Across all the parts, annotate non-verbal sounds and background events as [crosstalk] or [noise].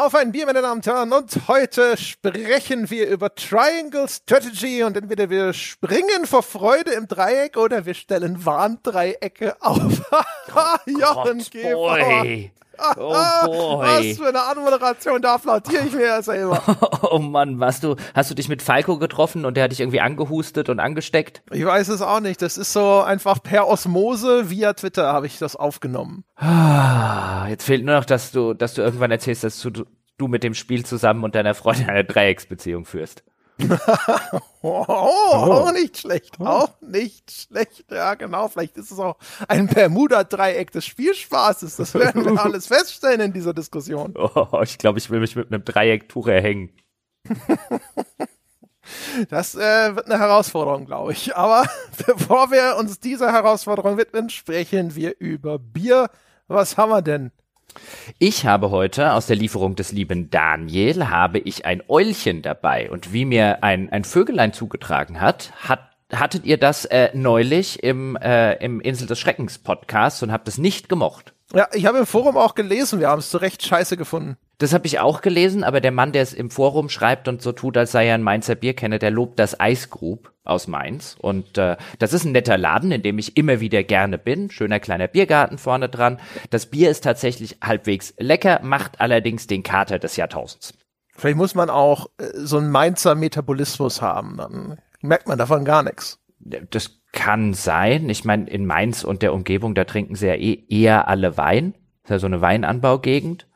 Auf ein Bier, meine Damen und Herren. Und heute sprechen wir über Triangle Strategy und entweder wir springen vor Freude im Dreieck oder wir stellen Warndreiecke auf. [laughs] Jochen boy. Oh [laughs] boy. Was für eine Anmoderation, da applaudiere ich mir ja selber. [laughs] Oh Mann, warst du, hast du dich mit Falco getroffen und der hat dich irgendwie angehustet und angesteckt? Ich weiß es auch nicht. Das ist so einfach per Osmose via Twitter habe ich das aufgenommen. Ah, jetzt fehlt nur noch, dass du, dass du irgendwann erzählst, dass du, du mit dem Spiel zusammen und deiner Freundin eine Dreiecksbeziehung führst. [laughs] oh, auch nicht schlecht, oh. auch nicht schlecht. Ja, genau, vielleicht ist es auch ein Bermuda-Dreieck des Spielspaßes. Das werden wir [laughs] alles feststellen in dieser Diskussion. Oh, ich glaube, ich will mich mit einem Dreiecktuch erhängen. [laughs] Das äh, wird eine Herausforderung, glaube ich. Aber bevor wir uns dieser Herausforderung widmen, sprechen wir über Bier. Was haben wir denn? Ich habe heute aus der Lieferung des lieben Daniel habe ich ein Eulchen dabei und wie mir ein, ein Vögelein zugetragen hat, hat hattet ihr das äh, neulich im, äh, im Insel des Schreckens Podcast und habt es nicht gemocht. Ja, ich habe im Forum auch gelesen, wir haben es zu Recht scheiße gefunden. Das habe ich auch gelesen, aber der Mann, der es im Forum schreibt und so tut, als sei er ein Mainzer Bierkenner, der lobt das Eisgrub aus Mainz. Und äh, das ist ein netter Laden, in dem ich immer wieder gerne bin. Schöner kleiner Biergarten vorne dran. Das Bier ist tatsächlich halbwegs lecker, macht allerdings den Kater des Jahrtausends. Vielleicht muss man auch äh, so einen Mainzer Metabolismus haben, dann merkt man davon gar nichts. Das kann sein. Ich meine, in Mainz und der Umgebung, da trinken sie ja eh eher alle Wein. Das ist ja so eine Weinanbaugegend.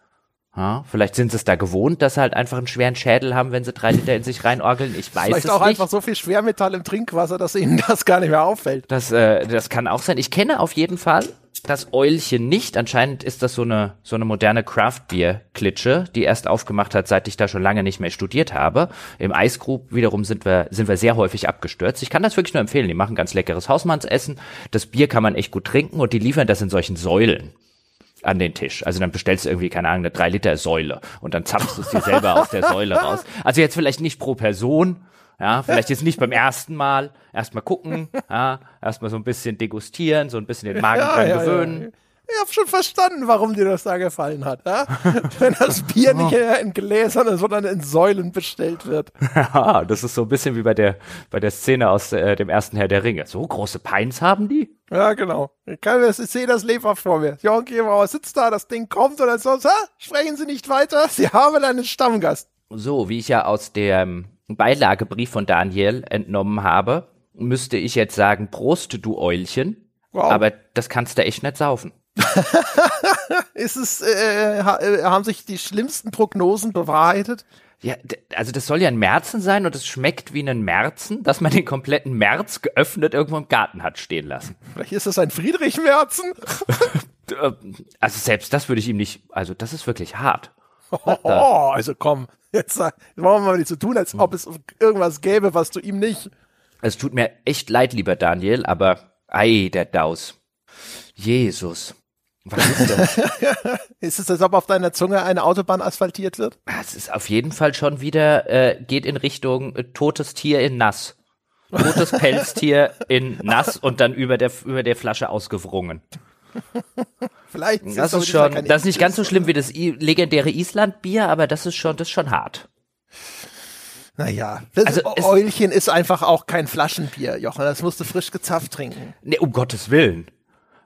Ja, vielleicht sind sie es da gewohnt, dass sie halt einfach einen schweren Schädel haben, wenn sie drei Liter in sich reinorgeln. Ich weiß vielleicht es auch nicht. einfach so viel Schwermetall im Trinkwasser, dass ihnen [laughs] das gar nicht mehr auffällt. Das, äh, das kann auch sein. Ich kenne auf jeden Fall das Eulchen nicht. Anscheinend ist das so eine, so eine moderne Craft-Bier-Klitsche, die erst aufgemacht hat, seit ich da schon lange nicht mehr studiert habe. Im Eisgrub wiederum sind wir, sind wir sehr häufig abgestürzt. Ich kann das wirklich nur empfehlen. Die machen ganz leckeres Hausmannsessen. Das Bier kann man echt gut trinken und die liefern das in solchen Säulen an den Tisch. Also dann bestellst du irgendwie, keine Ahnung, eine 3 Liter Säule und dann zapfst du es dir selber aus der Säule raus. Also jetzt vielleicht nicht pro Person, ja, vielleicht jetzt nicht beim ersten Mal. Erstmal gucken, ja, erstmal so ein bisschen degustieren, so ein bisschen den Magen dran ja, gewöhnen. Ja, ich habe schon verstanden, warum dir das da gefallen hat. Ja? [laughs] Wenn das Bier nicht in Gläsern, sondern in Säulen bestellt wird. [laughs] Ja, das ist so ein bisschen wie bei der, bei der Szene aus äh, dem ersten Herr der Ringe. So große Peins haben die? Ja, genau. Ich, kann, ich sehe das lebhaft vor mir. Jochen Gebauer sitzt da, das Ding kommt und dann so, sprechen Sie nicht weiter, [laughs] Sie haben einen Stammgast. So, wie ich ja aus dem Beilagebrief von Daniel entnommen habe, müsste ich jetzt sagen, Prost, du Eulchen. Wow. Aber das kannst du echt nicht saufen. [laughs] ist es, äh, äh, haben sich die schlimmsten Prognosen bewahrheitet? Ja, also das soll ja ein Märzen sein und es schmeckt wie ein Märzen, dass man den kompletten März geöffnet irgendwo im Garten hat stehen lassen. Vielleicht ist das ein Friedrich Märzen? [laughs] also selbst das würde ich ihm nicht, also das ist wirklich hart. [laughs] Oh, also komm, jetzt, jetzt wollen wir mal nicht so tun, als ob es irgendwas gäbe, was du ihm nicht. Es tut mir echt leid, lieber Daniel, aber ei, der Daus. Jesus. Was ist das? [laughs] ist es, als ob auf deiner Zunge eine Autobahn asphaltiert wird? Es ist auf jeden Fall schon wieder, äh, geht in Richtung äh, totes Tier in nass. Totes [laughs] Pelztier in nass und dann über der, über der Flasche ausgewrungen. Vielleicht das ist schon, das ist nicht ganz so schlimm wie das legendäre Islandbier, aber das ist schon, das ist schon hart. Naja, das also ist, Eulchen ist einfach auch kein Flaschenbier, Jochen. Das musst du frisch gezapft trinken. Nee, um Gottes Willen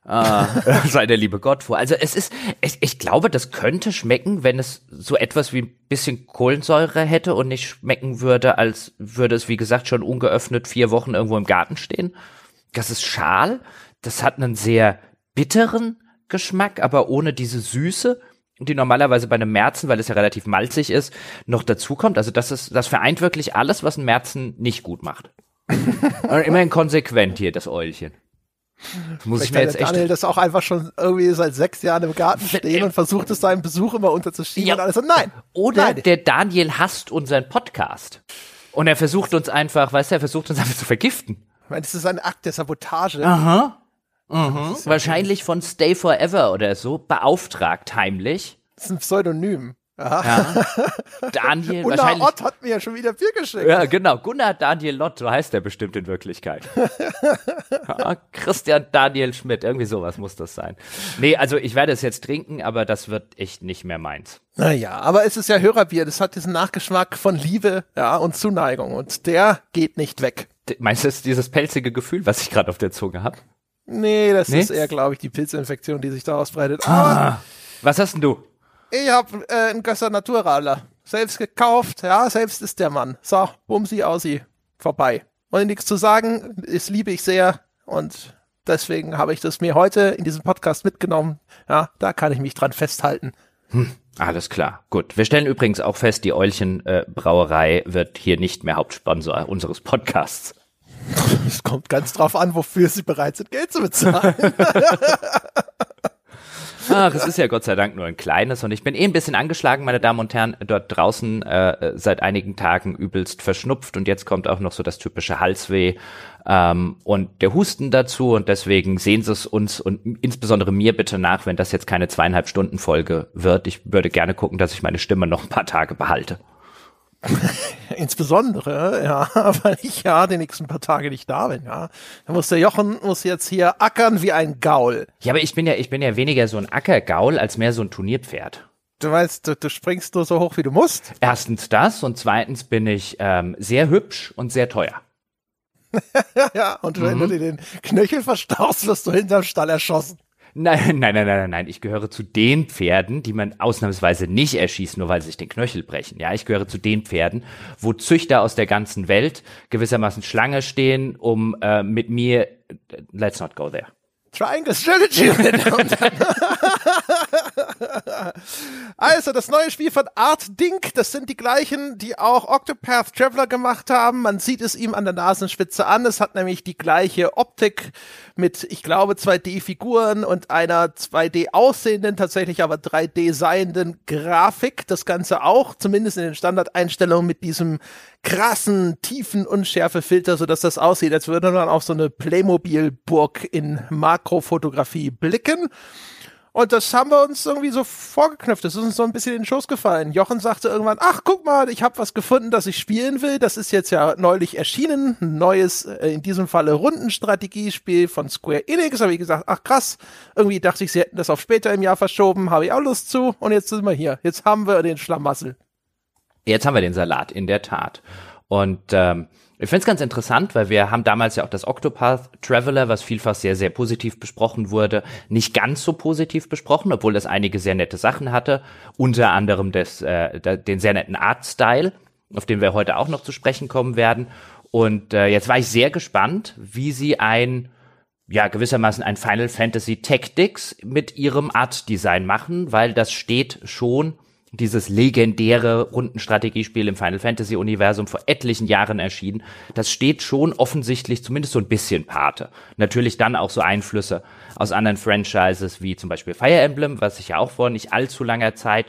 ah, [laughs] sei der liebe Gott vor. Also es ist, ich, ich glaube, das könnte schmecken, wenn es so etwas wie ein bisschen Kohlensäure hätte und nicht schmecken würde, als würde es, wie gesagt, schon ungeöffnet vier Wochen irgendwo im Garten stehen. Das ist schal. Das hat einen sehr bitteren Geschmack, aber ohne diese Süße, die normalerweise bei einem Märzen, weil es ja relativ malzig ist, noch dazukommt. Also das ist, das vereint wirklich alles, was ein Märzen nicht gut macht. [laughs] immerhin konsequent hier, das Eulchen. Muss ich mir jetzt echt Daniel das auch einfach schon irgendwie seit sechs Jahren im Garten stehen und versucht es seinem Besuch immer unterzuschieben ja. und alles. Und nein. Oder nein. der Daniel hasst unseren Podcast. Und er versucht uns einfach, weißt du, er versucht uns einfach zu vergiften. Ich meine, das ist ein Akt der Sabotage. Aha. Mhm. Wahrscheinlich von Stay Forever oder so, beauftragt heimlich. Das ist ein Pseudonym. Ja. [laughs] Daniel, Gunnar. Ott hat mir ja schon wieder Bier geschickt. Ja, genau. Gunnar Daniel Lott, so heißt er bestimmt in Wirklichkeit. ja, [laughs] Christian Daniel Schmidt, irgendwie sowas muss das sein. Nee, also ich werde es jetzt trinken, aber das wird echt nicht mehr meins. Naja, aber es ist ja Hörerbier, das hat diesen Nachgeschmack von Liebe ja, und Zuneigung und der geht nicht weg. Meinst du, es ist dieses pelzige Gefühl, was ich gerade auf der Zunge habe? Nee, das Nee? ist eher, glaube ich, die Pilzinfektion, die sich da ausbreitet. Ah, was hast denn du? Ich habe äh, einen Gösser Naturaler. Selbst gekauft, ja, selbst ist der Mann. So, Bumsi, Aussi, vorbei. Und nichts zu sagen, das liebe ich sehr und deswegen habe ich das mir heute in diesem Podcast mitgenommen. Ja, da kann ich mich dran festhalten. Alles klar. Gut. Wir stellen übrigens auch fest, die Eulchen äh, Brauerei wird hier nicht mehr Hauptsponsor unseres Podcasts. Es kommt ganz drauf an, wofür sie bereit sind, Geld zu bezahlen. [laughs] Ach, es ist ja Gott sei Dank nur ein kleines und ich bin eh ein bisschen angeschlagen, meine Damen und Herren, dort draußen äh, seit einigen Tagen übelst verschnupft und jetzt kommt auch noch so das typische Halsweh ähm, und der Husten dazu und deswegen sehen Sie es uns und insbesondere mir bitte nach, wenn das jetzt keine zweieinhalb Stunden Folge wird. Ich würde gerne gucken, dass ich meine Stimme noch ein paar Tage behalte. [laughs] Insbesondere, ja, [laughs] weil ich ja die nächsten paar Tage nicht da bin, ja. Da muss der Jochen muss jetzt hier ackern wie ein Gaul. Ja, aber ich bin ja, ich bin ja weniger so ein Ackergaul als mehr so ein Turnierpferd. Du weißt, du, du springst nur so hoch, wie du musst. Erstens das und zweitens bin ich ähm, sehr hübsch und sehr teuer. [laughs] Ja, und wenn du dir den Knöchel verstaust, wirst du hinterm Stall erschossen. [laughs] Nein, nein, nein, nein, nein. Ich gehöre zu den Pferden, die man ausnahmsweise nicht erschießt, nur weil sie sich den Knöchel brechen. Ja, ich gehöre zu den Pferden, wo Züchter aus der ganzen Welt gewissermaßen Schlange stehen, um äh, mit mir. Let's not go there. Triangle Strategy. [laughs] [laughs] Also, das neue Spiel von Art Dink, das sind die gleichen, die auch Octopath Traveler gemacht haben. Man sieht es ihm an der Nasenspitze an. Es hat nämlich die gleiche Optik mit, ich glaube, 2D-Figuren und einer 2D aussehenden, tatsächlich aber 3D seienden Grafik. Das Ganze auch, zumindest in den Standardeinstellungen mit diesem krassen, tiefen Unschärfefilter, sodass das aussieht, als würde man auf so eine Playmobil-Burg in Makrofotografie blicken. Und das haben wir uns irgendwie so vorgeknüpft. Das ist uns so ein bisschen in den Schoß gefallen. Jochen sagte irgendwann, ach, guck mal, ich habe was gefunden, das ich spielen will. Das ist jetzt ja neulich erschienen. Ein neues, äh, in diesem Falle Rundenstrategiespiel von Square Enix. Habe ich gesagt, ach krass. Irgendwie dachte ich, sie hätten das auf später im Jahr verschoben. Habe ich auch Lust zu. Und jetzt sind wir hier. Jetzt haben wir den Schlamassel. Jetzt haben wir den Salat, in der Tat. Und ähm, ich finde es ganz interessant, weil wir haben damals ja auch das Octopath Traveler, was vielfach sehr, sehr positiv besprochen wurde, nicht ganz so positiv besprochen, obwohl das einige sehr nette Sachen hatte. Unter anderem des, äh, den sehr netten Artstyle, auf den wir heute auch noch zu sprechen kommen werden. Und äh, jetzt war ich sehr gespannt, wie sie ein ja, gewissermaßen ein Final Fantasy Tactics mit ihrem Art-Design machen, weil das steht schon, dieses legendäre Rundenstrategiespiel im Final Fantasy Universum vor etlichen Jahren erschienen, das steht schon offensichtlich zumindest so ein bisschen Pate. Natürlich dann auch so Einflüsse aus anderen Franchises wie zum Beispiel Fire Emblem, was ich ja auch vor nicht allzu langer Zeit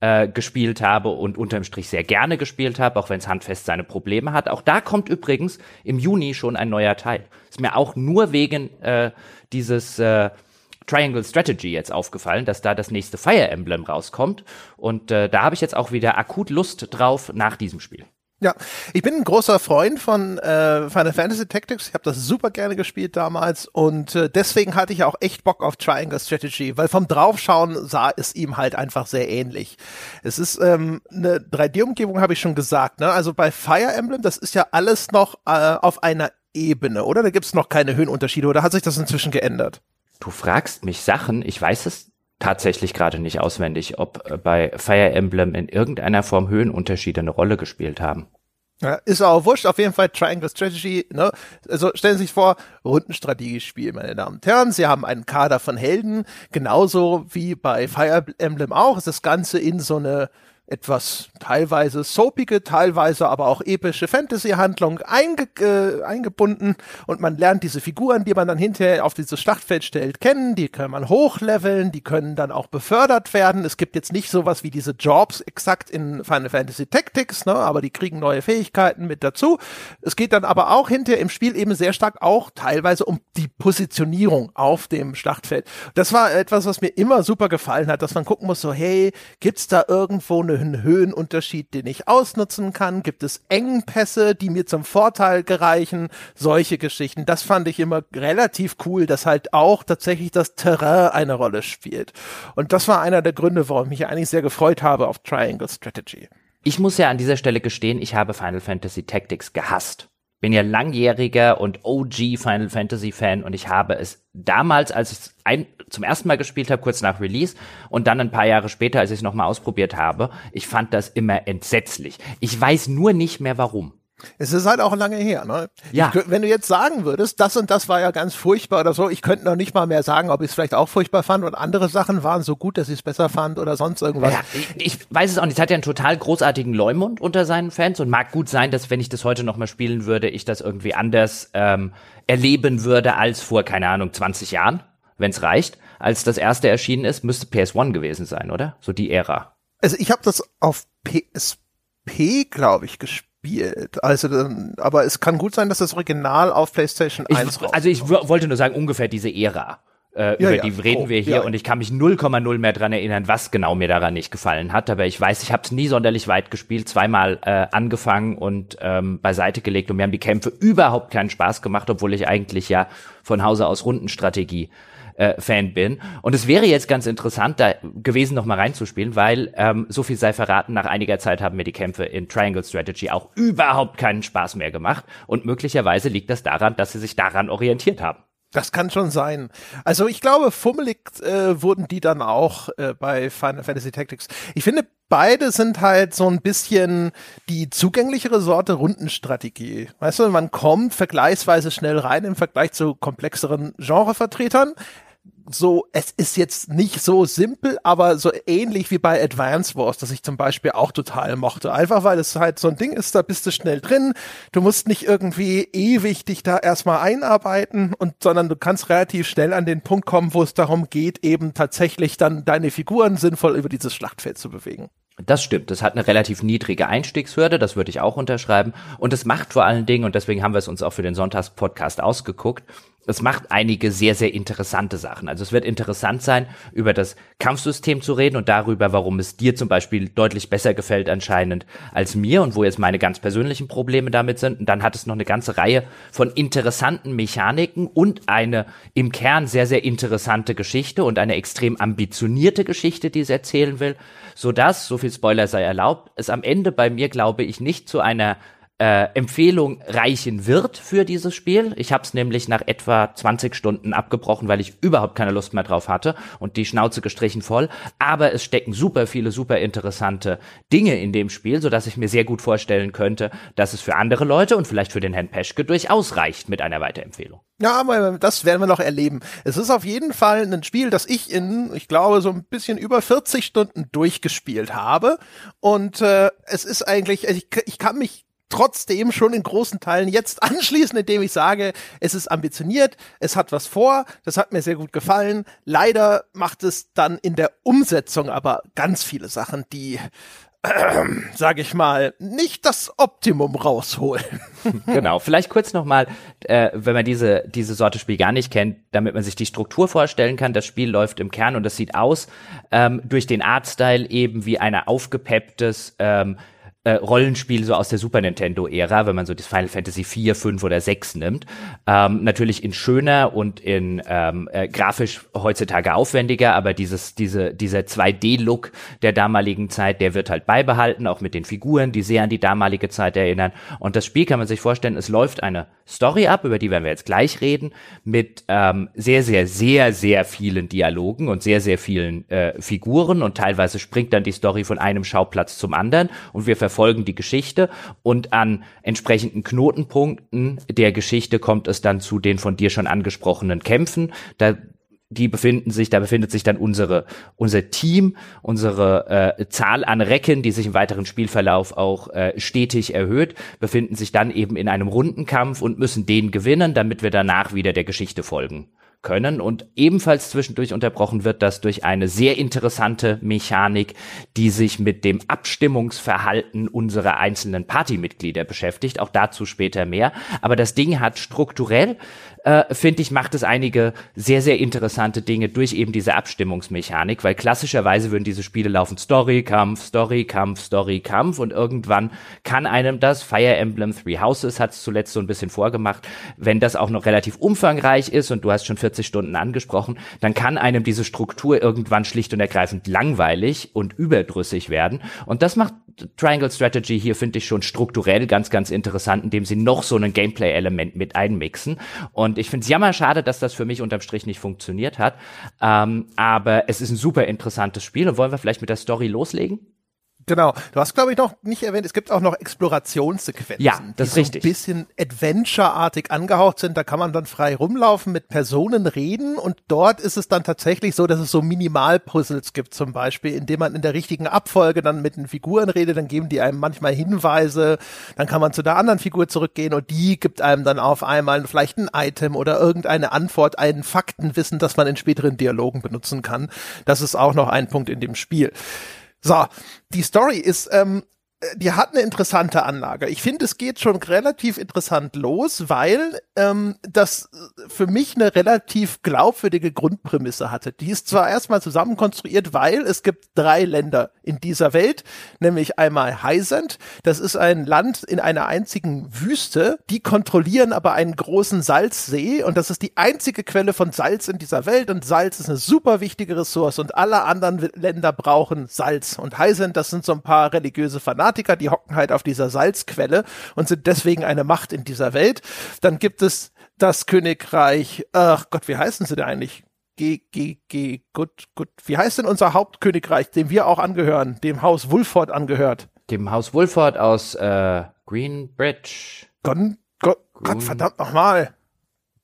äh, gespielt habe und unterm Strich sehr gerne gespielt habe, auch wenn es handfest seine Probleme hat. Auch da kommt übrigens im Juni schon ein neuer Teil. Ist mir auch nur wegen äh, dieses äh, Triangle Strategy jetzt aufgefallen, dass da das nächste Fire Emblem rauskommt. Und äh, da habe ich jetzt auch wieder akut Lust drauf nach diesem Spiel. Ja, ich bin ein großer Freund von äh, Final Fantasy Tactics. Ich habe das super gerne gespielt damals und äh, deswegen hatte ich auch echt Bock auf Triangle Strategy, weil vom Draufschauen sah es ihm halt einfach sehr ähnlich. Es ist ähm, eine 3D-Umgebung, habe ich schon gesagt. Ne? Also bei Fire Emblem, das ist ja alles noch äh, auf einer Ebene, oder? Da gibt's noch keine Höhenunterschiede oder hat sich das inzwischen geändert? Du fragst mich Sachen, ich weiß es tatsächlich gerade nicht auswendig, ob äh, bei Fire Emblem in irgendeiner Form Höhenunterschiede eine Rolle gespielt haben. Ja, ist auch wurscht, auf jeden Fall Triangle Strategy, ne? Also stellen Sie sich vor, Rundenstrategiespiel, meine Damen und Herren. Sie haben einen Kader von Helden, genauso wie bei Fire Emblem auch. Ist das Ganze in so eine etwas teilweise soapige, teilweise aber auch epische Fantasy-Handlung einge äh, eingebunden und man lernt diese Figuren, die man dann hinterher auf dieses Schlachtfeld stellt, kennen, die kann man hochleveln, die können dann auch befördert werden. Es gibt jetzt nicht sowas wie diese Jobs exakt in Final Fantasy Tactics, ne, aber die kriegen neue Fähigkeiten mit dazu. Es geht dann aber auch hinterher im Spiel eben sehr stark auch teilweise um die Positionierung auf dem Schlachtfeld. Das war etwas, was mir immer super gefallen hat, dass man gucken muss, so hey, gibt's da irgendwo eine einen Höhenunterschied, den ich ausnutzen kann? Gibt es Engpässe, die mir zum Vorteil gereichen? Solche Geschichten. Das fand ich immer relativ cool, dass halt auch tatsächlich das Terrain eine Rolle spielt. Und das war einer der Gründe, warum ich mich eigentlich sehr gefreut habe auf Triangle Strategy. Ich muss ja an dieser Stelle gestehen, ich habe Final Fantasy Tactics gehasst bin ja langjähriger und OG Final Fantasy Fan und ich habe es damals, als ich es zum ersten Mal gespielt habe, kurz nach Release und dann ein paar Jahre später, als ich es nochmal ausprobiert habe, ich fand das immer entsetzlich. Ich weiß nur nicht mehr warum. Es ist halt auch lange her, ne? Ja. Ich, wenn du jetzt sagen würdest, das und das war ja ganz furchtbar oder so, ich könnte noch nicht mal mehr sagen, ob ich es vielleicht auch furchtbar fand und andere Sachen waren so gut, dass ich es besser fand oder sonst irgendwas. Ja, ich, ich, weiß es auch nicht. Es hat ja einen total großartigen Leumund unter seinen Fans und mag gut sein, dass wenn ich das heute noch mal spielen würde, ich das irgendwie anders ähm, erleben würde als vor, keine Ahnung, 20 Jahren, wenn es reicht. Als das erste erschienen ist, müsste PS1 gewesen sein, oder? So die Ära. Also ich habe das auf PSP, glaube ich, gespielt gespielt. Also, aber es kann gut sein, dass das Original auf PlayStation 1 ich, Also ich wollte nur sagen, ungefähr diese Ära. Äh, ja, über ja, die reden oh, wir hier ja. und ich kann mich 0,0 mehr dran erinnern, was genau mir daran nicht gefallen hat. Aber ich weiß, ich habe es nie sonderlich weit gespielt, zweimal äh, angefangen und ähm, beiseite gelegt und mir haben die Kämpfe überhaupt keinen Spaß gemacht, obwohl ich eigentlich ja von Hause aus Rundenstrategie äh, Fan bin. Und es wäre jetzt ganz interessant da gewesen, noch mal reinzuspielen, weil ähm, so viel sei verraten, nach einiger Zeit haben mir die Kämpfe in Triangle Strategy auch überhaupt keinen Spaß mehr gemacht. Und möglicherweise liegt das daran, dass sie sich daran orientiert haben. Das kann schon sein. Also ich glaube, fummelig äh, wurden die dann auch äh, bei Final Fantasy Tactics. Ich finde, beide sind halt so ein bisschen die zugänglichere Sorte Rundenstrategie. Weißt du, man kommt vergleichsweise schnell rein im Vergleich zu komplexeren Genrevertretern so, es ist jetzt nicht so simpel, aber so ähnlich wie bei Advance Wars, das ich zum Beispiel auch total mochte. Einfach weil es halt so ein Ding ist, da bist du schnell drin. Du musst nicht irgendwie ewig dich da erstmal einarbeiten und, sondern du kannst relativ schnell an den Punkt kommen, wo es darum geht, eben tatsächlich dann deine Figuren sinnvoll über dieses Schlachtfeld zu bewegen. Das stimmt. Das hat eine relativ niedrige Einstiegshürde, das würde ich auch unterschreiben. Und es macht vor allen Dingen, und deswegen haben wir es uns auch für den Sonntagspodcast ausgeguckt, es macht einige sehr, sehr interessante Sachen. Also es wird interessant sein, über das Kampfsystem zu reden und darüber, warum es dir zum Beispiel deutlich besser gefällt anscheinend als mir und wo jetzt meine ganz persönlichen Probleme damit sind. Und dann hat es noch eine ganze Reihe von interessanten Mechaniken und eine im Kern sehr, sehr interessante Geschichte und eine extrem ambitionierte Geschichte, die es erzählen will, sodass, so viel Spoiler sei erlaubt, es am Ende bei mir, glaube ich, nicht zu einer äh, Empfehlung reichen wird für dieses Spiel. Ich habe es nämlich nach etwa 20 Stunden abgebrochen, weil ich überhaupt keine Lust mehr drauf hatte und die Schnauze gestrichen voll. Aber es stecken super viele, super interessante Dinge in dem Spiel, so ich mir sehr gut vorstellen könnte, dass es für andere Leute und vielleicht für den Herrn Peschke durchaus reicht mit einer Weiterempfehlung. Ja, aber das werden wir noch erleben. Es ist auf jeden Fall ein Spiel, das ich in, ich glaube, so ein bisschen über 40 Stunden durchgespielt habe. Und äh, es ist eigentlich, ich, ich kann mich trotzdem schon in großen Teilen jetzt [laughs] anschließen, indem ich sage, es ist ambitioniert, es hat was vor, das hat mir sehr gut gefallen. Leider macht es dann in der Umsetzung aber ganz viele Sachen, die äh, [clears throat] sage ich mal, nicht das Optimum rausholen. [laughs] genau, vielleicht kurz nochmal, äh, wenn man diese, diese Sorte Spiel gar nicht kennt, damit man sich die Struktur vorstellen kann. Das Spiel läuft im Kern und das sieht aus ähm, durch den Artstyle eben wie ein aufgepepptes ähm, äh, Rollenspiel so aus der Super Nintendo-Ära, wenn man so das Final Fantasy 4, 5 oder 6 nimmt. Ähm, natürlich in schöner und in ähm, äh, grafisch heutzutage aufwendiger, aber dieses, diese, dieser 2D-Look der damaligen Zeit, der wird halt beibehalten, auch mit den Figuren, die sehr an die damalige Zeit erinnern. Und das Spiel kann man sich vorstellen, es läuft eine Story ab, über die werden wir jetzt gleich reden, mit ähm, sehr, sehr, sehr, sehr vielen Dialogen und sehr, sehr vielen äh, Figuren und teilweise springt dann die Story von einem Schauplatz zum anderen und wir verfolgen die Geschichte und an entsprechenden Knotenpunkten der Geschichte kommt es dann zu den von dir schon angesprochenen Kämpfen. Da die befinden sich, da befindet sich dann unsere, unser Team, unsere äh, Zahl an Recken, die sich im weiteren Spielverlauf auch äh, stetig erhöht, befinden sich dann eben in einem Rundenkampf und müssen den gewinnen, damit wir danach wieder der Geschichte folgen können und ebenfalls zwischendurch unterbrochen wird das durch eine sehr interessante Mechanik, die sich mit dem Abstimmungsverhalten unserer einzelnen Partymitglieder beschäftigt. Auch dazu später mehr. Aber das Ding hat strukturell äh, finde ich, macht es einige sehr, sehr interessante Dinge durch eben diese Abstimmungsmechanik, weil klassischerweise würden diese Spiele laufen Story, Kampf, Story, Kampf, Story, Kampf und irgendwann kann einem das, Fire Emblem Three Houses hat es zuletzt so ein bisschen vorgemacht, wenn das auch noch relativ umfangreich ist und du hast schon 40 Stunden angesprochen, dann kann einem diese Struktur irgendwann schlicht und ergreifend langweilig und überdrüssig werden und das macht Triangle Strategy hier finde ich schon strukturell ganz, ganz interessant, indem sie noch so ein Gameplay-Element mit einmixen. Und ich finde es jammer schade, dass das für mich unterm Strich nicht funktioniert hat. Ähm, aber es ist ein super interessantes Spiel. Und wollen wir vielleicht mit der Story loslegen? Genau. Du hast, glaube ich, noch nicht erwähnt, es gibt auch noch Explorationssequenzen. Ja, das ist richtig. ein bisschen Adventure-artig angehaucht sind. Da kann man dann frei rumlaufen, mit Personen reden und dort ist es dann tatsächlich so, dass es so Minimal-Puzzles gibt zum Beispiel, indem man in der richtigen Abfolge dann mit den Figuren redet, dann geben die einem manchmal Hinweise, dann kann man zu der anderen Figur zurückgehen und die gibt einem dann auf einmal vielleicht ein Item oder irgendeine Antwort, einen Faktenwissen, das man in späteren Dialogen benutzen kann. Das ist auch noch ein Punkt in dem Spiel. So, die Story ist ähm, äh, die hat eine interessante Anlage. Ich finde, es geht schon relativ interessant los, weil ähm, das für mich eine relativ glaubwürdige Grundprämisse hatte. Die ist zwar erstmal zusammenkonstruiert, weil es gibt drei Länder in dieser Welt, nämlich einmal Heisend, das ist ein Land in einer einzigen Wüste, die kontrollieren aber einen großen Salzsee und das ist die einzige Quelle von Salz in dieser Welt und Salz ist eine super wichtige Ressource und alle anderen Länder brauchen Salz und Heisend, das sind so ein paar religiöse Fanatiker Fanatiker, die hocken halt auf dieser Salzquelle und sind deswegen eine Macht in dieser Welt. Dann gibt es das Königreich, ach Gott, wie heißen sie denn eigentlich? G, G, G, gut, gut. Wie heißt denn unser Hauptkönigreich, dem wir auch angehören, dem Haus Wulford angehört? Dem Haus Wulford aus äh, Greenbridge. Gott, Gott, Gott verdammt nochmal.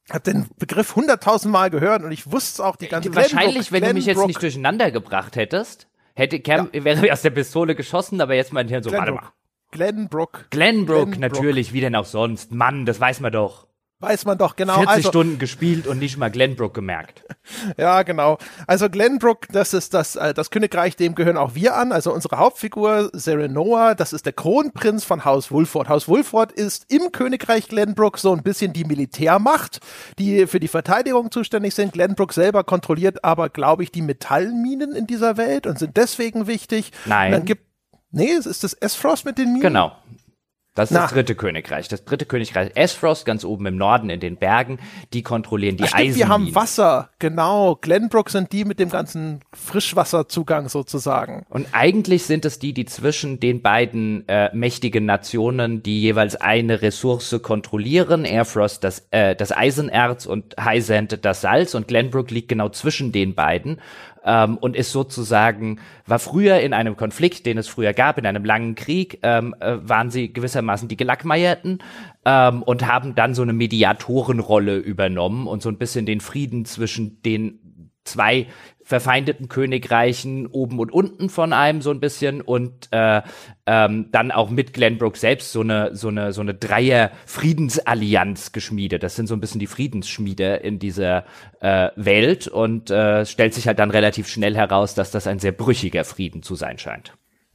Ich habe den Begriff hunderttausendmal gehört und ich wusste auch die ganze Wahrscheinlich, Glenbrook, wenn du mich jetzt nicht durcheinander gebracht hättest. Hätte Cam, ja. wäre aus der Pistole geschossen, aber jetzt mein Hirn so, Glenbrook. warte mal. Glenbrook. Glenbrook, Glenbrook, natürlich, wie denn auch sonst. Mann, das weiß man doch. Weiß man doch, genau. 40 also, Stunden gespielt und nicht mal Glenbrook gemerkt. [laughs] ja, genau. Also Glenbrook, das ist das, äh, das Königreich, dem gehören auch wir an. Also unsere Hauptfigur, Serenoa, das ist der Kronprinz von Haus Wulford. Haus Wulford ist im Königreich Glenbrook so ein bisschen die Militärmacht, die für die Verteidigung zuständig sind. Glenbrook selber kontrolliert aber, glaube ich, die Metallminen in dieser Welt und sind deswegen wichtig. Nein. Und dann gibt Nee, ist das S-Frost mit den Minen? Genau. Das ist Na. das dritte Königreich. Das dritte Königreich Esfrost, ganz oben im Norden in den Bergen, die kontrollieren die Eisen. Wir haben Wasser, genau. Glenbrook sind die mit dem ganzen Frischwasserzugang sozusagen. Und eigentlich sind es die, die zwischen den beiden äh, mächtigen Nationen, die jeweils eine Ressource kontrollieren. Airfrost das, äh, das Eisenerz und Highsand das Salz und Glenbrook liegt genau zwischen den beiden ähm, und ist sozusagen, war früher in einem Konflikt, den es früher gab, in einem langen Krieg, ähm, äh, waren sie gewissermaßen die Gelackmeierten ähm, und haben dann so eine Mediatorenrolle übernommen und so ein bisschen den Frieden zwischen den zwei verfeindeten Königreichen oben und unten von einem so ein bisschen und äh, ähm, dann auch mit Glenbrook selbst so eine so eine so eine Dreier Friedensallianz geschmiedet. Das sind so ein bisschen die Friedensschmiede in dieser äh, Welt und äh, stellt sich halt dann relativ schnell heraus, dass das ein sehr brüchiger Frieden zu sein scheint.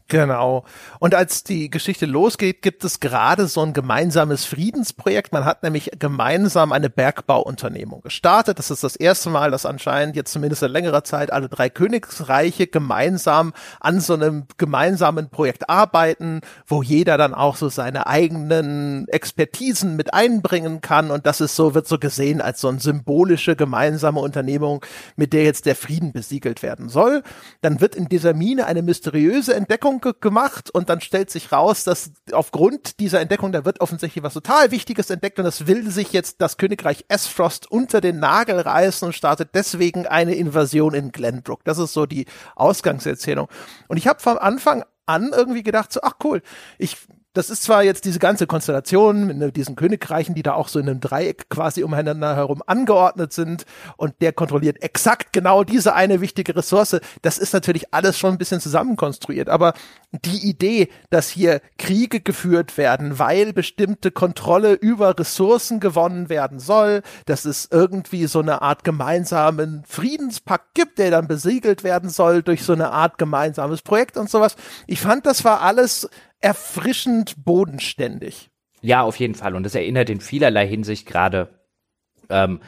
Genau. Und als die Geschichte losgeht, gibt es gerade so ein gemeinsames Friedensprojekt. Man hat nämlich gemeinsam eine Bergbauunternehmung gestartet. Das ist das erste Mal, dass anscheinend jetzt zumindest in längerer Zeit alle drei Königsreiche gemeinsam an so einem gemeinsamen Projekt arbeiten, wo jeder dann auch so seine eigenen Expertisen mit einbringen kann. Und das ist so, wird so gesehen als so eine symbolische gemeinsame Unternehmung, mit der jetzt der Frieden besiegelt werden soll. Dann wird in dieser Mine eine mysteriöse Entdeckung Entdeckung gemacht und dann stellt sich raus, dass aufgrund dieser Entdeckung, da wird offensichtlich was total Wichtiges entdeckt und das will sich jetzt das Königreich Esfrost unter den Nagel reißen und startet deswegen eine Invasion in Glenbrook. Das ist so die Ausgangserzählung. Und ich habe vom Anfang an irgendwie gedacht, so, ach cool, ich das ist zwar jetzt diese ganze Konstellation mit diesen Königreichen, die da auch so in einem Dreieck quasi umeinander herum angeordnet sind und der kontrolliert exakt genau diese eine wichtige Ressource. Das ist natürlich alles schon ein bisschen zusammenkonstruiert, aber die Idee, dass hier Kriege geführt werden, weil bestimmte Kontrolle über Ressourcen gewonnen werden soll, dass es irgendwie so eine Art gemeinsamen Friedenspakt gibt, der dann besiegelt werden soll durch so eine Art gemeinsames Projekt und sowas. Ich fand, das war alles erfrischend bodenständig. Ja, auf jeden Fall. Und das erinnert in vielerlei Hinsicht gerade ähm,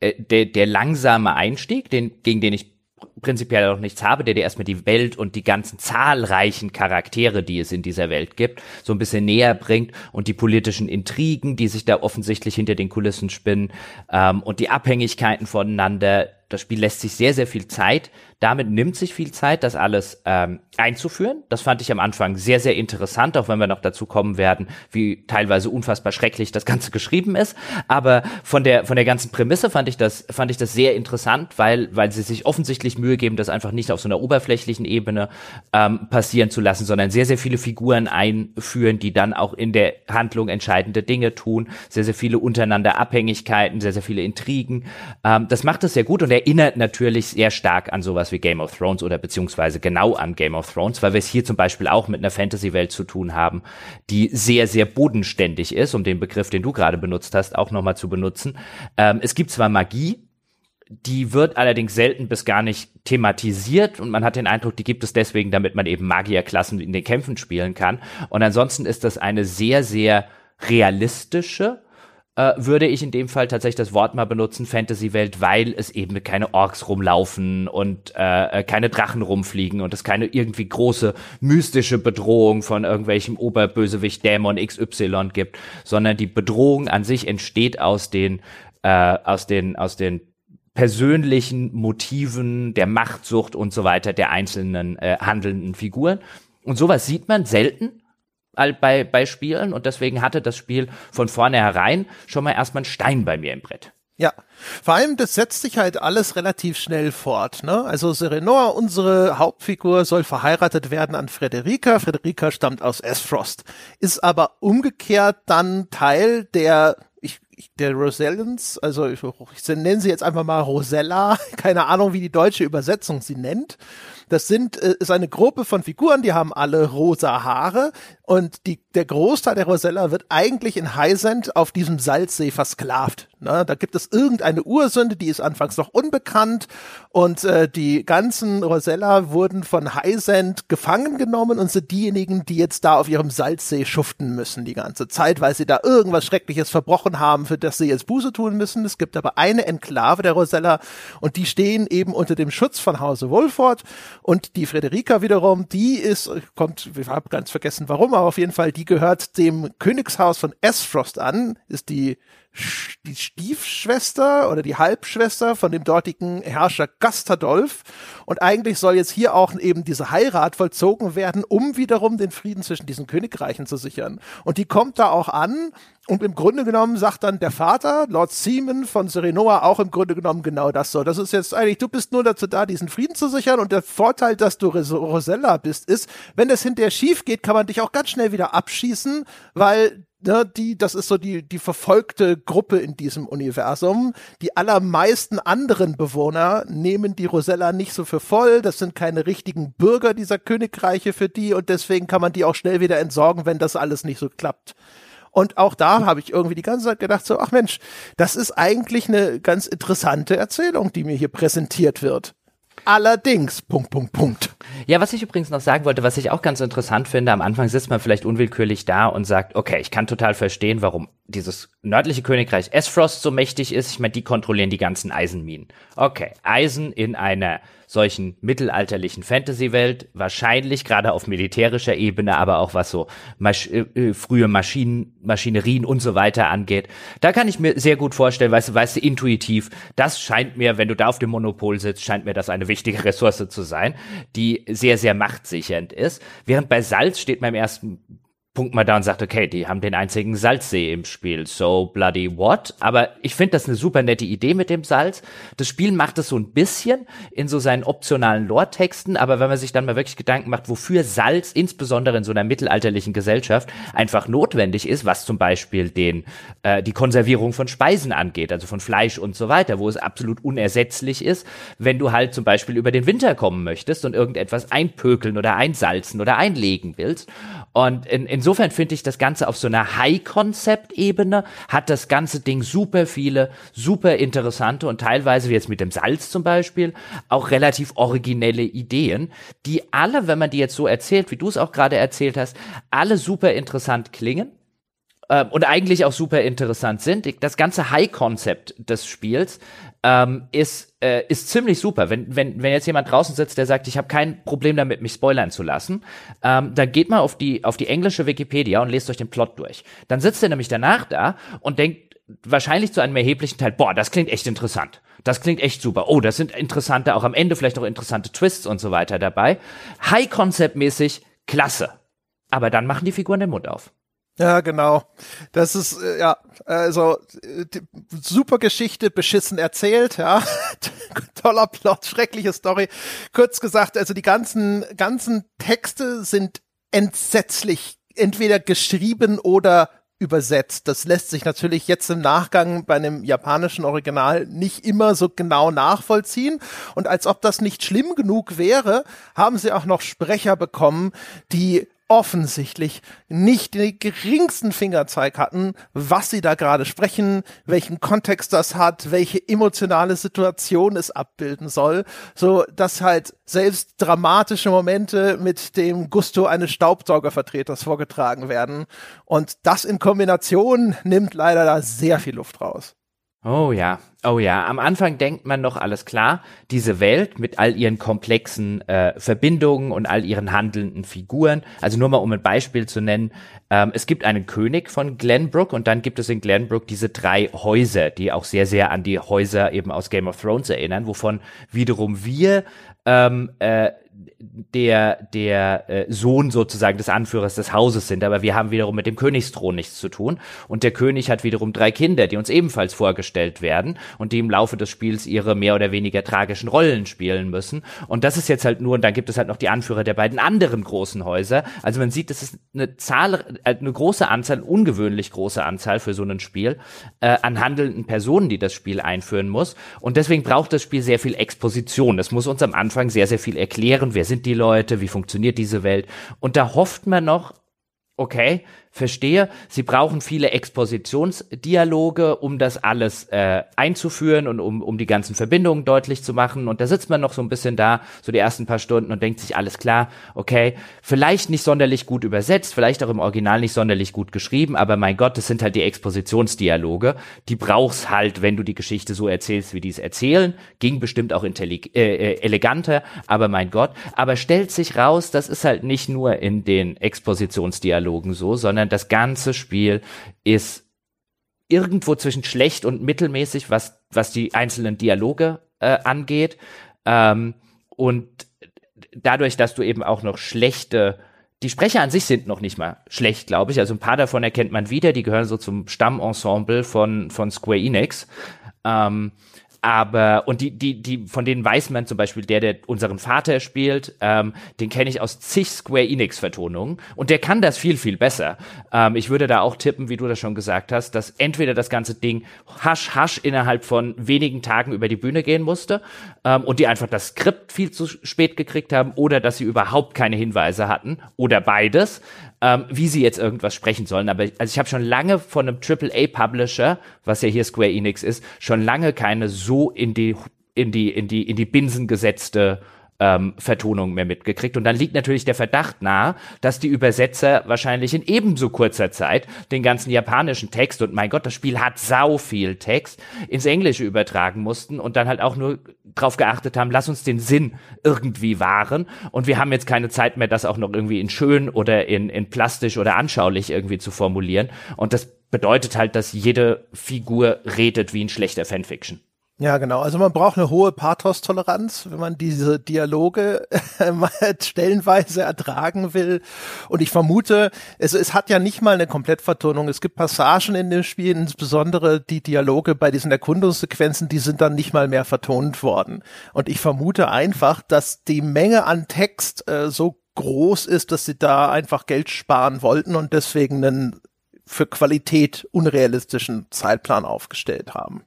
äh, der, der langsame Einstieg, den, gegen den ich prinzipiell auch nichts habe, der dir erstmal die Welt und die ganzen zahlreichen Charaktere, die es in dieser Welt gibt, so ein bisschen näher bringt und die politischen Intrigen, die sich da offensichtlich hinter den Kulissen spinnen ähm, und die Abhängigkeiten voneinander. Das Spiel lässt sich sehr, sehr viel Zeit damit nimmt sich viel Zeit, das alles ähm, einzuführen. Das fand ich am Anfang sehr, sehr interessant, auch wenn wir noch dazu kommen werden, wie teilweise unfassbar schrecklich das Ganze geschrieben ist. Aber von der von der ganzen Prämisse fand ich das fand ich das sehr interessant, weil weil sie sich offensichtlich Mühe geben, das einfach nicht auf so einer oberflächlichen Ebene ähm, passieren zu lassen, sondern sehr sehr viele Figuren einführen, die dann auch in der Handlung entscheidende Dinge tun. Sehr sehr viele untereinander Abhängigkeiten, sehr sehr viele Intrigen. Ähm, das macht es sehr gut und erinnert natürlich sehr stark an sowas wie Game of Thrones oder beziehungsweise genau an Game of Thrones, weil wir es hier zum Beispiel auch mit einer Fantasy-Welt zu tun haben, die sehr, sehr bodenständig ist, um den Begriff, den du gerade benutzt hast, auch nochmal zu benutzen. Ähm, es gibt zwar Magie, die wird allerdings selten bis gar nicht thematisiert und man hat den Eindruck, die gibt es deswegen, damit man eben Magierklassen in den Kämpfen spielen kann. Und ansonsten ist das eine sehr, sehr realistische würde ich in dem Fall tatsächlich das Wort mal benutzen, Fantasy-Welt, weil es eben keine Orks rumlaufen und äh, äh, keine Drachen rumfliegen und es keine irgendwie große mystische Bedrohung von irgendwelchem Oberbösewicht Dämon XY gibt, sondern die Bedrohung an sich entsteht aus den, äh, aus den, aus den persönlichen Motiven, der Machtsucht und so weiter der einzelnen äh, handelnden Figuren. Und sowas sieht man selten bei, bei Spielen und deswegen hatte das Spiel von vornherein schon mal erstmal einen Stein bei mir im Brett. Ja, vor allem, das setzt sich halt alles relativ schnell fort. Ne? Also Serenor, unsere Hauptfigur, soll verheiratet werden an Frederica. Frederica stammt aus Esfrost, ist aber umgekehrt dann Teil der ich, der Rosellans, also ich, ich nenne sie jetzt einfach mal Rosella, [laughs] keine Ahnung, wie die deutsche Übersetzung sie nennt. Das sind äh, ist eine Gruppe von Figuren, die haben alle rosa Haare und die, der Großteil der Rosella wird eigentlich in Highsend auf diesem Salzsee versklavt. Ne? Da gibt es irgendeine Ursünde, die ist anfangs noch unbekannt und äh, die ganzen Rosella wurden von Highsend gefangen genommen und sind diejenigen, die jetzt da auf ihrem Salzsee schuften müssen die ganze Zeit, weil sie da irgendwas Schreckliches verbrochen haben, für das sie jetzt Buße tun müssen. Es gibt aber eine Enklave der Rosella und die stehen eben unter dem Schutz von Hause Wolford und die Frederika wiederum, die ist, kommt, wir haben ganz vergessen warum, aber auf jeden Fall, die gehört dem Königshaus von Esfrost an, ist die die Stiefschwester oder die Halbschwester von dem dortigen Herrscher Gastadolf. Und eigentlich soll jetzt hier auch eben diese Heirat vollzogen werden, um wiederum den Frieden zwischen diesen Königreichen zu sichern. Und die kommt da auch an. Und im Grunde genommen sagt dann der Vater, Lord Seaman von Serenoa, auch im Grunde genommen genau das so. Das ist jetzt eigentlich, du bist nur dazu da, diesen Frieden zu sichern. Und der Vorteil, dass du Rosella bist, ist, wenn das hinterher schief geht, kann man dich auch ganz schnell wieder abschießen, weil ne, die, das ist so die, die verfolgte Gruppe in diesem Universum. Die allermeisten anderen Bewohner nehmen die Rosella nicht so für voll. Das sind keine richtigen Bürger dieser Königreiche für die und deswegen kann man die auch schnell wieder entsorgen, wenn das alles nicht so klappt. Und auch da habe ich irgendwie die ganze Zeit gedacht, so, ach Mensch, das ist eigentlich eine ganz interessante Erzählung, die mir hier präsentiert wird. Allerdings, Punkt, Punkt, Punkt. Ja, was ich übrigens noch sagen wollte, was ich auch ganz interessant finde, am Anfang sitzt man vielleicht unwillkürlich da und sagt, okay, ich kann total verstehen, warum dieses nördliche Königreich Esfrost so mächtig ist. Ich meine, die kontrollieren die ganzen Eisenminen. Okay, Eisen in einer solchen mittelalterlichen Fantasy-Welt, wahrscheinlich gerade auf militärischer Ebene, aber auch was so Masch äh, äh, frühe Maschinen, Maschinerien und so weiter angeht. Da kann ich mir sehr gut vorstellen, weißt du, weißt du, intuitiv, das scheint mir, wenn du da auf dem Monopol sitzt, scheint mir das eine wichtige Ressource zu sein, die sehr, sehr machtsichernd ist. Während bei Salz steht meinem ersten punkt mal da und sagt, okay, die haben den einzigen Salzsee im Spiel, so bloody what? Aber ich finde das eine super nette Idee mit dem Salz. Das Spiel macht es so ein bisschen in so seinen optionalen Lore-Texten, aber wenn man sich dann mal wirklich Gedanken macht, wofür Salz insbesondere in so einer mittelalterlichen Gesellschaft einfach notwendig ist, was zum Beispiel den äh, die Konservierung von Speisen angeht, also von Fleisch und so weiter, wo es absolut unersetzlich ist, wenn du halt zum Beispiel über den Winter kommen möchtest und irgendetwas einpökeln oder einsalzen oder einlegen willst. Und in, insofern finde ich das Ganze auf so einer High-Concept-Ebene hat das ganze Ding super viele, super interessante und teilweise, wie jetzt mit dem Salz zum Beispiel, auch relativ originelle Ideen, die alle, wenn man die jetzt so erzählt, wie du es auch gerade erzählt hast, alle super interessant klingen ähm, und eigentlich auch super interessant sind. Das ganze High-Concept des Spiels ähm, ist, äh, ist ziemlich super. Wenn, wenn, wenn jetzt jemand draußen sitzt, der sagt, ich habe kein Problem damit, mich spoilern zu lassen, ähm, dann geht mal auf die, auf die englische Wikipedia und lest euch den Plot durch. Dann sitzt er nämlich danach da und denkt wahrscheinlich zu einem erheblichen Teil, boah, das klingt echt interessant. Das klingt echt super. Oh, das sind interessante, auch am Ende vielleicht auch interessante Twists und so weiter dabei. High-Concept-mäßig, klasse. Aber dann machen die Figuren den Mund auf. Ja, genau. Das ist, äh, ja, also super Geschichte, beschissen erzählt, ja. [laughs] Toller Plot, schreckliche Story. Kurz gesagt, also die ganzen, ganzen Texte sind entsetzlich entweder geschrieben oder übersetzt. Das lässt sich natürlich jetzt im Nachgang bei einem japanischen Original nicht immer so genau nachvollziehen. Und als ob das nicht schlimm genug wäre, haben sie auch noch Sprecher bekommen, die offensichtlich nicht den geringsten Fingerzeig hatten, was sie da gerade sprechen, welchen Kontext das hat, welche emotionale Situation es abbilden soll, so dass halt selbst dramatische Momente mit dem Gusto eines Staubsaugervertreters vorgetragen werden. Und das in Kombination nimmt leider da sehr viel Luft raus. Oh ja, oh ja. Am Anfang denkt man noch alles klar. Diese Welt mit all ihren komplexen äh, Verbindungen und all ihren handelnden Figuren. Also nur mal um ein Beispiel zu nennen. Ähm, es gibt einen König von Glenbrook und dann gibt es in Glenbrook diese drei Häuser, die auch sehr, sehr an die Häuser eben aus Game of Thrones erinnern, wovon wiederum wir ähm, äh, der, der äh, Sohn sozusagen des Anführers des Hauses sind, aber wir haben wiederum mit dem Königsthron nichts zu tun. Und der König hat wiederum drei Kinder, die uns ebenfalls vorgestellt werden und die im Laufe des Spiels ihre mehr oder weniger tragischen Rollen spielen müssen. Und das ist jetzt halt nur, und dann gibt es halt noch die Anführer der beiden anderen großen Häuser. Also man sieht, es ist eine Zahl, äh, eine große Anzahl, ungewöhnlich große Anzahl für so ein Spiel äh, an handelnden Personen, die das Spiel einführen muss. Und deswegen braucht das Spiel sehr viel Exposition. Es muss uns am Anfang sehr, sehr viel erklären, wer sind die Leute, wie funktioniert diese Welt. Und da hofft man noch, okay, verstehe, sie brauchen viele Expositionsdialoge, um das alles äh, einzuführen und um, um die ganzen Verbindungen deutlich zu machen. Und da sitzt man noch so ein bisschen da, so die ersten paar Stunden und denkt sich, alles klar, okay, vielleicht nicht sonderlich gut übersetzt, vielleicht auch im Original nicht sonderlich gut geschrieben, aber mein Gott, das sind halt die Expositionsdialoge. Die brauchst halt, wenn du die Geschichte so erzählst, wie die es erzählen. Ging bestimmt auch intellig äh, äh, eleganter, aber mein Gott. Aber stellt sich raus, das ist halt nicht nur in den Expositionsdialogen so, sondern sondern das ganze Spiel ist irgendwo zwischen schlecht und mittelmäßig, was, was die einzelnen Dialoge äh, angeht. Ähm, und dadurch, dass du eben auch noch schlechte die Sprecher an sich sind noch nicht mal schlecht, glaube ich. Also ein paar davon erkennt man wieder, die gehören so zum Stammensemble von, von Square Enix. Ähm, aber und die die die von denen weiß man zum Beispiel der der unseren Vater spielt ähm, den kenne ich aus zig Square Enix Vertonungen. Und der kann das viel viel besser. Ähm, ich würde da auch tippen wie du das schon gesagt hast dass entweder das ganze Ding hasch hasch innerhalb von wenigen Tagen über die Bühne gehen musste ähm, und die einfach das Skript viel zu spät gekriegt haben oder dass sie überhaupt keine Hinweise hatten oder beides ähm, wie sie jetzt irgendwas sprechen sollen. Aber also ich habe schon lange von einem AAA-Publisher, was ja hier Square Enix ist, schon lange keine so in die in die in die in die Binsen gesetzte ähm, Vertonung mehr mitgekriegt. Und dann liegt natürlich der Verdacht nahe, dass die Übersetzer wahrscheinlich in ebenso kurzer Zeit den ganzen japanischen Text und mein Gott, das Spiel hat sau viel Text ins Englische übertragen mussten und dann halt auch nur drauf geachtet haben, lass uns den Sinn irgendwie wahren. Und wir haben jetzt keine Zeit mehr, das auch noch irgendwie in schön oder in, in plastisch oder anschaulich irgendwie zu formulieren. Und das bedeutet halt, dass jede Figur redet wie ein schlechter Fanfiction. Ja, genau. Also man braucht eine hohe Pathos-Toleranz, wenn man diese Dialoge [laughs] stellenweise ertragen will. Und ich vermute, es, es hat ja nicht mal eine Komplettvertonung. Es gibt Passagen in dem Spiel, insbesondere die Dialoge bei diesen Erkundungssequenzen, die sind dann nicht mal mehr vertont worden. Und ich vermute einfach, dass die Menge an Text äh, so groß ist, dass sie da einfach Geld sparen wollten und deswegen einen für Qualität unrealistischen Zeitplan aufgestellt haben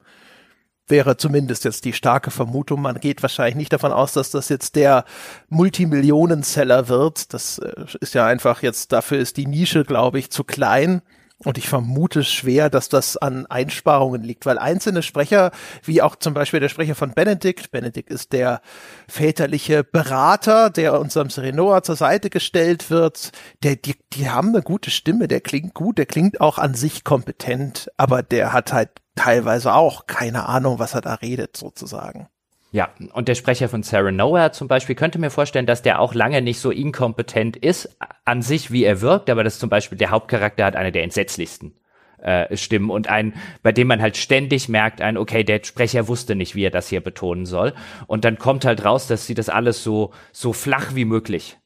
wäre zumindest jetzt die starke Vermutung. Man geht wahrscheinlich nicht davon aus, dass das jetzt der Multimillionen-Seller wird. Das äh, ist ja einfach jetzt, dafür ist die Nische, glaube ich, zu klein. Und ich vermute schwer, dass das an Einsparungen liegt, weil einzelne Sprecher, wie auch zum Beispiel der Sprecher von Benedikt, Benedikt ist der väterliche Berater, der unserem Serenoa zur Seite gestellt wird, der, die, die haben eine gute Stimme, der klingt gut, der klingt auch an sich kompetent, aber der hat halt teilweise auch keine Ahnung, was er da redet, sozusagen. Ja, und der Sprecher von Sarah Noah zum Beispiel könnte mir vorstellen, dass der auch lange nicht so inkompetent ist an sich, wie er wirkt, aber das zum Beispiel der Hauptcharakter hat eine der entsetzlichsten äh, Stimmen und ein, bei dem man halt ständig merkt, ein, okay, der Sprecher wusste nicht, wie er das hier betonen soll. Und dann kommt halt raus, dass sie das alles so, so flach wie möglich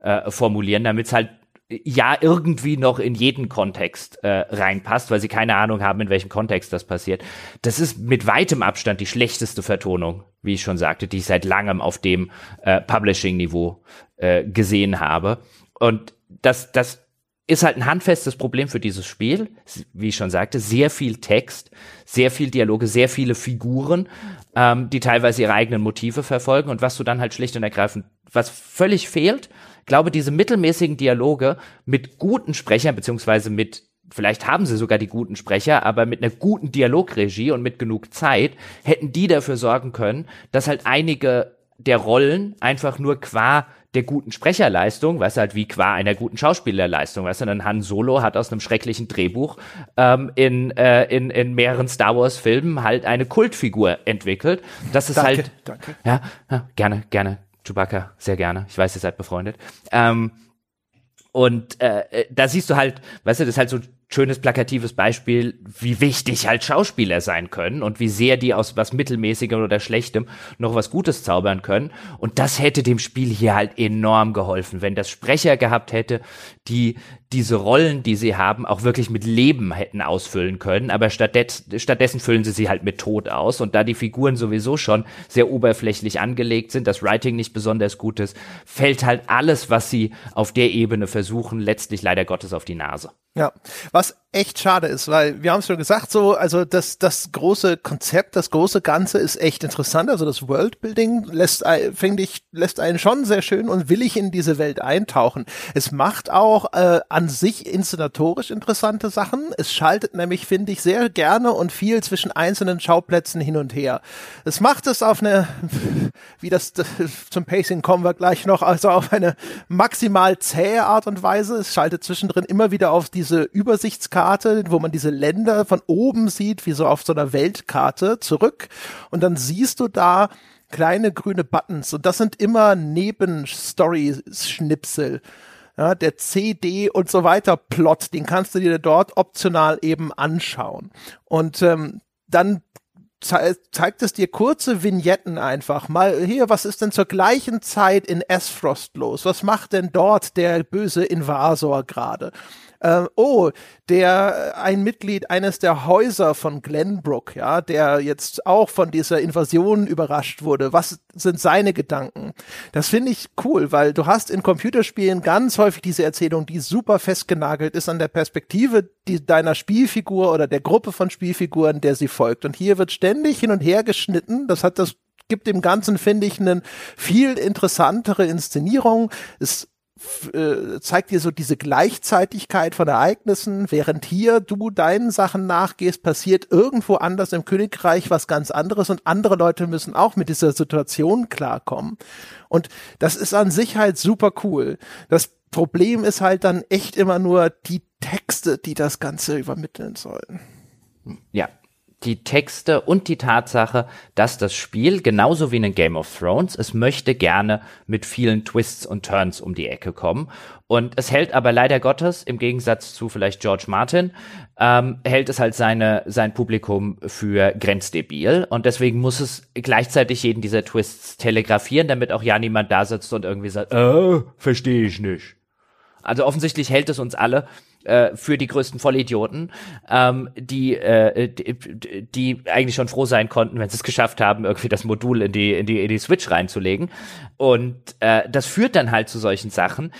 äh, formulieren, damit es halt ja irgendwie noch in jeden Kontext äh, reinpasst, weil sie keine Ahnung haben, in welchem Kontext das passiert. Das ist mit weitem Abstand die schlechteste Vertonung, wie ich schon sagte, die ich seit langem auf dem äh, Publishing-Niveau äh, gesehen habe. Und das, das ist halt ein handfestes Problem für dieses Spiel, wie ich schon sagte, sehr viel Text, sehr viel Dialoge, sehr viele Figuren, ähm, die teilweise ihre eigenen Motive verfolgen und was du dann halt schlicht und ergreifend, was völlig fehlt, glaube, diese mittelmäßigen Dialoge mit guten Sprechern, beziehungsweise mit, vielleicht haben sie sogar die guten Sprecher, aber mit einer guten Dialogregie und mit genug Zeit, hätten die dafür sorgen können, dass halt einige der Rollen einfach nur qua der guten Sprecherleistung, weißt du, halt wie qua einer guten Schauspielerleistung, weißt du, dann Han Solo hat aus einem schrecklichen Drehbuch ähm, in, äh, in, in mehreren Star Wars Filmen halt eine Kultfigur entwickelt. Das ist danke, halt, danke. Ja, ja, gerne, gerne, Chewbacca, sehr gerne. Ich weiß, ihr seid befreundet. Ähm, und äh, äh da siehst du halt, weißt du, das ist halt so schönes plakatives Beispiel, wie wichtig halt Schauspieler sein können und wie sehr die aus was Mittelmäßigem oder Schlechtem noch was Gutes zaubern können. Und das hätte dem Spiel hier halt enorm geholfen, wenn das Sprecher gehabt hätte, die diese Rollen, die sie haben, auch wirklich mit Leben hätten ausfüllen können. Aber stattdessen, füllen sie sie halt mit Tod aus. Und da die Figuren sowieso schon sehr oberflächlich angelegt sind, das Writing nicht besonders gut ist, fällt halt alles, was sie auf der Ebene versuchen, letztlich leider Gottes auf die Nase. Ja, was echt schade ist, weil wir haben es schon gesagt, so, also das, das große Konzept, das große Ganze ist echt interessant. Also das Worldbuilding lässt, finde ich, lässt einen schon sehr schön und willig in diese Welt eintauchen. Es macht auch äh, an sich inszenatorisch interessante Sachen. Es schaltet nämlich, finde ich, sehr gerne und viel zwischen einzelnen Schauplätzen hin und her. Es macht es auf eine, [laughs] wie das, das zum Pacing kommen wir gleich noch, also auf eine maximal zähe Art und Weise. Es schaltet zwischendrin immer wieder auf diese Übersichtskarte Karte, wo man diese Länder von oben sieht, wie so auf so einer Weltkarte zurück. Und dann siehst du da kleine grüne Buttons und das sind immer Nebenstory-Schnipsel. Ja, der CD und so weiter Plot, den kannst du dir dort optional eben anschauen. Und ähm, dann ze zeigt es dir kurze Vignetten einfach. Mal hier, was ist denn zur gleichen Zeit in Esfrost los? Was macht denn dort der böse Invasor gerade? Äh, oh, der äh, ein Mitglied eines der Häuser von Glenbrook, ja, der jetzt auch von dieser Invasion überrascht wurde. Was sind seine Gedanken? Das finde ich cool, weil du hast in Computerspielen ganz häufig diese Erzählung, die super festgenagelt ist an der Perspektive die, deiner Spielfigur oder der Gruppe von Spielfiguren, der sie folgt. Und hier wird ständig hin und her geschnitten. Das hat das gibt dem Ganzen, finde ich, eine viel interessantere Inszenierung. Es äh, zeigt dir so diese Gleichzeitigkeit von Ereignissen, während hier du deinen Sachen nachgehst, passiert irgendwo anders im Königreich was ganz anderes und andere Leute müssen auch mit dieser Situation klarkommen. Und das ist an sich halt super cool. Das Problem ist halt dann echt immer nur die Texte, die das Ganze übermitteln sollen. Ja, die Texte und die Tatsache, dass das Spiel, genauso wie in Game of Thrones, es möchte gerne mit vielen Twists und Turns um die Ecke kommen. Und es hält aber leider Gottes, im Gegensatz zu vielleicht George Martin, ähm, hält es halt seine, sein Publikum für grenzdebil. Und deswegen muss es gleichzeitig jeden dieser Twists telegrafieren, damit auch ja niemand da sitzt und irgendwie sagt, äh, verstehe ich nicht. Also offensichtlich hält es uns alle äh, für die größten Vollidioten, ähm, die, äh, die, die eigentlich schon froh sein konnten, wenn sie es geschafft haben, irgendwie das Modul in die, in die, in die Switch reinzulegen. Und äh, das führt dann halt zu solchen Sachen,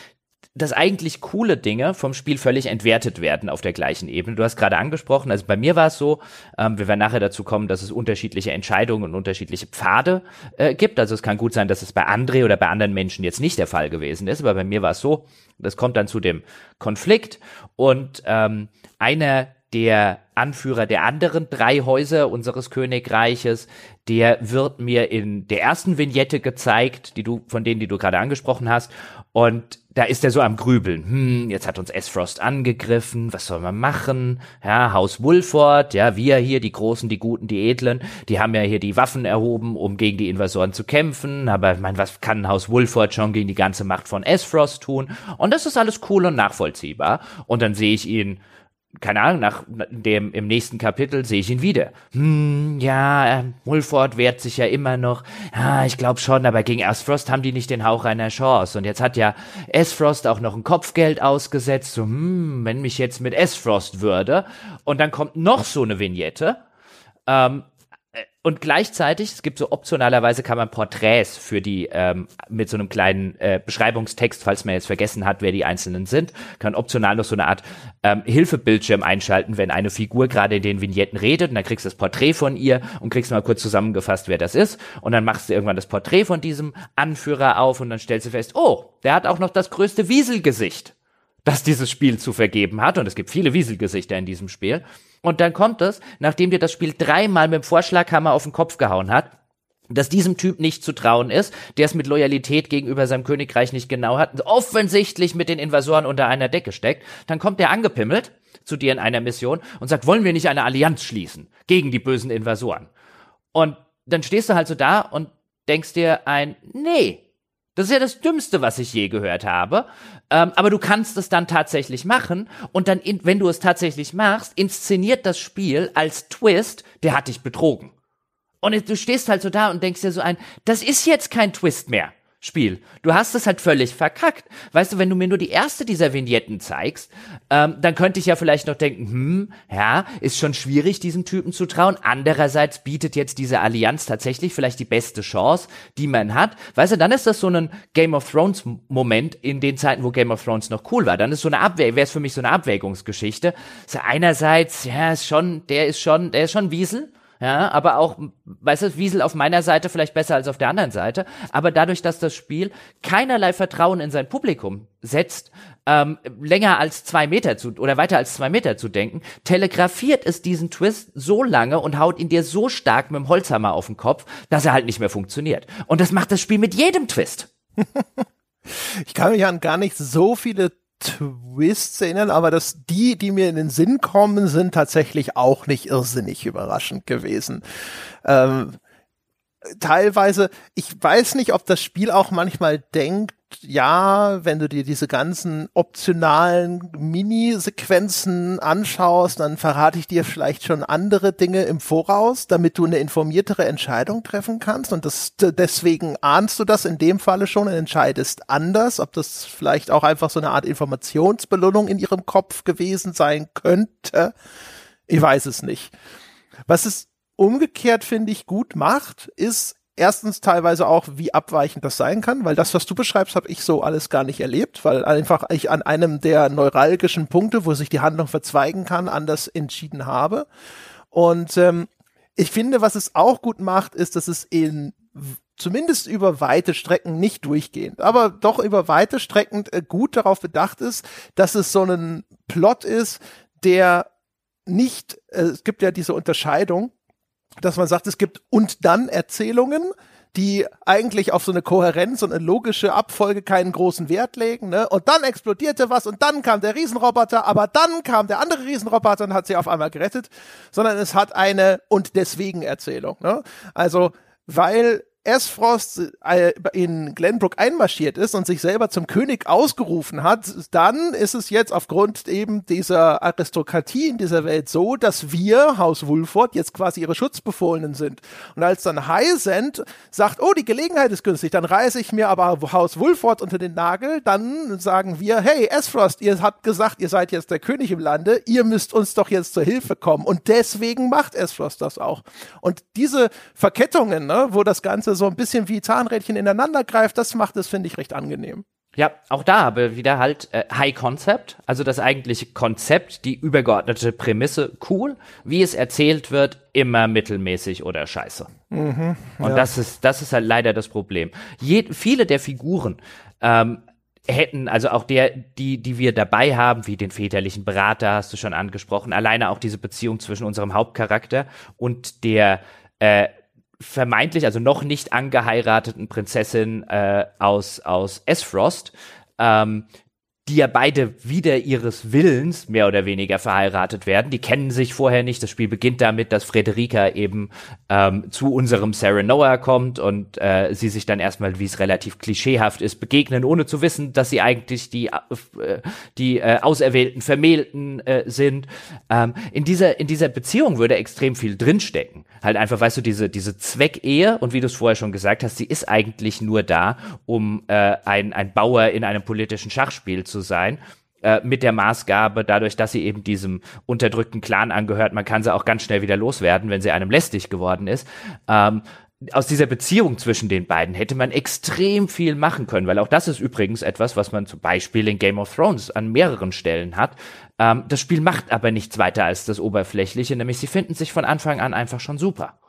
dass eigentlich coole Dinge vom Spiel völlig entwertet werden auf der gleichen Ebene. Du hast gerade angesprochen, also bei mir war es so, ähm, wir werden nachher dazu kommen, dass es unterschiedliche Entscheidungen und unterschiedliche Pfade äh, gibt. Also es kann gut sein, dass es bei André oder bei anderen Menschen jetzt nicht der Fall gewesen ist, aber bei mir war es so, das kommt dann zu dem Konflikt und ähm, einer der Anführer der anderen drei Häuser unseres Königreiches, der wird mir in der ersten Vignette gezeigt, die du, von denen, die du gerade angesprochen hast. Und da ist er so am Grübeln. Hm, jetzt hat uns S-Frost angegriffen, was soll man machen? Ja, Haus Wolford, ja, wir hier, die Großen, die Guten, die Edlen, die haben ja hier die Waffen erhoben, um gegen die Invasoren zu kämpfen. Aber ich meine, was kann Haus Wolford schon gegen die ganze Macht von S-Frost tun? Und das ist alles cool und nachvollziehbar. Und dann sehe ich ihn keine Ahnung, nach dem im nächsten Kapitel sehe ich ihn wieder. Hm, ja, Mulford wehrt sich ja immer noch. Ja, ich glaube schon, aber gegen Asfrost haben die nicht den Hauch einer Chance. Und jetzt hat ja Asfrost auch noch ein Kopfgeld ausgesetzt. So, hm, wenn mich jetzt mit Asfrost würde. Und dann kommt noch so eine Vignette. Ähm, und gleichzeitig, es gibt so optionalerweise kann man Porträts für die ähm, mit so einem kleinen äh, Beschreibungstext, falls man jetzt vergessen hat, wer die einzelnen sind, kann optional noch so eine Art ähm, Hilfebildschirm einschalten, wenn eine Figur gerade in den Vignetten redet und dann kriegst du das Porträt von ihr und kriegst mal kurz zusammengefasst, wer das ist und dann machst du irgendwann das Porträt von diesem Anführer auf und dann stellst du fest, oh, der hat auch noch das größte Wieselgesicht, das dieses Spiel zu vergeben hat und es gibt viele Wieselgesichter in diesem Spiel. Und dann kommt es, nachdem dir das Spiel dreimal mit dem Vorschlaghammer auf den Kopf gehauen hat, dass diesem Typ nicht zu trauen ist, der es mit Loyalität gegenüber seinem Königreich nicht genau hat, offensichtlich mit den Invasoren unter einer Decke steckt, dann kommt der angepimmelt zu dir in einer Mission und sagt, wollen wir nicht eine Allianz schließen gegen die bösen Invasoren? Und dann stehst du halt so da und denkst dir ein, nee, das ist ja das Dümmste, was ich je gehört habe. Ähm, aber du kannst es dann tatsächlich machen und dann, in, wenn du es tatsächlich machst, inszeniert das Spiel als Twist, der hat dich betrogen. Und du stehst halt so da und denkst dir so ein, das ist jetzt kein Twist mehr. Spiel. Du hast es halt völlig verkackt. Weißt du, wenn du mir nur die erste dieser Vignetten zeigst, ähm, dann könnte ich ja vielleicht noch denken, hm, ja, ist schon schwierig, diesem Typen zu trauen. Andererseits bietet jetzt diese Allianz tatsächlich vielleicht die beste Chance, die man hat. Weißt du, dann ist das so ein Game of Thrones Moment in den Zeiten, wo Game of Thrones noch cool war. Dann ist so eine Abwägung, wäre es für mich so eine Abwägungsgeschichte. So einerseits, ja, ist schon, der ist schon, der ist schon Wiesel ja, aber auch, weißt du, Wiesel auf meiner Seite vielleicht besser als auf der anderen Seite, aber dadurch, dass das Spiel keinerlei Vertrauen in sein Publikum setzt, ähm, länger als zwei Meter zu oder weiter als zwei Meter zu denken, telegrafiert es diesen Twist so lange und haut ihn dir so stark mit dem Holzhammer auf den Kopf, dass er halt nicht mehr funktioniert. Und das macht das Spiel mit jedem Twist. [laughs] ich kann mich an gar nicht so viele Twists erinnern, aber dass die, die mir in den Sinn kommen, sind tatsächlich auch nicht irrsinnig überraschend gewesen. Ähm, teilweise, ich weiß nicht, ob das Spiel auch manchmal denkt, ja, wenn du dir diese ganzen optionalen Mini-Sequenzen anschaust, dann verrate ich dir vielleicht schon andere Dinge im Voraus, damit du eine informiertere Entscheidung treffen kannst. Und das, deswegen ahnst du das in dem Falle schon und entscheidest anders, ob das vielleicht auch einfach so eine Art Informationsbelohnung in ihrem Kopf gewesen sein könnte. Ich weiß es nicht. Was es umgekehrt, finde ich, gut macht, ist erstens teilweise auch, wie abweichend das sein kann, weil das, was du beschreibst, habe ich so alles gar nicht erlebt, weil einfach ich an einem der neuralgischen Punkte, wo sich die Handlung verzweigen kann, anders entschieden habe. Und ähm, ich finde, was es auch gut macht, ist, dass es in zumindest über weite Strecken nicht durchgehend, aber doch über weite Strecken äh, gut darauf bedacht ist, dass es so ein Plot ist, der nicht, äh, es gibt ja diese Unterscheidung, dass man sagt, es gibt und dann Erzählungen, die eigentlich auf so eine Kohärenz und eine logische Abfolge keinen großen Wert legen, ne? Und dann explodierte was und dann kam der Riesenroboter, aber dann kam der andere Riesenroboter und hat sie auf einmal gerettet, sondern es hat eine und deswegen Erzählung, ne? Also, weil S-Frost äh, in Glenbrook einmarschiert ist und sich selber zum König ausgerufen hat, dann ist es jetzt aufgrund eben dieser Aristokratie in dieser Welt so, dass wir, Haus Wulford, jetzt quasi ihre Schutzbefohlenen sind. Und als dann Highsend sagt, oh, die Gelegenheit ist günstig, dann reiße ich mir aber Haus Wulford unter den Nagel, dann sagen wir, hey, S-Frost, ihr habt gesagt, ihr seid jetzt der König im Lande, ihr müsst uns doch jetzt zur Hilfe kommen. Und deswegen macht S-Frost das auch. Und diese Verkettungen, ne, wo das Ganze so ein bisschen wie Zahnrädchen ineinander greift, das macht es, finde ich, recht angenehm. Ja, auch da aber wieder halt äh, High Concept, also das eigentliche Konzept, die übergeordnete Prämisse cool, wie es erzählt wird, immer mittelmäßig oder scheiße. Mhm, Und ja. das ist das ist halt leider das Problem. Je, viele der Figuren ähm, hätten, also auch der, die, die wir dabei haben, wie den väterlichen Berater, hast du schon angesprochen, alleine auch diese Beziehung zwischen unserem Hauptcharakter und der äh, vermeintlich, also noch nicht angeheirateten Prinzessin äh, aus, aus S-Frost, ähm, die ja beide wieder ihres Willens mehr oder weniger verheiratet werden. Die kennen sich vorher nicht. Das Spiel beginnt damit, dass Frederica eben ähm, zu unserem Sarah Noah kommt und äh, sie sich dann erstmal, wie es relativ klischeehaft ist, begegnen, ohne zu wissen, dass sie eigentlich die, äh, die äh, auserwählten Vermählten äh, sind. Ähm, in, dieser, in dieser Beziehung würde extrem viel drinstecken. Halt einfach, weißt du, diese, diese Zweckehe und wie du es vorher schon gesagt hast, sie ist eigentlich nur da, um äh, ein, ein Bauer in einem politischen Schachspiel zu sein äh, mit der Maßgabe, dadurch, dass sie eben diesem unterdrückten Clan angehört, man kann sie auch ganz schnell wieder loswerden, wenn sie einem lästig geworden ist. Ähm, aus dieser Beziehung zwischen den beiden hätte man extrem viel machen können, weil auch das ist übrigens etwas, was man zum Beispiel in Game of Thrones an mehreren Stellen hat. Ähm, das Spiel macht aber nichts weiter als das Oberflächliche, nämlich sie finden sich von Anfang an einfach schon super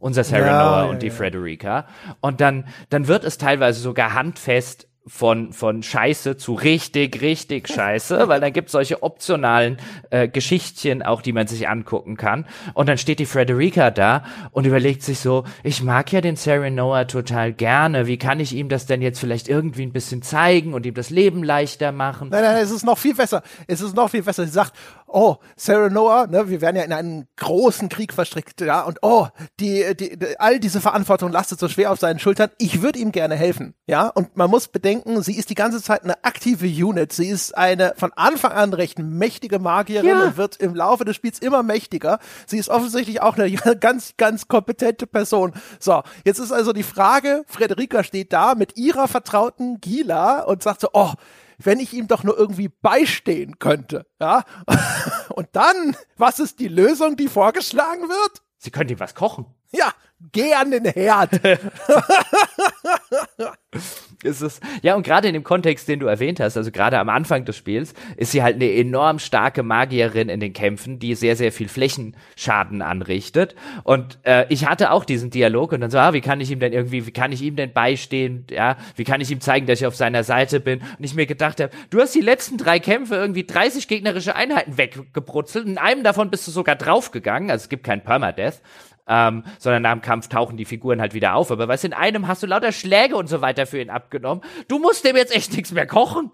unser Sarah ja, Noah und die ja. Frederica. Und dann, dann wird es teilweise sogar handfest von, von Scheiße zu richtig, richtig Scheiße, weil dann gibt es solche optionalen äh, Geschichtchen auch, die man sich angucken kann. Und dann steht die Frederica da und überlegt sich so, ich mag ja den Sarah Noah total gerne. Wie kann ich ihm das denn jetzt vielleicht irgendwie ein bisschen zeigen und ihm das Leben leichter machen? Nein, nein, es ist noch viel besser. Es ist noch viel besser. Sie sagt, oh, Sarah Noah, ne, wir werden ja in einen großen Krieg verstrickt, ja, und oh, die, die, die all diese Verantwortung lastet so schwer auf seinen Schultern. Ich würde ihm gerne helfen, ja, und man muss bedenken, sie ist die ganze Zeit eine aktive Unit. Sie ist eine von Anfang an recht mächtige Magierin ja. und wird im Laufe des Spiels immer mächtiger. Sie ist offensichtlich auch eine [laughs] ganz, ganz kompetente Person. So, jetzt ist also die Frage, Frederika steht da mit ihrer vertrauten Gila und sagt so, oh, wenn ich ihm doch nur irgendwie beistehen könnte, ja. [laughs] Und dann, was ist die Lösung, die vorgeschlagen wird? Sie könnte ihm was kochen. Ja, geh an den Herd. [laughs] [laughs] ist es, ja, und gerade in dem Kontext, den du erwähnt hast, also gerade am Anfang des Spiels, ist sie halt eine enorm starke Magierin in den Kämpfen, die sehr, sehr viel Flächenschaden anrichtet. Und äh, ich hatte auch diesen Dialog und dann so, ah, wie kann ich ihm denn irgendwie, wie kann ich ihm denn beistehen, ja, wie kann ich ihm zeigen, dass ich auf seiner Seite bin? Und ich mir gedacht habe, du hast die letzten drei Kämpfe irgendwie 30 gegnerische Einheiten weggebrutzelt, in einem davon bist du sogar draufgegangen, also es gibt kein Permadeath ähm, sondern nach dem Kampf tauchen die Figuren halt wieder auf. Aber weißt in einem hast du lauter Schläge und so weiter für ihn abgenommen. Du musst dem jetzt echt nichts mehr kochen.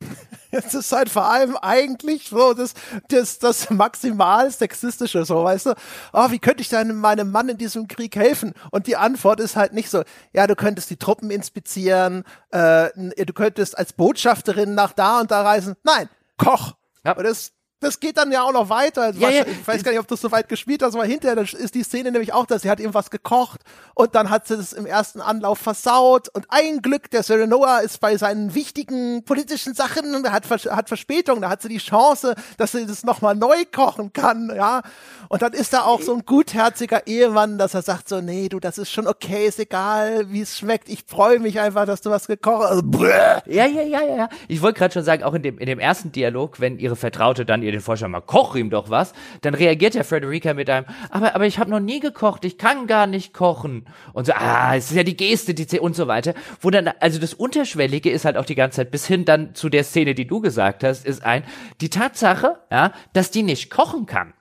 [laughs] Es ist halt vor allem eigentlich so das, das, das maximal sexistische, so, weißt du? Oh, wie könnte ich denn meinem Mann in diesem Krieg helfen? Und die Antwort ist halt nicht so, ja, du könntest die Truppen inspizieren, äh, du könntest als Botschafterin nach da und da reisen. Nein, Koch. Ja. Und das, das geht dann ja auch noch weiter. Ja, ja. Ich weiß gar nicht, ob du so weit gespielt hast, aber hinterher ist die Szene nämlich auch, dass sie hat irgendwas gekocht und dann hat sie es im ersten Anlauf versaut und ein Glück, der Serenoa ist bei seinen wichtigen politischen Sachen, hat, hat Verspätung, da hat sie die Chance, dass sie das nochmal neu kochen kann, ja. Und dann ist da auch so ein gutherziger Ehemann, dass er sagt so, nee, du, das ist schon okay, ist egal, wie es schmeckt. Ich freue mich einfach, dass du was gekocht hast. Also, ja, ja, ja, ja. Ich wollte gerade schon sagen, auch in dem, in dem ersten Dialog, wenn ihre Vertraute dann ihr den Vorschlag mal, koch ihm doch was, dann reagiert ja Frederica mit einem, aber, aber ich habe noch nie gekocht, ich kann gar nicht kochen. Und so, ah, es ist ja die Geste, die und so weiter. Wo dann, also das Unterschwellige ist halt auch die ganze Zeit, bis hin dann zu der Szene, die du gesagt hast, ist ein, die Tatsache, ja, dass die nicht kochen kann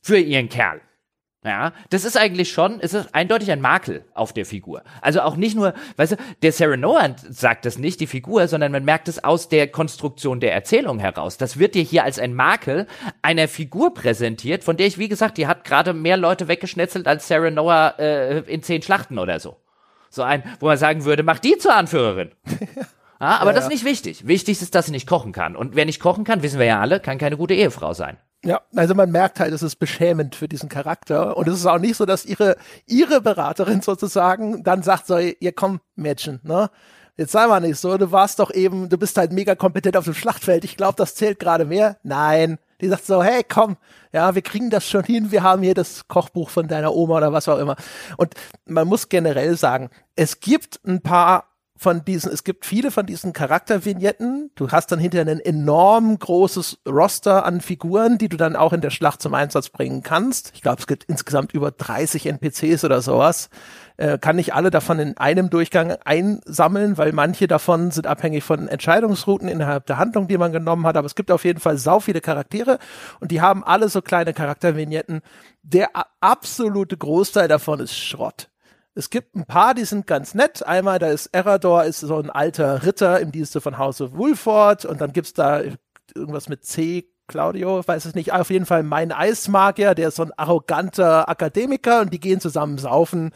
für ihren Kerl. Ja, das ist eigentlich schon, es ist eindeutig ein Makel auf der Figur. Also auch nicht nur, weißt du, der Sarah Noah sagt das nicht, die Figur, sondern man merkt es aus der Konstruktion der Erzählung heraus. Das wird dir hier als ein Makel einer Figur präsentiert, von der ich, wie gesagt, die hat gerade mehr Leute weggeschnetzelt als Sarah Noah äh, in zehn Schlachten oder so. So ein, wo man sagen würde, mach die zur Anführerin. [laughs] Ja, aber ja, das ist nicht wichtig. Wichtig ist, dass sie nicht kochen kann. Und wer nicht kochen kann, wissen wir ja alle, kann keine gute Ehefrau sein. Ja, also man merkt halt, es ist beschämend für diesen Charakter. Und es ist auch nicht so, dass ihre, ihre Beraterin sozusagen dann sagt so, ihr komm, Mädchen, ne? Jetzt sei mal nicht so, du warst doch eben, du bist halt mega kompetent auf dem Schlachtfeld. Ich glaube, das zählt gerade mehr. Nein. Die sagt so, hey, komm, ja, wir kriegen das schon hin. Wir haben hier das Kochbuch von deiner Oma oder was auch immer. Und man muss generell sagen, es gibt ein paar von diesen, es gibt viele von diesen Charaktervignetten. Du hast dann hinterher ein enorm großes Roster an Figuren, die du dann auch in der Schlacht zum Einsatz bringen kannst. Ich glaube, es gibt insgesamt über 30 NPCs oder sowas. Äh, kann nicht alle davon in einem Durchgang einsammeln, weil manche davon sind abhängig von Entscheidungsrouten innerhalb der Handlung, die man genommen hat. Aber es gibt auf jeden Fall sau viele Charaktere und die haben alle so kleine Charaktervignetten. Der absolute Großteil davon ist Schrott. Es gibt ein paar, die sind ganz nett. Einmal, da ist Erador, ist so ein alter Ritter im Dienste von Hause Wulford. Und dann gibt's da irgendwas mit C, Claudio, weiß es nicht. Auf jeden Fall mein Eismagier, der ist so ein arroganter Akademiker und die gehen zusammen saufen.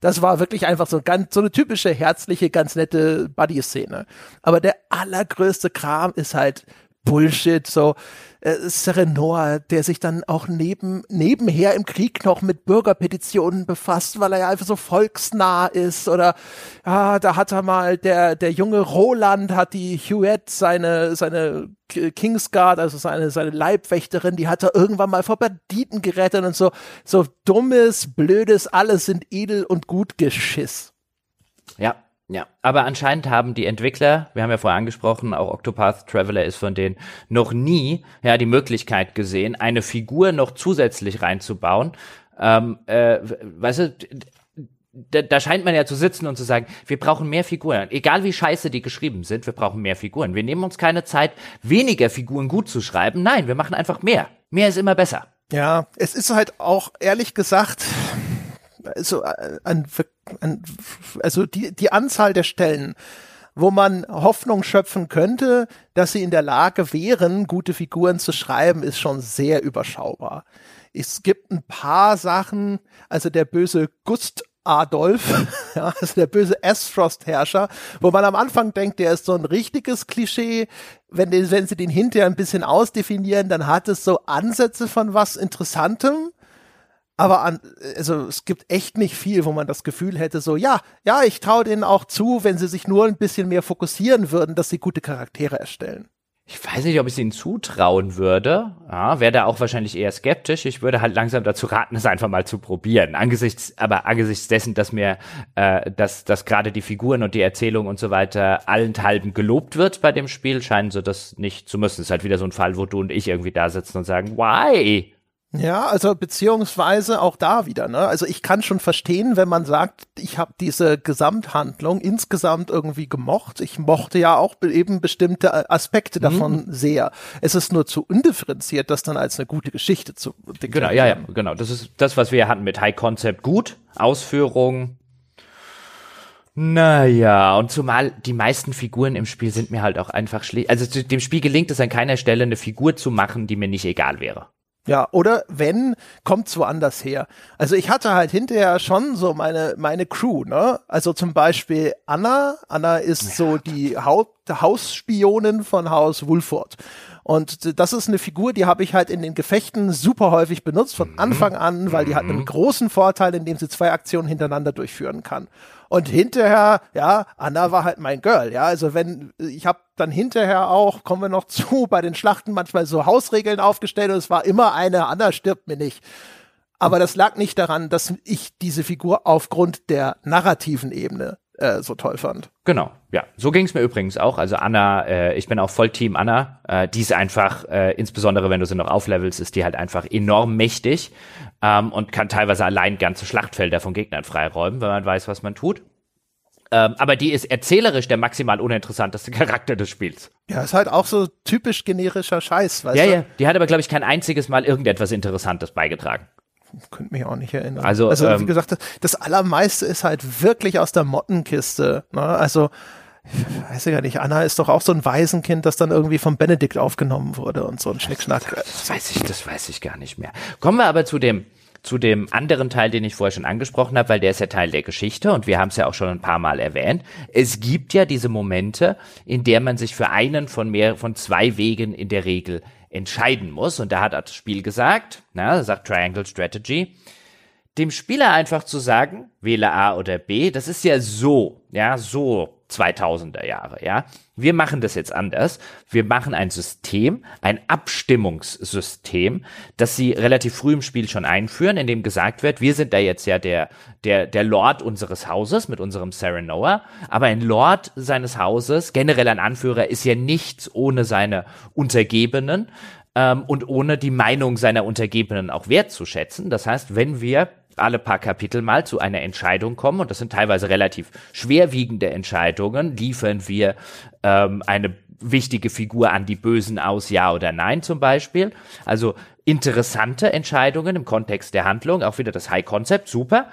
Das war wirklich einfach so ganz, so eine typische herzliche, ganz nette Buddy-Szene. Aber der allergrößte Kram ist halt Bullshit, so äh, Serenoa, der sich dann auch neben, nebenher im Krieg noch mit Bürgerpetitionen befasst, weil er ja einfach so volksnah ist oder ja, da hat er mal der, der junge Roland hat die Huette, seine, seine Kingsguard, also seine, seine Leibwächterin, die hat er irgendwann mal vor Banditen gerettet und so, so dummes, blödes, alles sind edel und gut Geschiss. Ja, ja, aber anscheinend haben die Entwickler, wir haben ja vorher angesprochen, auch Octopath Traveler ist von denen noch nie ja die Möglichkeit gesehen, eine Figur noch zusätzlich reinzubauen. Ähm, äh, weißt du, da, da scheint man ja zu sitzen und zu sagen, wir brauchen mehr Figuren. Egal wie scheiße die geschrieben sind, wir brauchen mehr Figuren. Wir nehmen uns keine Zeit, weniger Figuren gut zu schreiben. Nein, wir machen einfach mehr. Mehr ist immer besser. Ja, es ist halt auch ehrlich gesagt, also, an, an, also die, die Anzahl der Stellen, wo man Hoffnung schöpfen könnte, dass sie in der Lage wären, gute Figuren zu schreiben, ist schon sehr überschaubar. Es gibt ein paar Sachen, also der böse Gust Adolf, [laughs] ja, also der böse Asfrost-Herrscher, wo man am Anfang denkt, der ist so ein richtiges Klischee. Wenn, den, wenn sie den hinterher ein bisschen ausdefinieren, dann hat es so Ansätze von was Interessantem aber an, also es gibt echt nicht viel, wo man das Gefühl hätte, so, ja, ja, ich traue denen auch zu, wenn sie sich nur ein bisschen mehr fokussieren würden, dass sie gute Charaktere erstellen. Ich weiß nicht, ob ich es ihnen zutrauen würde. Ja, wäre da auch wahrscheinlich eher skeptisch. Ich würde halt langsam dazu raten, es einfach mal zu probieren. Angesichts, aber angesichts dessen, dass mir, äh, dass, dass gerade die Figuren und die Erzählung und so weiter allenthalben gelobt wird bei dem Spiel, scheinen sie das nicht zu müssen. Es ist halt wieder so ein Fall, wo du und ich irgendwie da sitzen und sagen, why? Ja, also beziehungsweise auch da wieder, ne? Also ich kann schon verstehen, wenn man sagt, ich habe diese Gesamthandlung insgesamt irgendwie gemocht. Ich mochte ja auch eben bestimmte Aspekte davon mhm. sehr. Es ist nur zu undifferenziert, das dann als eine gute Geschichte zu Genau, ja, ja, genau. Das ist das, was wir hatten mit High Concept gut, Ausführung. Naja, und zumal die meisten Figuren im Spiel sind mir halt auch einfach schlecht. Also dem Spiel gelingt es an keiner Stelle, eine Figur zu machen, die mir nicht egal wäre. Ja, oder wenn, kommt's woanders her. Also ich hatte halt hinterher schon so meine, meine Crew, ne? Also zum Beispiel Anna. Anna ist ja. so die Hausspionin von Haus Wolford. Und das ist eine Figur, die habe ich halt in den Gefechten super häufig benutzt, von mhm. Anfang an, weil die hat einen mhm. großen Vorteil, indem sie zwei Aktionen hintereinander durchführen kann. Und hinterher, ja, Anna war halt mein Girl, ja. Also wenn, ich habe dann hinterher auch, kommen wir noch [laughs] zu, bei den Schlachten manchmal so Hausregeln aufgestellt und es war immer eine, Anna stirbt mir nicht. Aber das lag nicht daran, dass ich diese Figur aufgrund der narrativen Ebene äh, so toll fand. Genau, ja. So ging es mir übrigens auch. Also Anna, äh, ich bin auch voll Team Anna. Äh, die ist einfach, äh, insbesondere wenn du sie noch auflevelst, ist die halt einfach enorm mächtig ähm, und kann teilweise allein ganze Schlachtfelder von Gegnern freiräumen, wenn man weiß, was man tut. Ähm, aber die ist erzählerisch der maximal uninteressanteste [laughs] Charakter des Spiels. Ja, ist halt auch so typisch generischer Scheiß, weißt ja, du? Ja, ja. Die hat aber, glaube ich, kein einziges Mal irgendetwas Interessantes beigetragen. Könnte mich auch nicht erinnern. Also, also wie ähm, gesagt, das, das Allermeiste ist halt wirklich aus der Mottenkiste. Ne? Also, ich weiß ja nicht, Anna ist doch auch so ein Waisenkind, das dann irgendwie vom Benedikt aufgenommen wurde und so ein Schnickschnack. Das weiß ich, das weiß ich gar nicht mehr. Kommen wir aber zu dem zu dem anderen Teil, den ich vorher schon angesprochen habe, weil der ist ja Teil der Geschichte und wir haben es ja auch schon ein paar Mal erwähnt. Es gibt ja diese Momente, in der man sich für einen von mehr von zwei Wegen in der Regel entscheiden muss. Und da hat das Spiel gesagt, na, sagt Triangle Strategy, dem Spieler einfach zu sagen, wähle A oder B, das ist ja so, ja, so 2000er Jahre, ja. Wir machen das jetzt anders. Wir machen ein System, ein Abstimmungssystem, das sie relativ früh im Spiel schon einführen, in dem gesagt wird, wir sind da jetzt ja der, der, der Lord unseres Hauses mit unserem Serenoa, aber ein Lord seines Hauses, generell ein Anführer, ist ja nichts ohne seine Untergebenen ähm, und ohne die Meinung seiner Untergebenen auch wertzuschätzen. Das heißt, wenn wir alle paar Kapitel mal zu einer Entscheidung kommen, und das sind teilweise relativ schwerwiegende Entscheidungen, liefern wir ähm, eine wichtige Figur an die Bösen aus, ja oder nein zum Beispiel. Also interessante Entscheidungen im Kontext der Handlung, auch wieder das High Concept, super.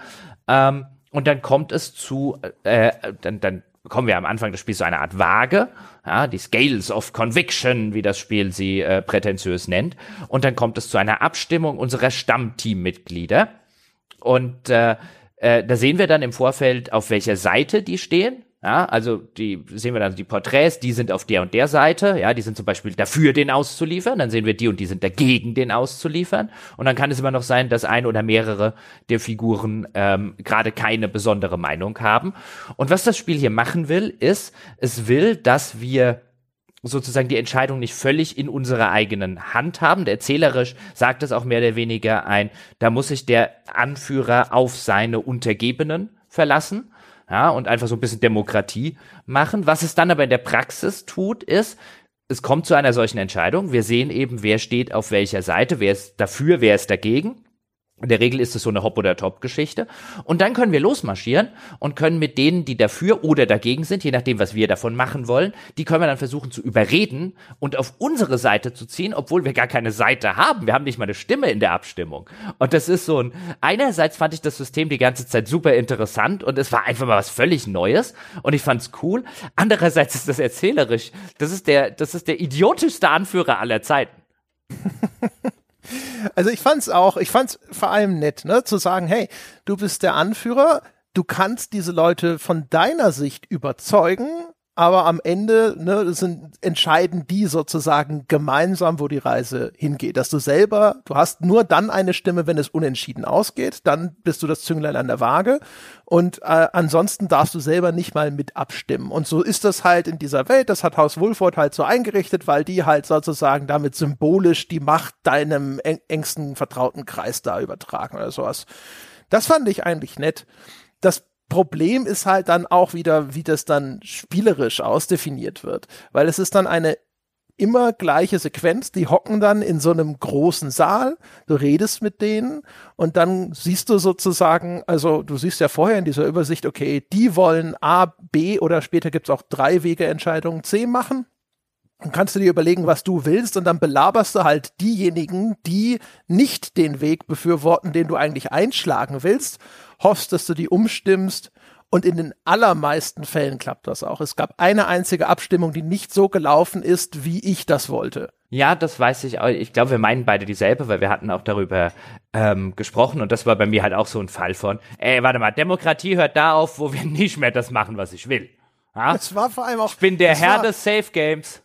Ähm, und dann kommt es zu, äh, dann, dann bekommen wir am Anfang des Spiels so eine Art Waage, ja, die Scales of Conviction, wie das Spiel sie äh, prätentiös nennt. Und dann kommt es zu einer Abstimmung unserer Stammteammitglieder. Und äh, äh, da sehen wir dann im Vorfeld, auf welcher Seite die stehen. Ja, also die sehen wir dann die Porträts, die sind auf der und der Seite, ja, die sind zum Beispiel dafür, den auszuliefern, dann sehen wir die und die sind dagegen, den auszuliefern. Und dann kann es immer noch sein, dass ein oder mehrere der Figuren ähm, gerade keine besondere Meinung haben. Und was das Spiel hier machen will, ist, es will, dass wir sozusagen die Entscheidung nicht völlig in unserer eigenen Hand haben. Der erzählerisch sagt es auch mehr oder weniger ein, da muss sich der Anführer auf seine Untergebenen verlassen ja, und einfach so ein bisschen Demokratie machen. Was es dann aber in der Praxis tut, ist, es kommt zu einer solchen Entscheidung. Wir sehen eben, wer steht auf welcher Seite, wer ist dafür, wer ist dagegen. In der Regel ist es so eine Hop- oder Top-Geschichte. Und dann können wir losmarschieren und können mit denen, die dafür oder dagegen sind, je nachdem, was wir davon machen wollen, die können wir dann versuchen zu überreden und auf unsere Seite zu ziehen, obwohl wir gar keine Seite haben. Wir haben nicht mal eine Stimme in der Abstimmung. Und das ist so ein, einerseits fand ich das System die ganze Zeit super interessant und es war einfach mal was völlig Neues und ich fand's cool. Andererseits ist das erzählerisch. Das ist der, das ist der idiotischste Anführer aller Zeiten. [laughs] Also ich fand's auch, ich fand's vor allem nett, ne, zu sagen, hey, du bist der Anführer, du kannst diese Leute von deiner Sicht überzeugen, aber am Ende ne, sind, entscheiden die sozusagen gemeinsam, wo die Reise hingeht. Dass du selber, du hast nur dann eine Stimme, wenn es unentschieden ausgeht, dann bist du das Zünglein an der Waage und äh, ansonsten darfst du selber nicht mal mit abstimmen. Und so ist das halt in dieser Welt, das hat Haus Wohlford halt so eingerichtet, weil die halt sozusagen damit symbolisch die Macht deinem eng engsten vertrauten Kreis da übertragen oder sowas. Das fand ich eigentlich nett. Das Problem ist halt dann auch wieder, wie das dann spielerisch ausdefiniert wird, weil es ist dann eine immer gleiche Sequenz, die hocken dann in so einem großen Saal, du redest mit denen und dann siehst du sozusagen, also du siehst ja vorher in dieser Übersicht, okay, die wollen A, B oder später gibt's auch drei Wege Entscheidungen C machen. Dann kannst du dir überlegen, was du willst und dann belaberst du halt diejenigen, die nicht den Weg befürworten, den du eigentlich einschlagen willst hoffst, dass du die umstimmst. Und in den allermeisten Fällen klappt das auch. Es gab eine einzige Abstimmung, die nicht so gelaufen ist, wie ich das wollte. Ja, das weiß ich auch. Ich glaube, wir meinen beide dieselbe, weil wir hatten auch darüber ähm, gesprochen und das war bei mir halt auch so ein Fall von, ey, warte mal, Demokratie hört da auf, wo wir nicht mehr das machen, was ich will. Ja? Das war vor allem auch. Ich bin der Herr war, des Safe Games.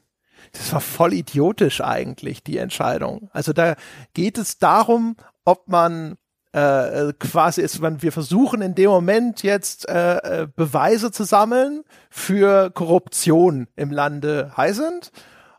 Das war voll idiotisch eigentlich, die Entscheidung. Also da geht es darum, ob man äh, quasi ist, man, wir versuchen in dem Moment jetzt äh, äh, Beweise zu sammeln für Korruption im Lande Heisend.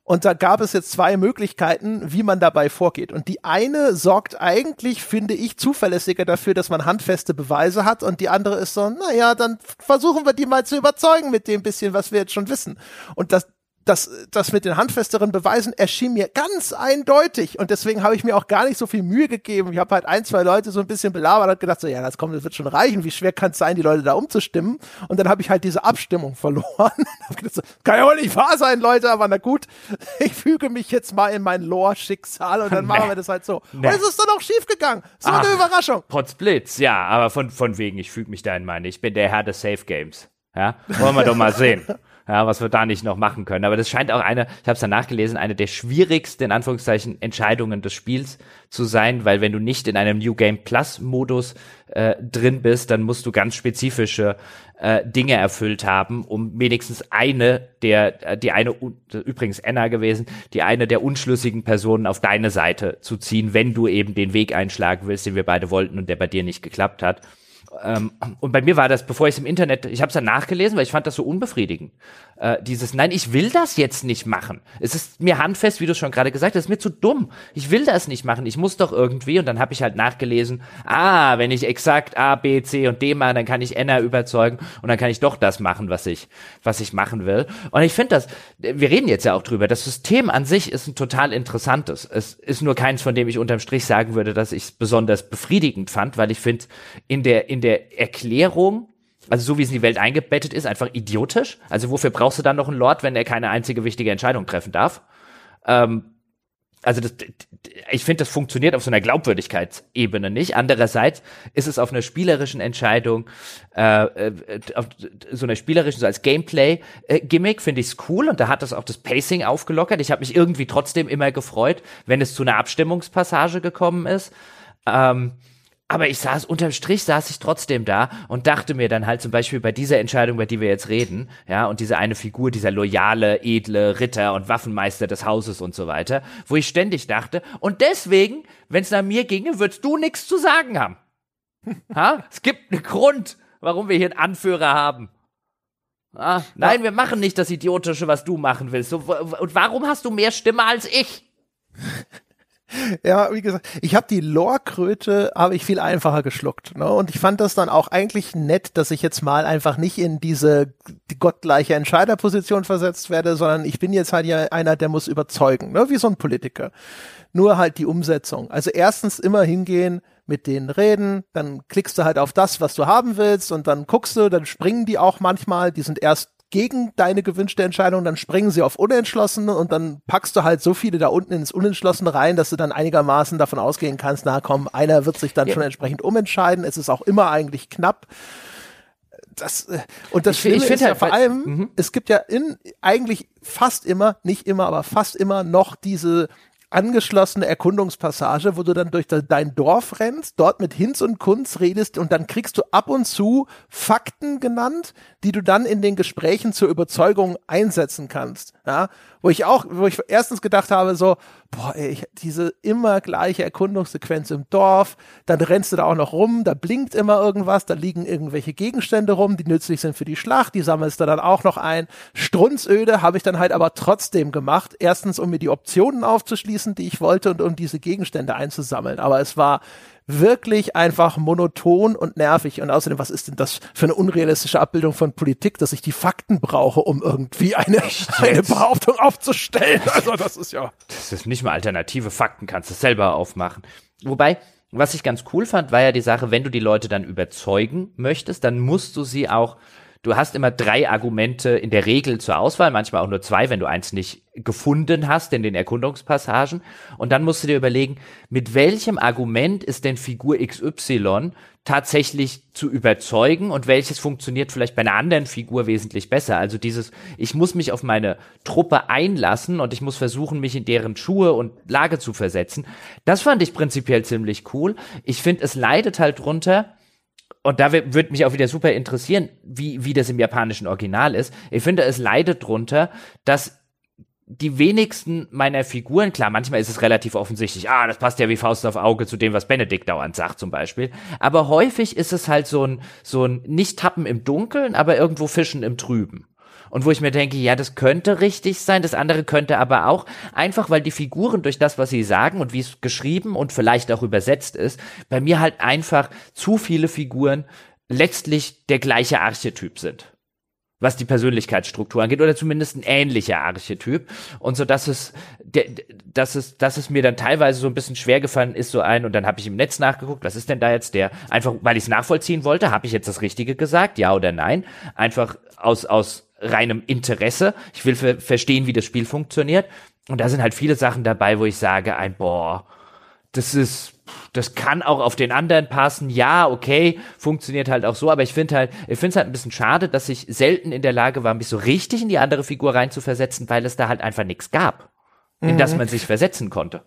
Und da gab es jetzt zwei Möglichkeiten, wie man dabei vorgeht. Und die eine sorgt eigentlich, finde ich, zuverlässiger dafür, dass man handfeste Beweise hat. Und die andere ist so, naja, dann versuchen wir die mal zu überzeugen mit dem bisschen, was wir jetzt schon wissen. Und das, das, das mit den handfesteren Beweisen erschien mir ganz eindeutig und deswegen habe ich mir auch gar nicht so viel Mühe gegeben. Ich habe halt ein, zwei Leute so ein bisschen belabert und gedacht so, ja, das kommt, das wird schon reichen. Wie schwer kann es sein, die Leute da umzustimmen? Und dann habe ich halt diese Abstimmung [laughs] verloren. gedacht, so, kann ja wohl nicht wahr sein, Leute, aber na gut, [laughs] ich füge mich jetzt mal in mein Lore-Schicksal und dann [laughs] nee. machen wir das halt so. Nee. Und es ist dann auch schief gegangen. So Ach, eine Überraschung. Potzblitz, ja, aber von, von wegen, ich füge mich da in meine, ich bin der Herr des Safe Games. Ja, wollen wir doch mal sehen. Ja, was wir da nicht noch machen können. Aber das scheint auch eine, ich habe es dann nachgelesen, eine der schwierigsten, in Anführungszeichen, Entscheidungen des Spiels zu sein, weil wenn du nicht in einem New Game Plus Modus äh, drin bist, dann musst du ganz spezifische äh, Dinge erfüllt haben, um wenigstens eine der, äh, die eine, übrigens Anna gewesen, die eine der unschlüssigen Personen auf deine Seite zu ziehen, wenn du eben den Weg einschlagen willst, den wir beide wollten und der bei dir nicht geklappt hat. Ähm, und bei mir war das, bevor ich es im Internet, ich habe es dann nachgelesen, weil ich fand das so unbefriedigend. Äh, dieses, nein, ich will das jetzt nicht machen. Es ist mir handfest, wie du schon gerade gesagt hast, ist mir zu dumm. Ich will das nicht machen. Ich muss doch irgendwie. Und dann habe ich halt nachgelesen, ah, wenn ich exakt A, B, C und D mache, dann kann ich Enna überzeugen und dann kann ich doch das machen, was ich, was ich machen will. Und ich finde das, wir reden jetzt ja auch drüber, das System an sich ist ein total interessantes. Es ist nur keins, von dem ich unterm Strich sagen würde, dass ich es besonders befriedigend fand, weil ich finde, in der, in der Erklärung also so wie es in die Welt eingebettet ist, einfach idiotisch. Also wofür brauchst du dann noch einen Lord, wenn er keine einzige wichtige Entscheidung treffen darf? Ähm, also das, ich finde, das funktioniert auf so einer Glaubwürdigkeitsebene nicht. Andererseits ist es auf einer spielerischen Entscheidung, äh, äh auf so einer spielerischen, so als Gameplay-Gimmick, finde ich es cool und da hat das auch das Pacing aufgelockert. Ich habe mich irgendwie trotzdem immer gefreut, wenn es zu einer Abstimmungspassage gekommen ist. Ähm, aber ich saß, unterm Strich saß ich trotzdem da und dachte mir dann halt zum Beispiel bei dieser Entscheidung, über die wir jetzt reden, ja, und diese eine Figur, dieser loyale, edle Ritter und Waffenmeister des Hauses und so weiter, wo ich ständig dachte, und deswegen, wenn es nach mir ginge, würdest du nichts zu sagen haben. ha? Es gibt einen Grund, warum wir hier einen Anführer haben. Ah, nein, ja. wir machen nicht das Idiotische, was du machen willst. So, und warum hast du mehr Stimme als ich? Ja, wie gesagt, ich habe die Lorkröte habe ich viel einfacher geschluckt. Ne? Und ich fand das dann auch eigentlich nett, dass ich jetzt mal einfach nicht in diese die gottgleiche Entscheiderposition versetzt werde, sondern ich bin jetzt halt ja einer, der muss überzeugen, ne? wie so ein Politiker. Nur halt die Umsetzung. Also erstens immer hingehen, mit denen reden, dann klickst du halt auf das, was du haben willst und dann guckst du, dann springen die auch manchmal, die sind erst gegen deine gewünschte Entscheidung, dann springen sie auf Unentschlossene und dann packst du halt so viele da unten ins Unentschlossene rein, dass du dann einigermaßen davon ausgehen kannst, na komm, einer wird sich dann ja. schon entsprechend umentscheiden. Es ist auch immer eigentlich knapp. Das, äh, und das ich, Schlimme ich ist ja halt, vor allem, mhm. es gibt ja in, eigentlich fast immer, nicht immer, aber fast immer noch diese angeschlossene Erkundungspassage, wo du dann durch dein Dorf rennst, dort mit Hinz und Kunz redest und dann kriegst du ab und zu Fakten genannt, die du dann in den Gesprächen zur Überzeugung einsetzen kannst. Ja, wo ich auch, wo ich erstens gedacht habe, so, boah, ey, diese immer gleiche Erkundungssequenz im Dorf, dann rennst du da auch noch rum, da blinkt immer irgendwas, da liegen irgendwelche Gegenstände rum, die nützlich sind für die Schlacht, die sammelst du dann auch noch ein. Strunzöde habe ich dann halt aber trotzdem gemacht. Erstens, um mir die Optionen aufzuschließen, die ich wollte und um diese Gegenstände einzusammeln. Aber es war wirklich einfach monoton und nervig. Und außerdem, was ist denn das für eine unrealistische Abbildung von Politik, dass ich die Fakten brauche, um irgendwie eine, eine Behauptung aufzustellen? [laughs] Also das ist ja. Das ist nicht mal alternative Fakten, kannst du selber aufmachen. Wobei, was ich ganz cool fand, war ja die Sache, wenn du die Leute dann überzeugen möchtest, dann musst du sie auch du hast immer drei Argumente in der Regel zur Auswahl, manchmal auch nur zwei, wenn du eins nicht gefunden hast in den Erkundungspassagen. Und dann musst du dir überlegen, mit welchem Argument ist denn Figur XY tatsächlich zu überzeugen und welches funktioniert vielleicht bei einer anderen Figur wesentlich besser. Also dieses, ich muss mich auf meine Truppe einlassen und ich muss versuchen, mich in deren Schuhe und Lage zu versetzen. Das fand ich prinzipiell ziemlich cool. Ich finde, es leidet halt drunter, und da würde mich auch wieder super interessieren, wie, wie das im japanischen Original ist. Ich finde, es leidet drunter, dass die wenigsten meiner Figuren, klar, manchmal ist es relativ offensichtlich, ah, das passt ja wie Faust auf Auge zu dem, was Benedikt dauernd sagt zum Beispiel. Aber häufig ist es halt so ein, so ein Nicht-Tappen im Dunkeln, aber irgendwo Fischen im Trüben und wo ich mir denke, ja, das könnte richtig sein, das andere könnte aber auch, einfach weil die Figuren durch das, was sie sagen und wie es geschrieben und vielleicht auch übersetzt ist, bei mir halt einfach zu viele Figuren letztlich der gleiche Archetyp sind. was die Persönlichkeitsstruktur angeht, oder zumindest ein ähnlicher Archetyp. Und so, dass es, dass es, dass es mir dann teilweise so ein bisschen schwer gefallen ist, so ein, und dann habe ich im Netz nachgeguckt, was ist denn da jetzt der, einfach, weil ich es nachvollziehen wollte, habe ich jetzt das Richtige gesagt, ja oder nein? Einfach aus, aus reinem Interesse. Ich will ver verstehen, wie das Spiel funktioniert. Und da sind halt viele Sachen dabei, wo ich sage, ein, boah, das ist, das kann auch auf den anderen passen. Ja, okay, funktioniert halt auch so, aber ich finde halt, ich finde es halt ein bisschen schade, dass ich selten in der Lage war, mich so richtig in die andere Figur reinzuversetzen, weil es da halt einfach nichts gab, in mhm. das man sich versetzen konnte.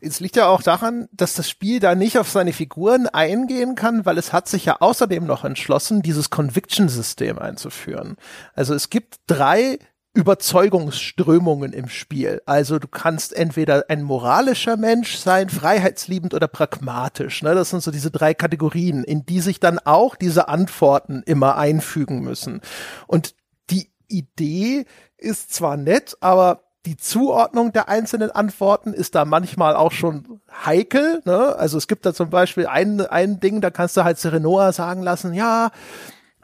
Es liegt ja auch daran, dass das Spiel da nicht auf seine Figuren eingehen kann, weil es hat sich ja außerdem noch entschlossen, dieses Conviction-System einzuführen. Also es gibt drei Überzeugungsströmungen im Spiel. Also du kannst entweder ein moralischer Mensch sein, freiheitsliebend oder pragmatisch. Ne? Das sind so diese drei Kategorien, in die sich dann auch diese Antworten immer einfügen müssen. Und die Idee ist zwar nett, aber die Zuordnung der einzelnen Antworten ist da manchmal auch schon heikel. Ne? Also es gibt da zum Beispiel ein, ein Ding, da kannst du halt Serenoa sagen lassen, ja,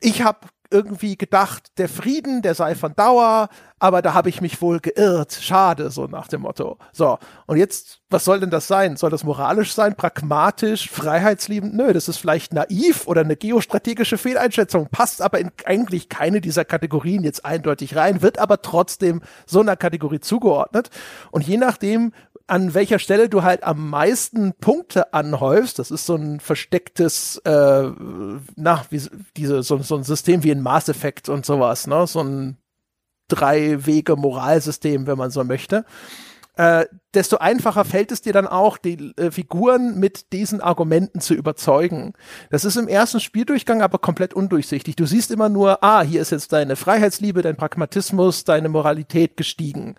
ich habe irgendwie gedacht, der Frieden, der sei von Dauer, aber da habe ich mich wohl geirrt. Schade, so nach dem Motto. So, und jetzt, was soll denn das sein? Soll das moralisch sein, pragmatisch, freiheitsliebend? Nö, das ist vielleicht naiv oder eine geostrategische Fehleinschätzung, passt aber in eigentlich keine dieser Kategorien jetzt eindeutig rein, wird aber trotzdem so einer Kategorie zugeordnet. Und je nachdem, an welcher Stelle du halt am meisten Punkte anhäufst, das ist so ein verstecktes, äh, na, wie diese, so, so ein System wie in Mass Effect und sowas, ne? So ein Drei-Wege-Moralsystem, wenn man so möchte. Äh, desto einfacher fällt es dir dann auch, die äh, Figuren mit diesen Argumenten zu überzeugen. Das ist im ersten Spieldurchgang aber komplett undurchsichtig. Du siehst immer nur, ah, hier ist jetzt deine Freiheitsliebe, dein Pragmatismus, deine Moralität gestiegen.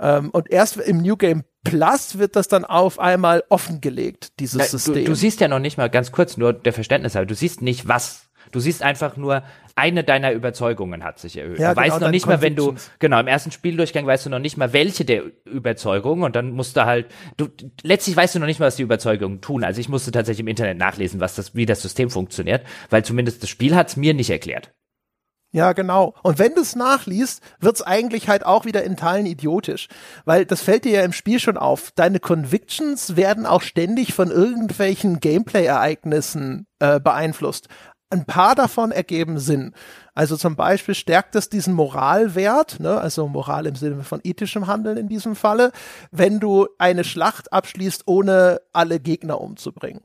Ähm, und erst im New Game Plus wird das dann auf einmal offengelegt, dieses ja, System. Du, du, siehst ja noch nicht mal ganz kurz nur der Verständnis, aber du siehst nicht was. Du siehst einfach nur, eine deiner Überzeugungen hat sich erhöht. Ja, du weißt genau, noch nicht mal, wenn du, genau, im ersten Spieldurchgang weißt du noch nicht mal, welche der Überzeugungen und dann musst du halt, du, letztlich weißt du noch nicht mal, was die Überzeugungen tun. Also ich musste tatsächlich im Internet nachlesen, was das, wie das System funktioniert, weil zumindest das Spiel hat es mir nicht erklärt. Ja, genau. Und wenn du es nachliest, wird's eigentlich halt auch wieder in Teilen idiotisch. Weil das fällt dir ja im Spiel schon auf. Deine Convictions werden auch ständig von irgendwelchen Gameplay-Ereignissen äh, beeinflusst. Ein paar davon ergeben Sinn. Also zum Beispiel stärkt es diesen Moralwert, ne, also Moral im Sinne von ethischem Handeln in diesem Falle, wenn du eine Schlacht abschließt, ohne alle Gegner umzubringen.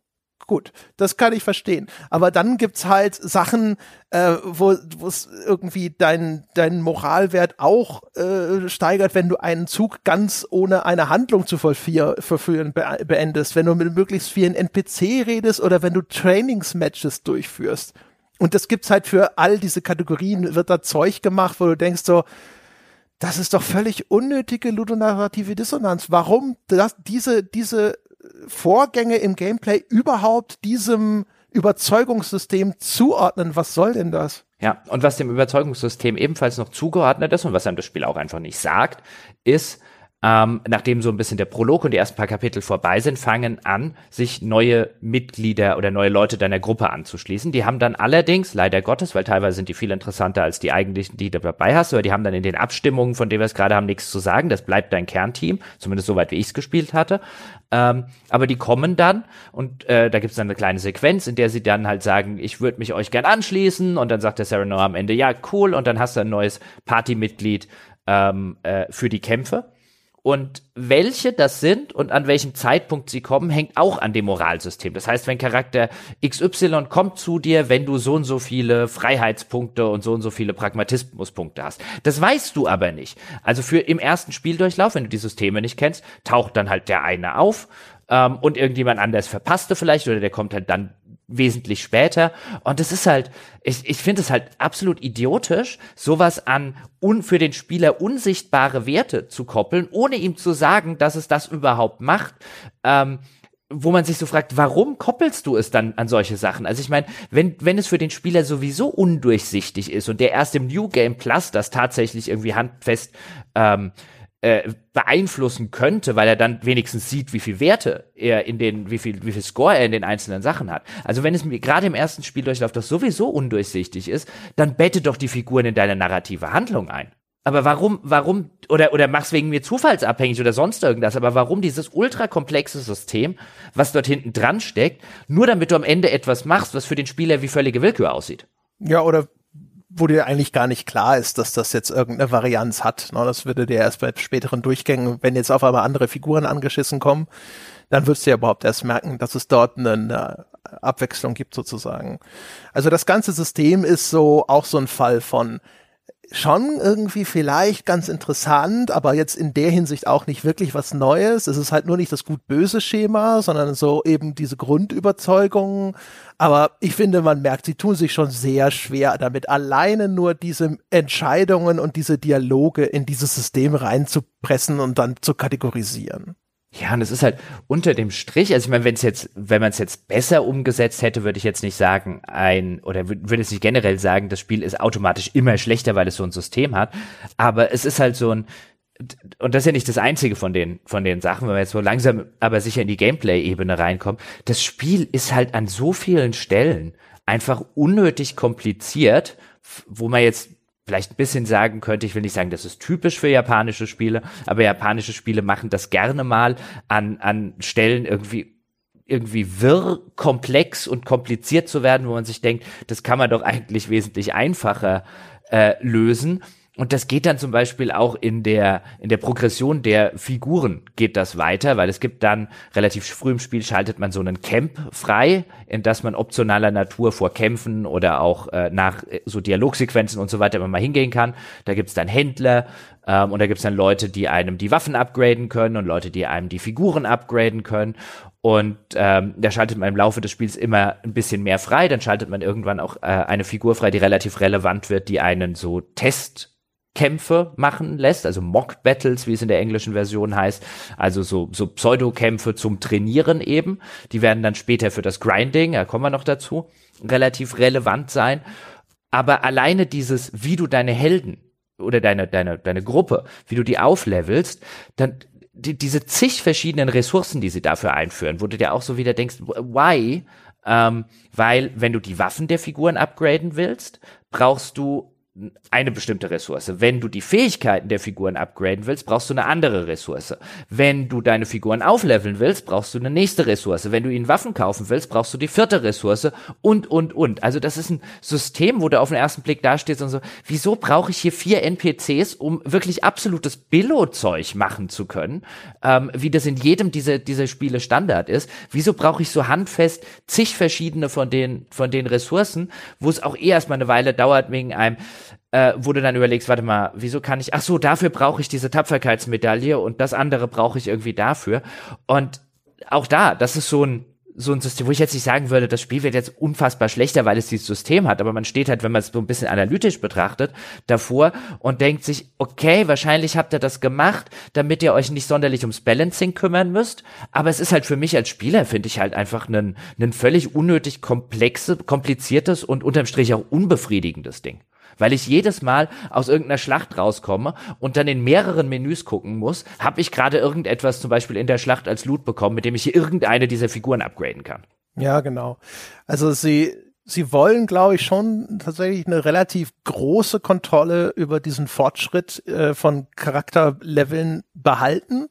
Gut, das kann ich verstehen. Aber dann gibt's halt Sachen, äh, wo es irgendwie dein, dein Moralwert auch äh, steigert, wenn du einen Zug ganz ohne eine Handlung zu vollführen be beendest, wenn du mit möglichst vielen NPC redest oder wenn du Trainingsmatches durchführst. Und das gibt's halt für all diese Kategorien, wird da Zeug gemacht, wo du denkst so, das ist doch völlig unnötige ludonarrative Dissonanz. Warum das, diese, diese Vorgänge im Gameplay überhaupt diesem Überzeugungssystem zuordnen. Was soll denn das? Ja, und was dem Überzeugungssystem ebenfalls noch zugeordnet ist und was einem das Spiel auch einfach nicht sagt, ist, ähm, nachdem so ein bisschen der Prolog und die ersten paar Kapitel vorbei sind, fangen an, sich neue Mitglieder oder neue Leute deiner Gruppe anzuschließen. Die haben dann allerdings, leider Gottes, weil teilweise sind die viel interessanter als die eigentlichen, die du dabei hast, oder die haben dann in den Abstimmungen, von denen wir es gerade haben, nichts zu sagen. Das bleibt dein Kernteam, zumindest soweit wie ich es gespielt hatte. Ähm, aber die kommen dann und äh, da gibt es dann eine kleine Sequenz, in der sie dann halt sagen, ich würde mich euch gern anschließen und dann sagt der Sarah Noah am Ende, ja, cool, und dann hast du ein neues Partymitglied ähm, äh, für die Kämpfe. Und welche das sind und an welchem Zeitpunkt sie kommen, hängt auch an dem Moralsystem. Das heißt, wenn Charakter XY kommt zu dir, wenn du so und so viele Freiheitspunkte und so und so viele Pragmatismuspunkte hast. Das weißt du aber nicht. Also für im ersten Spieldurchlauf, wenn du die Systeme nicht kennst, taucht dann halt der eine auf ähm, und irgendjemand anders verpasste vielleicht oder der kommt halt dann wesentlich später. Und es ist halt, ich, ich finde es halt absolut idiotisch, sowas an un, für den Spieler unsichtbare Werte zu koppeln, ohne ihm zu sagen, dass es das überhaupt macht. Ähm, wo man sich so fragt, warum koppelst du es dann an solche Sachen? Also ich meine, wenn, wenn es für den Spieler sowieso undurchsichtig ist und der erst im New Game Plus das tatsächlich irgendwie handfest ähm, äh, beeinflussen könnte, weil er dann wenigstens sieht, wie viel Werte er in den, wie viel, wie viel Score er in den einzelnen Sachen hat. Also wenn es mir gerade im ersten Spieldurchlauf das sowieso undurchsichtig ist, dann bette doch die Figuren in deine narrative Handlung ein. Aber warum, warum, oder, oder mach's wegen mir zufallsabhängig oder sonst irgendwas, aber warum dieses ultrakomplexe System, was dort hinten dran steckt, nur damit du am Ende etwas machst, was für den Spieler wie völlige Willkür aussieht? Ja, oder wo dir eigentlich gar nicht klar ist, dass das jetzt irgendeine Varianz hat. Ne? Das würde dir erst bei späteren Durchgängen, wenn jetzt auf einmal andere Figuren angeschissen kommen, dann würdest du ja überhaupt erst merken, dass es dort eine Abwechslung gibt sozusagen. Also das ganze System ist so auch so ein Fall von schon irgendwie vielleicht ganz interessant, aber jetzt in der Hinsicht auch nicht wirklich was Neues. Es ist halt nur nicht das gut-böse Schema, sondern so eben diese Grundüberzeugungen. Aber ich finde, man merkt, sie tun sich schon sehr schwer damit, alleine nur diese Entscheidungen und diese Dialoge in dieses System reinzupressen und dann zu kategorisieren. Ja, und es ist halt unter dem Strich, also ich meine, wenn es jetzt, wenn man es jetzt besser umgesetzt hätte, würde ich jetzt nicht sagen, ein, oder würde es nicht generell sagen, das Spiel ist automatisch immer schlechter, weil es so ein System hat. Aber es ist halt so ein, und das ist ja nicht das einzige von den, von den Sachen, wenn wir jetzt so langsam aber sicher in die Gameplay-Ebene reinkommen. Das Spiel ist halt an so vielen Stellen einfach unnötig kompliziert, wo man jetzt vielleicht ein bisschen sagen könnte, ich will nicht sagen, das ist typisch für japanische Spiele, aber japanische Spiele machen das gerne mal an, an Stellen irgendwie irgendwie wirr, komplex und kompliziert zu werden, wo man sich denkt, das kann man doch eigentlich wesentlich einfacher äh, lösen. Und das geht dann zum Beispiel auch in der, in der Progression der Figuren geht das weiter, weil es gibt dann relativ früh im Spiel schaltet man so einen Camp frei, in das man optionaler Natur vor Kämpfen oder auch äh, nach äh, so Dialogsequenzen und so weiter immer mal hingehen kann. Da gibt's dann Händler ähm, und da gibt's dann Leute, die einem die Waffen upgraden können und Leute, die einem die Figuren upgraden können. Und ähm, da schaltet man im Laufe des Spiels immer ein bisschen mehr frei. Dann schaltet man irgendwann auch äh, eine Figur frei, die relativ relevant wird, die einen so Test Kämpfe machen lässt, also Mock Battles, wie es in der englischen Version heißt, also so, so Pseudo-Kämpfe zum Trainieren eben. Die werden dann später für das Grinding, da kommen wir noch dazu, relativ relevant sein. Aber alleine dieses, wie du deine Helden oder deine, deine, deine Gruppe, wie du die auflevelst, dann die, diese zig verschiedenen Ressourcen, die sie dafür einführen, wo du dir auch so wieder denkst, why? Ähm, weil wenn du die Waffen der Figuren upgraden willst, brauchst du eine bestimmte Ressource. Wenn du die Fähigkeiten der Figuren upgraden willst, brauchst du eine andere Ressource. Wenn du deine Figuren aufleveln willst, brauchst du eine nächste Ressource. Wenn du ihnen Waffen kaufen willst, brauchst du die vierte Ressource und, und, und. Also das ist ein System, wo du auf den ersten Blick dastehst und so, wieso brauche ich hier vier NPCs, um wirklich absolutes Billo-Zeug machen zu können, ähm, wie das in jedem dieser, dieser Spiele Standard ist. Wieso brauche ich so handfest zig verschiedene von den, von den Ressourcen, wo es auch eh erstmal eine Weile dauert wegen einem äh, wo du dann überlegst, warte mal, wieso kann ich, ach so, dafür brauche ich diese Tapferkeitsmedaille und das andere brauche ich irgendwie dafür. Und auch da, das ist so ein, so ein System, wo ich jetzt nicht sagen würde, das Spiel wird jetzt unfassbar schlechter, weil es dieses System hat, aber man steht halt, wenn man es so ein bisschen analytisch betrachtet, davor und denkt sich, okay, wahrscheinlich habt ihr das gemacht, damit ihr euch nicht sonderlich ums Balancing kümmern müsst, aber es ist halt für mich als Spieler, finde ich halt einfach ein, völlig unnötig komplexe, kompliziertes und unterm Strich auch unbefriedigendes Ding weil ich jedes Mal aus irgendeiner Schlacht rauskomme und dann in mehreren Menüs gucken muss, habe ich gerade irgendetwas zum Beispiel in der Schlacht als Loot bekommen, mit dem ich irgendeine dieser Figuren upgraden kann. Ja, genau. Also sie sie wollen, glaube ich, schon tatsächlich eine relativ große Kontrolle über diesen Fortschritt äh, von Charakterleveln behalten.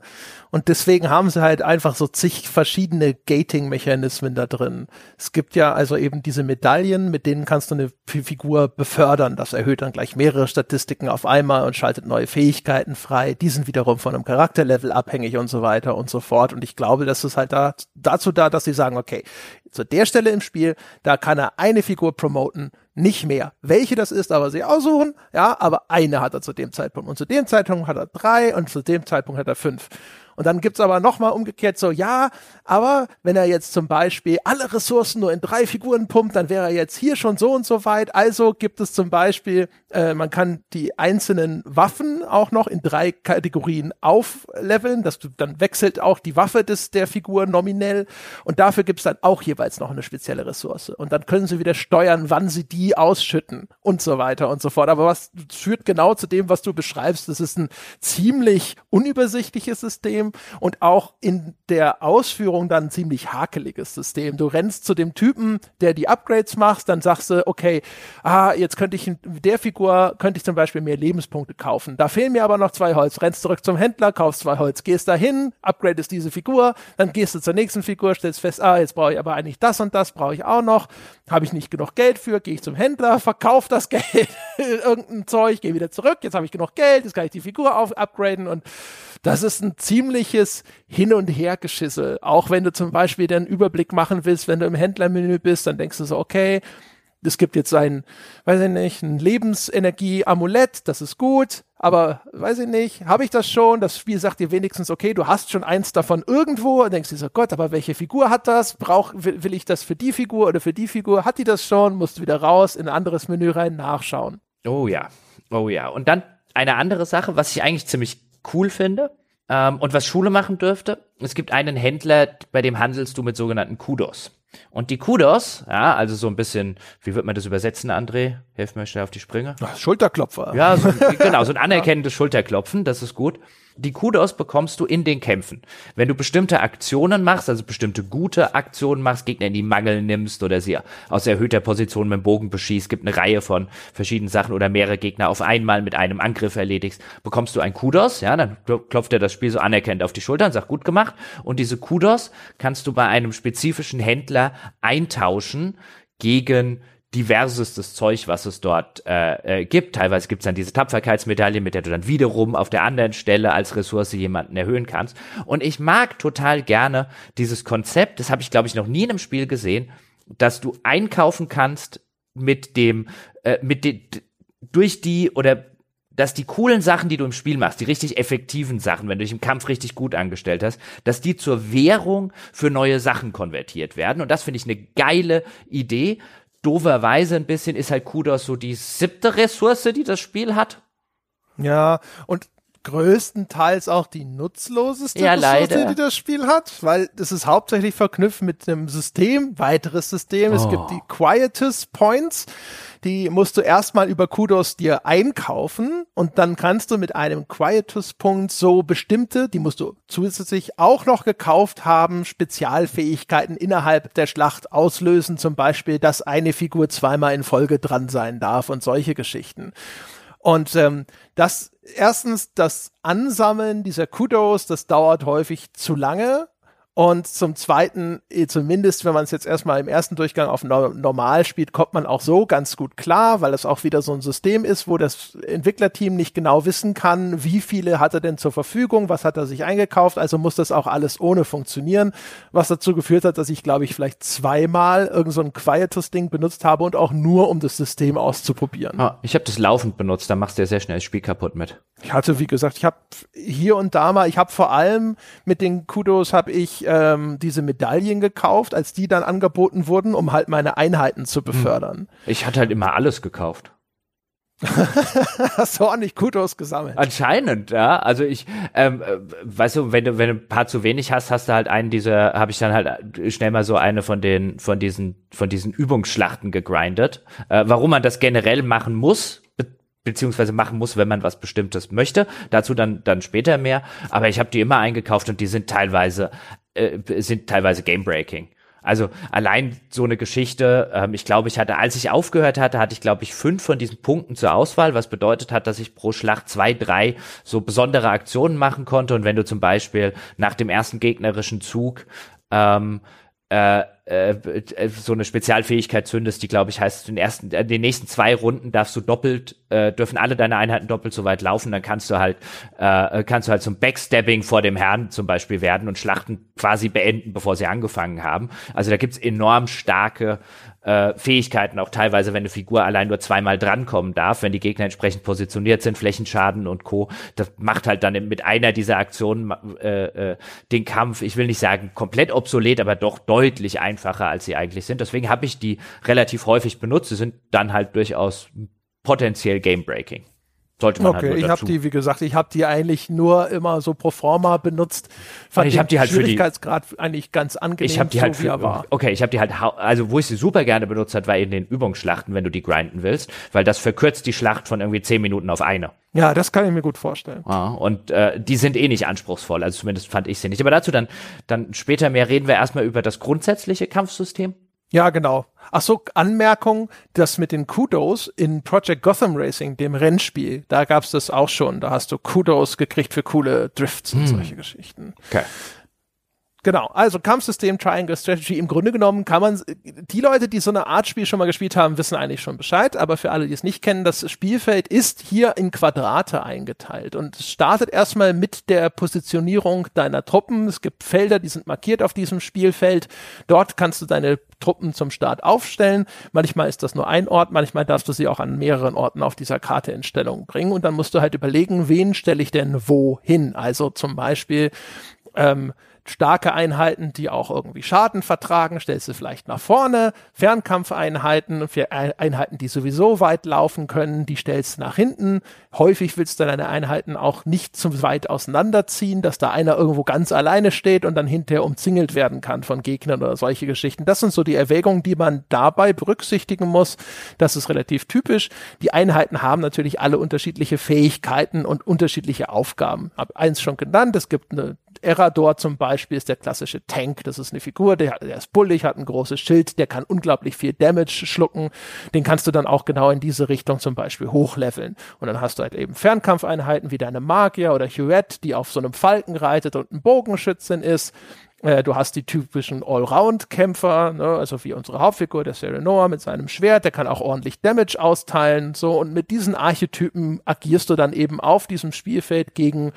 Und deswegen haben sie halt einfach so zig verschiedene Gating-Mechanismen da drin. Es gibt ja also eben diese Medaillen, mit denen kannst du eine Figur befördern. Das erhöht dann gleich mehrere Statistiken auf einmal und schaltet neue Fähigkeiten frei. Die sind wiederum von einem Charakterlevel abhängig und so weiter und so fort. Und ich glaube, das ist halt da, dazu da, dass sie sagen, okay, zu der Stelle im Spiel, da kann er eine Figur promoten, nicht mehr. Welche das ist, aber sie aussuchen, ja, aber eine hat er zu dem Zeitpunkt. Und zu dem Zeitpunkt hat er drei und zu dem Zeitpunkt hat er fünf. Und dann gibt's aber nochmal umgekehrt so, ja, aber wenn er jetzt zum Beispiel alle Ressourcen nur in drei Figuren pumpt, dann wäre er jetzt hier schon so und so weit. Also gibt es zum Beispiel, äh, man kann die einzelnen Waffen auch noch in drei Kategorien aufleveln. Das dann wechselt auch die Waffe des der Figur nominell. Und dafür gibt's dann auch jeweils noch eine spezielle Ressource. Und dann können sie wieder steuern, wann sie die ausschütten und so weiter und so fort. Aber was führt genau zu dem, was du beschreibst. Das ist ein ziemlich unübersichtliches System und auch in der Ausführung dann ein ziemlich hakeliges System. Du rennst zu dem Typen, der die Upgrades macht, dann sagst du, okay, ah, jetzt könnte ich der Figur, könnte ich zum Beispiel mehr Lebenspunkte kaufen. Da fehlen mir aber noch zwei Holz. Rennst zurück zum Händler, kaufst zwei Holz, gehst dahin, upgradest diese Figur, dann gehst du zur nächsten Figur, stellst fest, ah, jetzt brauche ich aber eigentlich das und das, brauche ich auch noch. Habe ich nicht genug Geld für, gehe ich zum Händler, verkauf das [laughs] Geld, irgendein Zeug, gehe wieder zurück, jetzt habe ich genug Geld, jetzt kann ich die Figur auf upgraden und das ist ein ziemliches Hin- und Hergeschissel. Auch wenn du zum Beispiel den Überblick machen willst, wenn du im Händlermenü bist, dann denkst du so, okay, es gibt jetzt ein, weiß ich nicht, ein Lebensenergie-Amulett, das ist gut, aber weiß ich nicht, habe ich das schon? Das Spiel sagt dir wenigstens, okay, du hast schon eins davon irgendwo und denkst dir so, Gott, aber welche Figur hat das? Brauch, will, will ich das für die Figur oder für die Figur? Hat die das schon? Musst du wieder raus in ein anderes Menü rein nachschauen. Oh ja, oh ja. Und dann eine andere Sache, was ich eigentlich ziemlich cool finde ähm, und was Schule machen dürfte. Es gibt einen Händler, bei dem handelst du mit sogenannten Kudos. Und die Kudos, ja, also so ein bisschen, wie wird man das übersetzen, André? Hilf mir schnell auf die Sprünge. Schulterklopfer. Ja, so, [laughs] genau, so ein anerkennendes Schulterklopfen, das ist gut. Die Kudos bekommst du in den Kämpfen. Wenn du bestimmte Aktionen machst, also bestimmte gute Aktionen machst, Gegner in die Mangel nimmst oder sie aus erhöhter Position mit dem Bogen beschießt, gibt eine Reihe von verschiedenen Sachen oder mehrere Gegner auf einmal mit einem Angriff erledigst, bekommst du ein Kudos, ja, dann klopft er das Spiel so anerkennend auf die Schulter und sagt, gut gemacht. Und diese Kudos kannst du bei einem spezifischen Händler eintauschen gegen diversestes Zeug, was es dort äh, äh, gibt. Teilweise gibt es dann diese Tapferkeitsmedaille, mit der du dann wiederum auf der anderen Stelle als Ressource jemanden erhöhen kannst. Und ich mag total gerne dieses Konzept, das habe ich, glaube ich, noch nie in einem Spiel gesehen, dass du einkaufen kannst mit dem, äh, mit den, durch die oder dass die coolen Sachen, die du im Spiel machst, die richtig effektiven Sachen, wenn du dich im Kampf richtig gut angestellt hast, dass die zur Währung für neue Sachen konvertiert werden. Und das finde ich eine geile Idee dooferweise ein bisschen ist halt Kudos so die siebte Ressource, die das Spiel hat. Ja, und größtenteils auch die nutzloseste ja, Ressource, leider. die das Spiel hat, weil das ist hauptsächlich verknüpft mit einem System, weiteres System. Es Oh. gibt die Quietus Points, die musst du erstmal über Kudos dir einkaufen und dann kannst du mit einem Quietus-Punkt so bestimmte, die musst du zusätzlich auch noch gekauft haben, Spezialfähigkeiten innerhalb der Schlacht auslösen, zum Beispiel, dass eine Figur zweimal in Folge dran sein darf und solche Geschichten. Und ähm, das erstens, das Ansammeln dieser Kudos, das dauert häufig zu lange. Und zum Zweiten, eh, zumindest wenn man es jetzt erstmal im ersten Durchgang auf no normal spielt, kommt man auch so ganz gut klar, weil es auch wieder so ein System ist, wo das Entwicklerteam nicht genau wissen kann, wie viele hat er denn zur Verfügung, was hat er sich eingekauft, also muss das auch alles ohne funktionieren, was dazu geführt hat, dass ich glaube ich vielleicht zweimal irgend so ein Quietus-Ding benutzt habe und auch nur um das System auszuprobieren. Ah, ich habe das laufend benutzt, da machst du ja sehr schnell das Spiel kaputt mit. Ich hatte, wie gesagt, ich habe hier und da mal, ich habe vor allem mit den Kudos habe ich ähm, diese Medaillen gekauft, als die dann angeboten wurden, um halt meine Einheiten zu befördern. Ich hatte halt immer alles gekauft. [laughs] Hast du ordentlich Kudos gesammelt? Anscheinend, ja. Also ich, ähm, äh, weißt du, wenn du, wenn du ein paar zu wenig hast, hast du halt einen dieser, habe ich dann halt schnell mal so eine von den, von diesen, von diesen Übungsschlachten gegrindet. Äh, warum man das generell machen muss, be beziehungsweise machen muss, wenn man was Bestimmtes möchte. Dazu dann, dann später mehr. Aber ich habe die immer eingekauft und die sind teilweise, äh, sind teilweise Game-Breaking. Also allein so eine Geschichte, ähm, ich glaube, ich hatte, als ich aufgehört hatte, hatte ich, glaube ich, fünf von diesen Punkten zur Auswahl, was bedeutet hat, dass ich pro Schlacht zwei, drei so besondere Aktionen machen konnte. Und wenn du zum Beispiel nach dem ersten gegnerischen Zug ähm, äh, äh, so eine Spezialfähigkeit zündest, die glaube ich heißt, in den ersten, äh, den nächsten zwei Runden darfst du doppelt, äh, dürfen alle deine Einheiten doppelt so weit laufen, dann kannst du halt, äh, kannst du halt zum Backstabbing vor dem Herrn zum Beispiel werden und Schlachten quasi beenden, bevor sie angefangen haben. Also da gibt's enorm starke äh, Fähigkeiten, auch teilweise, wenn eine Figur allein nur zweimal drankommen darf, wenn die Gegner entsprechend positioniert sind, Flächenschaden und Co. Das macht halt dann mit einer dieser Aktionen äh, äh, den Kampf, ich will nicht sagen komplett obsolet, aber doch deutlich einfacher, als sie eigentlich sind. Deswegen habe ich die relativ häufig benutzt. Sie sind dann halt durchaus potenziell game-breaking. Sollte man halt okay, halt ich habe die, wie gesagt, ich habe die eigentlich nur immer so pro forma benutzt. Fand ich habe die halt Schwierigkeitsgrad für die, eigentlich ganz angenehm, ich hab die so halt für, war. Okay, ich habe die halt, also wo ich sie super gerne benutzt hat, war in den Übungsschlachten, wenn du die grinden willst, weil das verkürzt die Schlacht von irgendwie zehn Minuten auf eine. Ja, das kann ich mir gut vorstellen. Ah, und äh, die sind eh nicht anspruchsvoll, also zumindest fand ich sie nicht. Aber dazu dann, dann später mehr reden wir erstmal über das grundsätzliche Kampfsystem. Ja, genau. Ach so, Anmerkung, das mit den Kudos in Project Gotham Racing, dem Rennspiel, da gab's das auch schon. Da hast du Kudos gekriegt für coole Drifts und hm. solche Geschichten. Okay. Genau, also Kampfsystem Triangle Strategy. Im Grunde genommen kann man, die Leute, die so eine Art Spiel schon mal gespielt haben, wissen eigentlich schon Bescheid, aber für alle, die es nicht kennen, das Spielfeld ist hier in Quadrate eingeteilt und es startet erstmal mit der Positionierung deiner Truppen. Es gibt Felder, die sind markiert auf diesem Spielfeld. Dort kannst du deine Truppen zum Start aufstellen. Manchmal ist das nur ein Ort, manchmal darfst du sie auch an mehreren Orten auf dieser Karte in Stellung bringen und dann musst du halt überlegen, wen stelle ich denn wo hin. Also zum Beispiel, ähm, starke Einheiten, die auch irgendwie Schaden vertragen, stellst du vielleicht nach vorne. Fernkampfeinheiten, Einheiten, die sowieso weit laufen können, die stellst du nach hinten. Häufig willst du deine Einheiten auch nicht zu weit auseinanderziehen, dass da einer irgendwo ganz alleine steht und dann hinterher umzingelt werden kann von Gegnern oder solche Geschichten. Das sind so die Erwägungen, die man dabei berücksichtigen muss. Das ist relativ typisch. Die Einheiten haben natürlich alle unterschiedliche Fähigkeiten und unterschiedliche Aufgaben. Hab eins schon genannt. Es gibt eine Erador zum Beispiel ist der klassische Tank. Das ist eine Figur, der, der ist bullig, hat ein großes Schild, der kann unglaublich viel Damage schlucken. Den kannst du dann auch genau in diese Richtung zum Beispiel hochleveln. Und dann hast du halt eben Fernkampfeinheiten wie deine Magier oder Huette, die auf so einem Falken reitet und ein Bogenschützin ist äh, du hast die typischen Allround-Kämpfer, ne, also wie unsere Hauptfigur, der Serenoa mit seinem Schwert, der kann auch ordentlich Damage austeilen, so und mit diesen Archetypen agierst du dann eben auf diesem Spielfeld gegen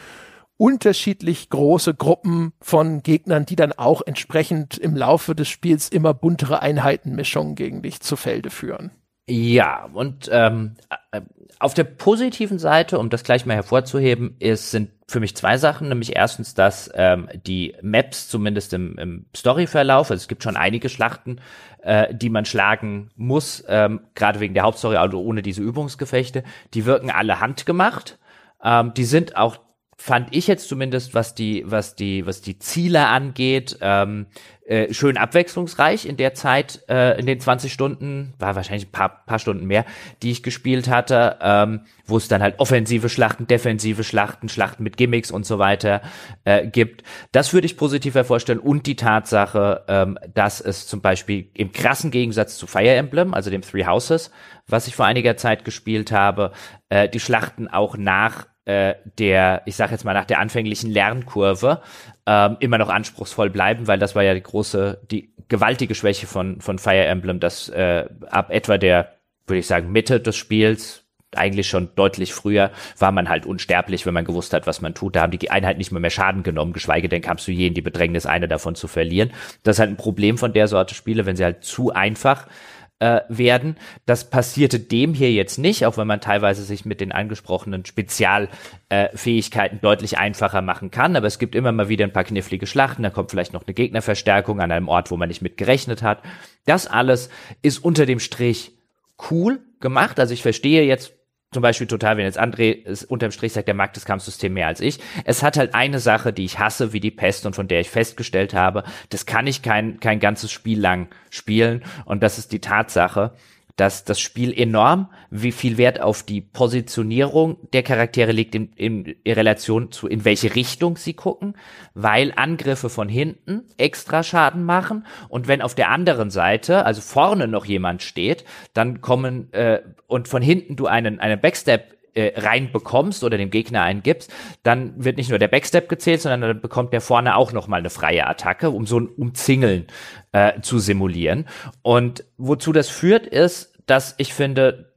unterschiedlich große Gruppen von Gegnern, die dann auch entsprechend im Laufe des Spiels immer buntere Einheitenmischungen gegen dich zu Felde führen. Ja, und ähm, äh, auf der positiven Seite, um das gleich mal hervorzuheben, ist, sind für mich zwei Sachen, nämlich erstens, dass ähm, die Maps zumindest im, im Storyverlauf, also es gibt schon einige Schlachten, äh, die man schlagen muss, ähm, gerade wegen der Hauptstory, also ohne diese Übungsgefechte, die wirken alle handgemacht. Ähm, die sind auch fand ich jetzt zumindest, was die, was die, was die Ziele angeht, ähm, äh, schön abwechslungsreich in der Zeit, äh, in den 20 Stunden, war wahrscheinlich ein paar, paar Stunden mehr, die ich gespielt hatte, ähm, wo es dann halt offensive Schlachten, defensive Schlachten, Schlachten mit Gimmicks und so weiter äh, gibt. Das würde ich positiv hervorstellen und die Tatsache, ähm, dass es zum Beispiel im krassen Gegensatz zu Fire Emblem, also dem Three Houses, was ich vor einiger Zeit gespielt habe, äh, die Schlachten auch nach äh, der, ich sage jetzt mal nach der anfänglichen Lernkurve ähm, immer noch anspruchsvoll bleiben, weil das war ja die große, die gewaltige Schwäche von von Fire Emblem, dass äh, ab etwa der, würde ich sagen, Mitte des Spiels eigentlich schon deutlich früher war man halt unsterblich, wenn man gewusst hat, was man tut. Da haben die Einheiten nicht mehr mehr Schaden genommen, geschweige denn kamst du je in die Bedrängnis, eine davon zu verlieren. Das ist halt ein Problem von der Sorte Spiele, wenn sie halt zu einfach äh, werden. Das passierte dem hier jetzt nicht, auch wenn man teilweise sich mit den angesprochenen Spezialfähigkeiten äh, deutlich einfacher machen kann. Aber es gibt immer mal wieder ein paar knifflige Schlachten. Da kommt vielleicht noch eine Gegnerverstärkung an einem Ort, wo man nicht mit gerechnet hat. Das alles ist unter dem Strich cool gemacht. Also ich verstehe jetzt zum Beispiel total, wenn jetzt André es unterm Strich sagt, der mag das Kampfsystem mehr als ich. Es hat halt eine Sache, die ich hasse, wie die Pest und von der ich festgestellt habe, das kann ich kein, kein ganzes Spiel lang spielen. Und das ist die Tatsache, dass das Spiel enorm, wie viel Wert auf die Positionierung der Charaktere liegt in, in, in, Relation zu, in welche Richtung sie gucken, weil Angriffe von hinten extra Schaden machen. Und wenn auf der anderen Seite, also vorne noch jemand steht, dann kommen äh, und von hinten du einen, einen Backstep äh, reinbekommst oder dem Gegner einen gibst, dann wird nicht nur der Backstep gezählt, sondern dann bekommt der vorne auch noch mal eine freie Attacke, um so ein Umzingeln äh, zu simulieren. Und wozu das führt, ist, dass ich finde,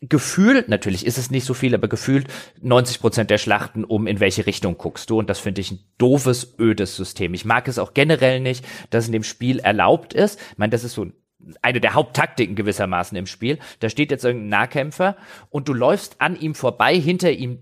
gefühlt, natürlich ist es nicht so viel, aber gefühlt 90 Prozent der Schlachten um, in welche Richtung guckst du. Und das finde ich ein doofes, ödes System. Ich mag es auch generell nicht, dass in dem Spiel erlaubt ist. Ich meine, das ist so ein eine der Haupttaktiken gewissermaßen im Spiel. Da steht jetzt irgendein Nahkämpfer und du läufst an ihm vorbei, hinter ihm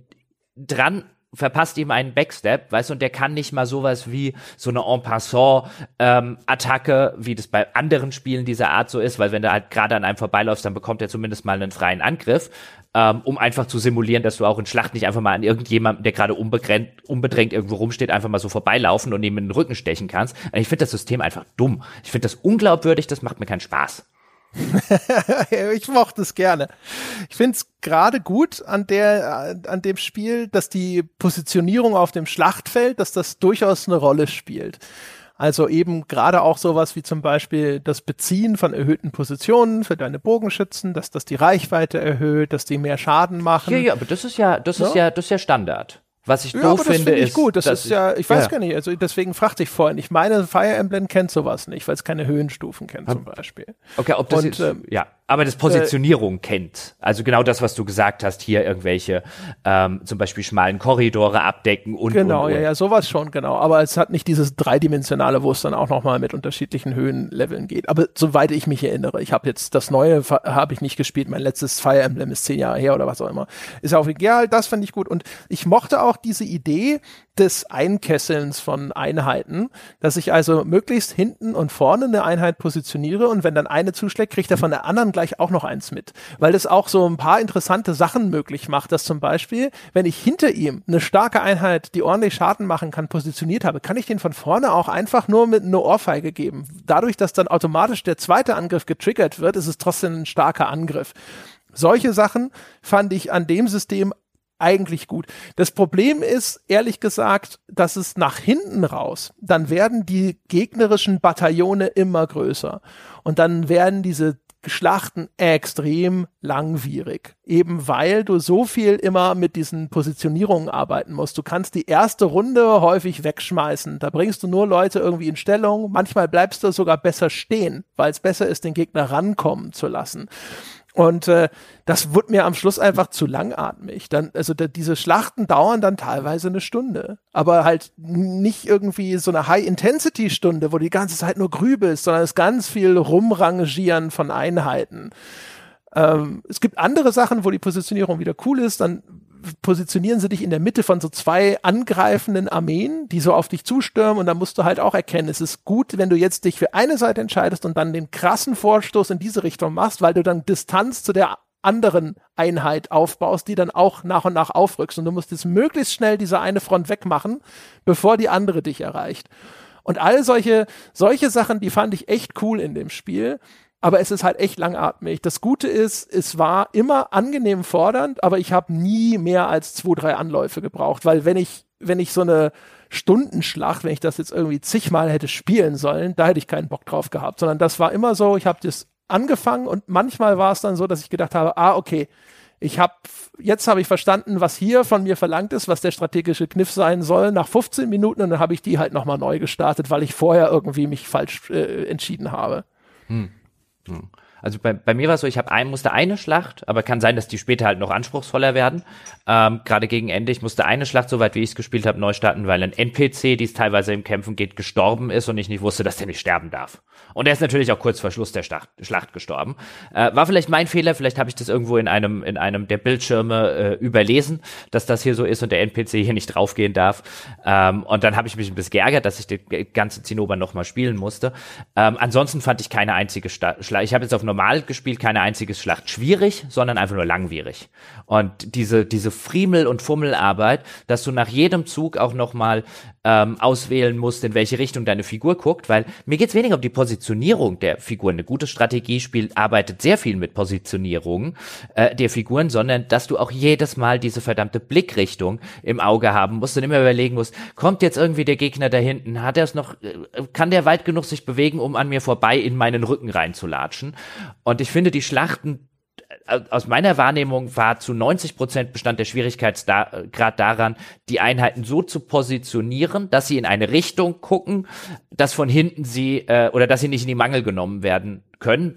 dran verpasst ihm einen Backstep, weißt du, und der kann nicht mal sowas wie so eine En passant ähm, Attacke, wie das bei anderen Spielen dieser Art so ist, weil wenn du halt gerade an einem vorbeiläufst, dann bekommt er zumindest mal einen freien Angriff, ähm, um einfach zu simulieren, dass du auch in Schlacht nicht einfach mal an irgendjemanden, der gerade unbedrängt irgendwo rumsteht, einfach mal so vorbeilaufen und ihm in den Rücken stechen kannst. Ich finde das System einfach dumm. Ich finde das unglaubwürdig, das macht mir keinen Spaß. [laughs] ich mochte es gerne. Ich finde es gerade gut an der, an dem Spiel, dass die Positionierung auf dem Schlachtfeld, dass das durchaus eine Rolle spielt. Also eben gerade auch sowas wie zum Beispiel das Beziehen von erhöhten Positionen für deine Bogenschützen, dass das die Reichweite erhöht, dass die mehr Schaden machen. Ja, ja, aber das ist ja, das ja? ist ja, das ist ja Standard. Was ich ja, doof finde, find ich ist gut. Das ist ja, ich weiß ja. gar nicht. Also deswegen fragte ich vorhin. Ich meine, Fire Emblem kennt sowas nicht, weil es keine Höhenstufen kennt zum Beispiel. Okay, ob das Und, jetzt, ähm, ja, aber das Positionierung äh, kennt. Also genau das, was du gesagt hast, hier irgendwelche ähm, zum Beispiel schmalen Korridore abdecken und genau, und, und. ja, ja, sowas schon genau. Aber es hat nicht dieses dreidimensionale, wo es dann auch noch mal mit unterschiedlichen Höhenleveln geht. Aber soweit ich mich erinnere, ich habe jetzt das Neue habe ich nicht gespielt. Mein letztes Fire Emblem ist zehn Jahre her oder was auch immer. Ist auch egal. Das fand ich gut und ich mochte auch diese Idee des Einkesselns von Einheiten, dass ich also möglichst hinten und vorne eine Einheit positioniere und wenn dann eine zuschlägt, kriegt er von der anderen gleich auch noch eins mit. Weil das auch so ein paar interessante Sachen möglich macht, dass zum Beispiel, wenn ich hinter ihm eine starke Einheit, die ordentlich Schaden machen kann, positioniert habe, kann ich den von vorne auch einfach nur mit einer Ohrfeige geben. Dadurch, dass dann automatisch der zweite Angriff getriggert wird, ist es trotzdem ein starker Angriff. Solche Sachen fand ich an dem System eigentlich gut. Das Problem ist, ehrlich gesagt, dass es nach hinten raus, dann werden die gegnerischen Bataillone immer größer. Und dann werden diese Schlachten extrem langwierig. Eben weil du so viel immer mit diesen Positionierungen arbeiten musst. Du kannst die erste Runde häufig wegschmeißen. Da bringst du nur Leute irgendwie in Stellung. Manchmal bleibst du sogar besser stehen, weil es besser ist, den Gegner rankommen zu lassen. Und äh, das wurde mir am Schluss einfach zu langatmig. Dann, also da, diese Schlachten dauern dann teilweise eine Stunde. Aber halt nicht irgendwie so eine High-Intensity-Stunde, wo die ganze Zeit nur grübelst, sondern es ganz viel Rumrangieren von Einheiten. Ähm, es gibt andere Sachen, wo die Positionierung wieder cool ist. Dann positionieren sie dich in der Mitte von so zwei angreifenden Armeen, die so auf dich zustürmen und da musst du halt auch erkennen, es ist gut, wenn du jetzt dich für eine Seite entscheidest und dann den krassen Vorstoß in diese Richtung machst, weil du dann Distanz zu der anderen Einheit aufbaust, die dann auch nach und nach aufrückst und du musst jetzt möglichst schnell diese eine Front wegmachen, bevor die andere dich erreicht. Und all solche, solche Sachen, die fand ich echt cool in dem Spiel aber es ist halt echt langatmig. Das Gute ist, es war immer angenehm fordernd, aber ich habe nie mehr als zwei, drei Anläufe gebraucht, weil wenn ich, wenn ich so eine Stundenschlacht, wenn ich das jetzt irgendwie zigmal hätte spielen sollen, da hätte ich keinen Bock drauf gehabt, sondern das war immer so, ich habe das angefangen und manchmal war es dann so, dass ich gedacht habe, ah, okay, ich habe jetzt habe ich verstanden, was hier von mir verlangt ist, was der strategische Kniff sein soll. Nach 15 Minuten und dann habe ich die halt nochmal neu gestartet, weil ich vorher irgendwie mich falsch äh, entschieden habe. Hm. No. Also bei, bei mir war es so, ich habe ein, musste eine Schlacht, aber kann sein, dass die später halt noch anspruchsvoller werden. Ähm, Gerade gegen Ende, ich musste eine Schlacht, soweit wie ich es gespielt habe, neu starten, weil ein NPC, die es teilweise im Kämpfen geht, gestorben ist und ich nicht wusste, dass der nicht sterben darf. Und er ist natürlich auch kurz vor Schluss der Schlacht, Schlacht gestorben. Äh, war vielleicht mein Fehler, vielleicht habe ich das irgendwo in einem, in einem der Bildschirme äh, überlesen, dass das hier so ist und der NPC hier nicht draufgehen darf. Ähm, und dann habe ich mich ein bisschen geärgert, dass ich die ganze Zinnober nochmal spielen musste. Ähm, ansonsten fand ich keine einzige Schlacht. Ich habe jetzt auf normal gespielt, keine einzige Schlacht schwierig, sondern einfach nur langwierig. Und diese, diese Friemel- und Fummelarbeit, dass du nach jedem Zug auch nochmal ähm, auswählen musst, in welche Richtung deine Figur guckt, weil mir geht's weniger um die Positionierung der Figuren. Eine gute Strategiespiel arbeitet sehr viel mit Positionierung äh, der Figuren, sondern dass du auch jedes Mal diese verdammte Blickrichtung im Auge haben musst und immer überlegen musst, kommt jetzt irgendwie der Gegner da hinten, hat er es noch, äh, kann der weit genug sich bewegen, um an mir vorbei in meinen Rücken reinzulatschen? Und ich finde, die Schlachten aus meiner Wahrnehmung war zu 90 Prozent bestand der Schwierigkeitsgrad daran, die Einheiten so zu positionieren, dass sie in eine Richtung gucken, dass von hinten sie äh, oder dass sie nicht in die Mangel genommen werden können.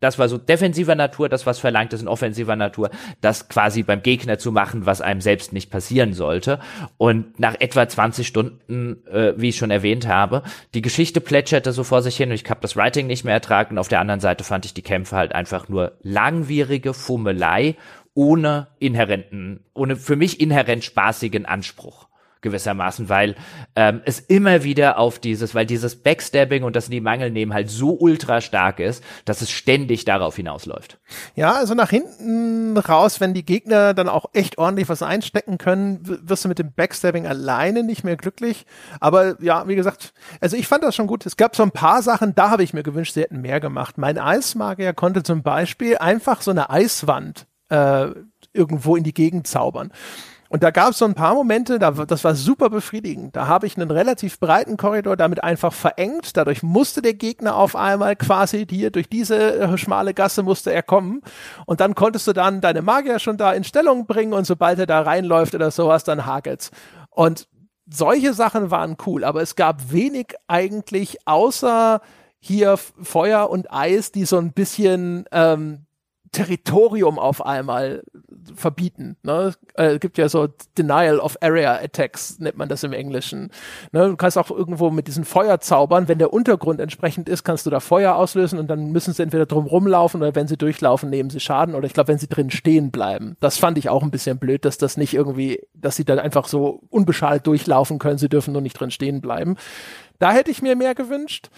Das war so defensiver Natur, das was verlangt ist in offensiver Natur, das quasi beim Gegner zu machen, was einem selbst nicht passieren sollte. Und nach etwa 20 Stunden, äh, wie ich schon erwähnt habe, die Geschichte plätscherte so vor sich hin und ich habe das Writing nicht mehr ertragen. Und auf der anderen Seite fand ich die Kämpfe halt einfach nur langwierige Fummelei ohne inhärenten, ohne für mich inhärent spaßigen Anspruch gewissermaßen, weil ähm, es immer wieder auf dieses, weil dieses Backstabbing und das in die Mangel nehmen halt so ultra stark ist, dass es ständig darauf hinausläuft. Ja, also nach hinten raus, wenn die Gegner dann auch echt ordentlich was einstecken können, wirst du mit dem Backstabbing alleine nicht mehr glücklich. Aber ja, wie gesagt, also ich fand das schon gut. Es gab so ein paar Sachen, da habe ich mir gewünscht, sie hätten mehr gemacht. Mein Eismagier konnte zum Beispiel einfach so eine Eiswand äh, irgendwo in die Gegend zaubern. Und da gab es so ein paar Momente, da, das war super befriedigend. Da habe ich einen relativ breiten Korridor damit einfach verengt. Dadurch musste der Gegner auf einmal quasi hier durch diese äh, schmale Gasse musste er kommen. Und dann konntest du dann deine Magier schon da in Stellung bringen und sobald er da reinläuft oder sowas, dann hakelt's. Und solche Sachen waren cool, aber es gab wenig eigentlich außer hier Feuer und Eis, die so ein bisschen ähm, Territorium auf einmal verbieten. Ne? Äh, gibt ja so Denial of Area Attacks, nennt man das im Englischen. Ne? Du kannst auch irgendwo mit diesen Feuerzaubern, wenn der Untergrund entsprechend ist, kannst du da Feuer auslösen und dann müssen sie entweder drum rumlaufen oder wenn sie durchlaufen, nehmen sie Schaden oder ich glaube, wenn sie drin stehen bleiben. Das fand ich auch ein bisschen blöd, dass das nicht irgendwie, dass sie dann einfach so unbeschadet durchlaufen können, sie dürfen nur nicht drin stehen bleiben. Da hätte ich mir mehr gewünscht.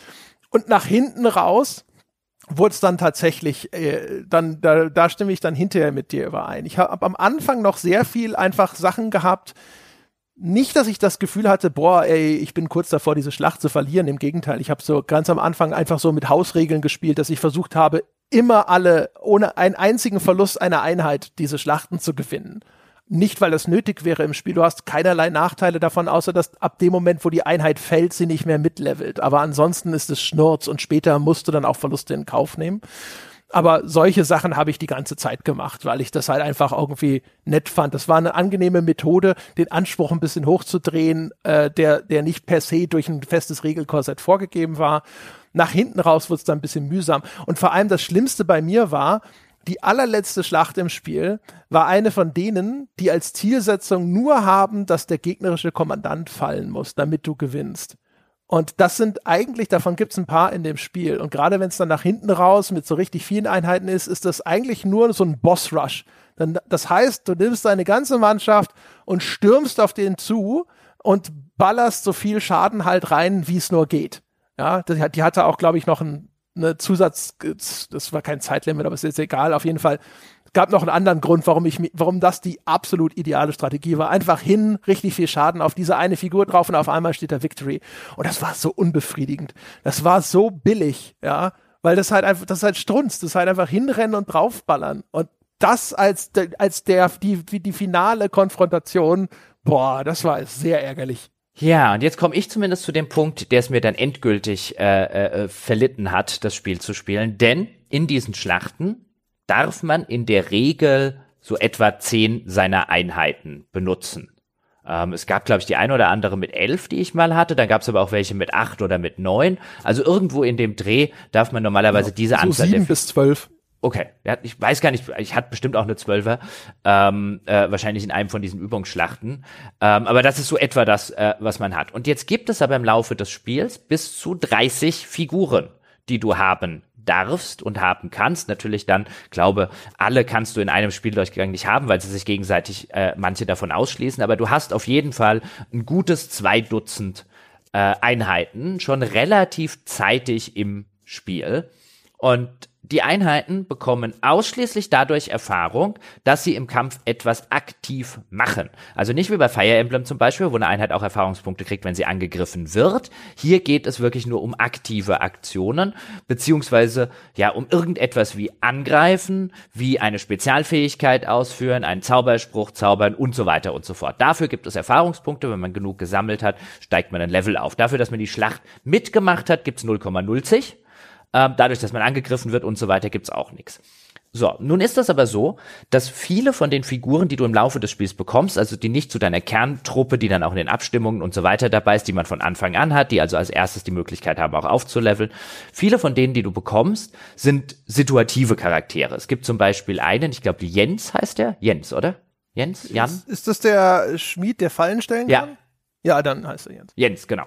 Und nach hinten raus, wurde es dann tatsächlich, äh, dann da, da stimme ich dann hinterher mit dir überein. Ich habe am Anfang noch sehr viel einfach Sachen gehabt. Nicht, dass ich das Gefühl hatte, boah, ey, ich bin kurz davor, diese Schlacht zu verlieren. Im Gegenteil, ich habe so ganz am Anfang einfach so mit Hausregeln gespielt, dass ich versucht habe, immer alle ohne einen einzigen Verlust einer Einheit diese Schlachten zu gewinnen. Nicht, weil das nötig wäre im Spiel. Du hast keinerlei Nachteile davon, außer dass ab dem Moment, wo die Einheit fällt, sie nicht mehr mitlevelt. Aber ansonsten ist es Schnurz und später musst du dann auch Verluste in Kauf nehmen. Aber solche Sachen habe ich die ganze Zeit gemacht, weil ich das halt einfach irgendwie nett fand. Das war eine angenehme Methode, den Anspruch ein bisschen hochzudrehen, äh, der, der nicht per se durch ein festes Regelkorsett vorgegeben war. Nach hinten raus wurde es dann ein bisschen mühsam. Und vor allem das Schlimmste bei mir war, die allerletzte Schlacht im Spiel war eine von denen, die als Zielsetzung nur haben, dass der gegnerische Kommandant fallen muss, damit du gewinnst. Und das sind eigentlich, davon gibt es ein paar in dem Spiel. Und gerade wenn es dann nach hinten raus mit so richtig vielen Einheiten ist, ist das eigentlich nur so ein Boss-Rush. Das heißt, du nimmst deine ganze Mannschaft und stürmst auf den zu und ballerst so viel Schaden halt rein, wie es nur geht. Ja, die hatte auch, glaube ich, noch ein eine Zusatz, das war kein Zeitlimit, aber es ist egal, auf jeden Fall. Gab noch einen anderen Grund, warum ich, warum das die absolut ideale Strategie war. Einfach hin, richtig viel Schaden auf diese eine Figur drauf und auf einmal steht da Victory. Und das war so unbefriedigend. Das war so billig, ja, weil das halt einfach, das ist halt Strunz, das ist halt einfach hinrennen und draufballern. Und das als, als der, die, die finale Konfrontation, boah, das war sehr ärgerlich. Ja, und jetzt komme ich zumindest zu dem Punkt, der es mir dann endgültig äh, äh, verlitten hat, das Spiel zu spielen. Denn in diesen Schlachten darf man in der Regel so etwa zehn seiner Einheiten benutzen. Ähm, es gab, glaube ich, die eine oder andere mit elf, die ich mal hatte. Dann gab es aber auch welche mit acht oder mit neun. Also irgendwo in dem Dreh darf man normalerweise ja, diese so Anzahl. Sieben bis zwölf. Okay, ich weiß gar nicht, ich hatte bestimmt auch eine Zwölfer, ähm, äh, wahrscheinlich in einem von diesen Übungsschlachten. Ähm, aber das ist so etwa das, äh, was man hat. Und jetzt gibt es aber im Laufe des Spiels bis zu 30 Figuren, die du haben darfst und haben kannst. Natürlich dann, glaube, alle kannst du in einem Spieldurchgang nicht haben, weil sie sich gegenseitig äh, manche davon ausschließen. Aber du hast auf jeden Fall ein gutes zwei Dutzend äh, Einheiten schon relativ zeitig im Spiel. Und die Einheiten bekommen ausschließlich dadurch Erfahrung, dass sie im Kampf etwas aktiv machen. Also nicht wie bei Fire Emblem zum Beispiel, wo eine Einheit auch Erfahrungspunkte kriegt, wenn sie angegriffen wird. Hier geht es wirklich nur um aktive Aktionen, beziehungsweise ja um irgendetwas wie angreifen, wie eine Spezialfähigkeit ausführen, einen Zauberspruch zaubern und so weiter und so fort. Dafür gibt es Erfahrungspunkte. Wenn man genug gesammelt hat, steigt man ein Level auf. Dafür, dass man die Schlacht mitgemacht hat, gibt's 0,0. Ähm, dadurch, dass man angegriffen wird und so weiter, gibt's auch nichts. So, nun ist das aber so, dass viele von den Figuren, die du im Laufe des Spiels bekommst, also die nicht zu deiner Kerntruppe, die dann auch in den Abstimmungen und so weiter dabei ist, die man von Anfang an hat, die also als erstes die Möglichkeit haben, auch aufzuleveln, viele von denen, die du bekommst, sind situative Charaktere. Es gibt zum Beispiel einen, ich glaube Jens heißt der, Jens, oder? Jens, Jan? Ist, ist das der Schmied, der Fallen stellen Ja. kann? Ja, dann heißt er Jens. Jens, genau.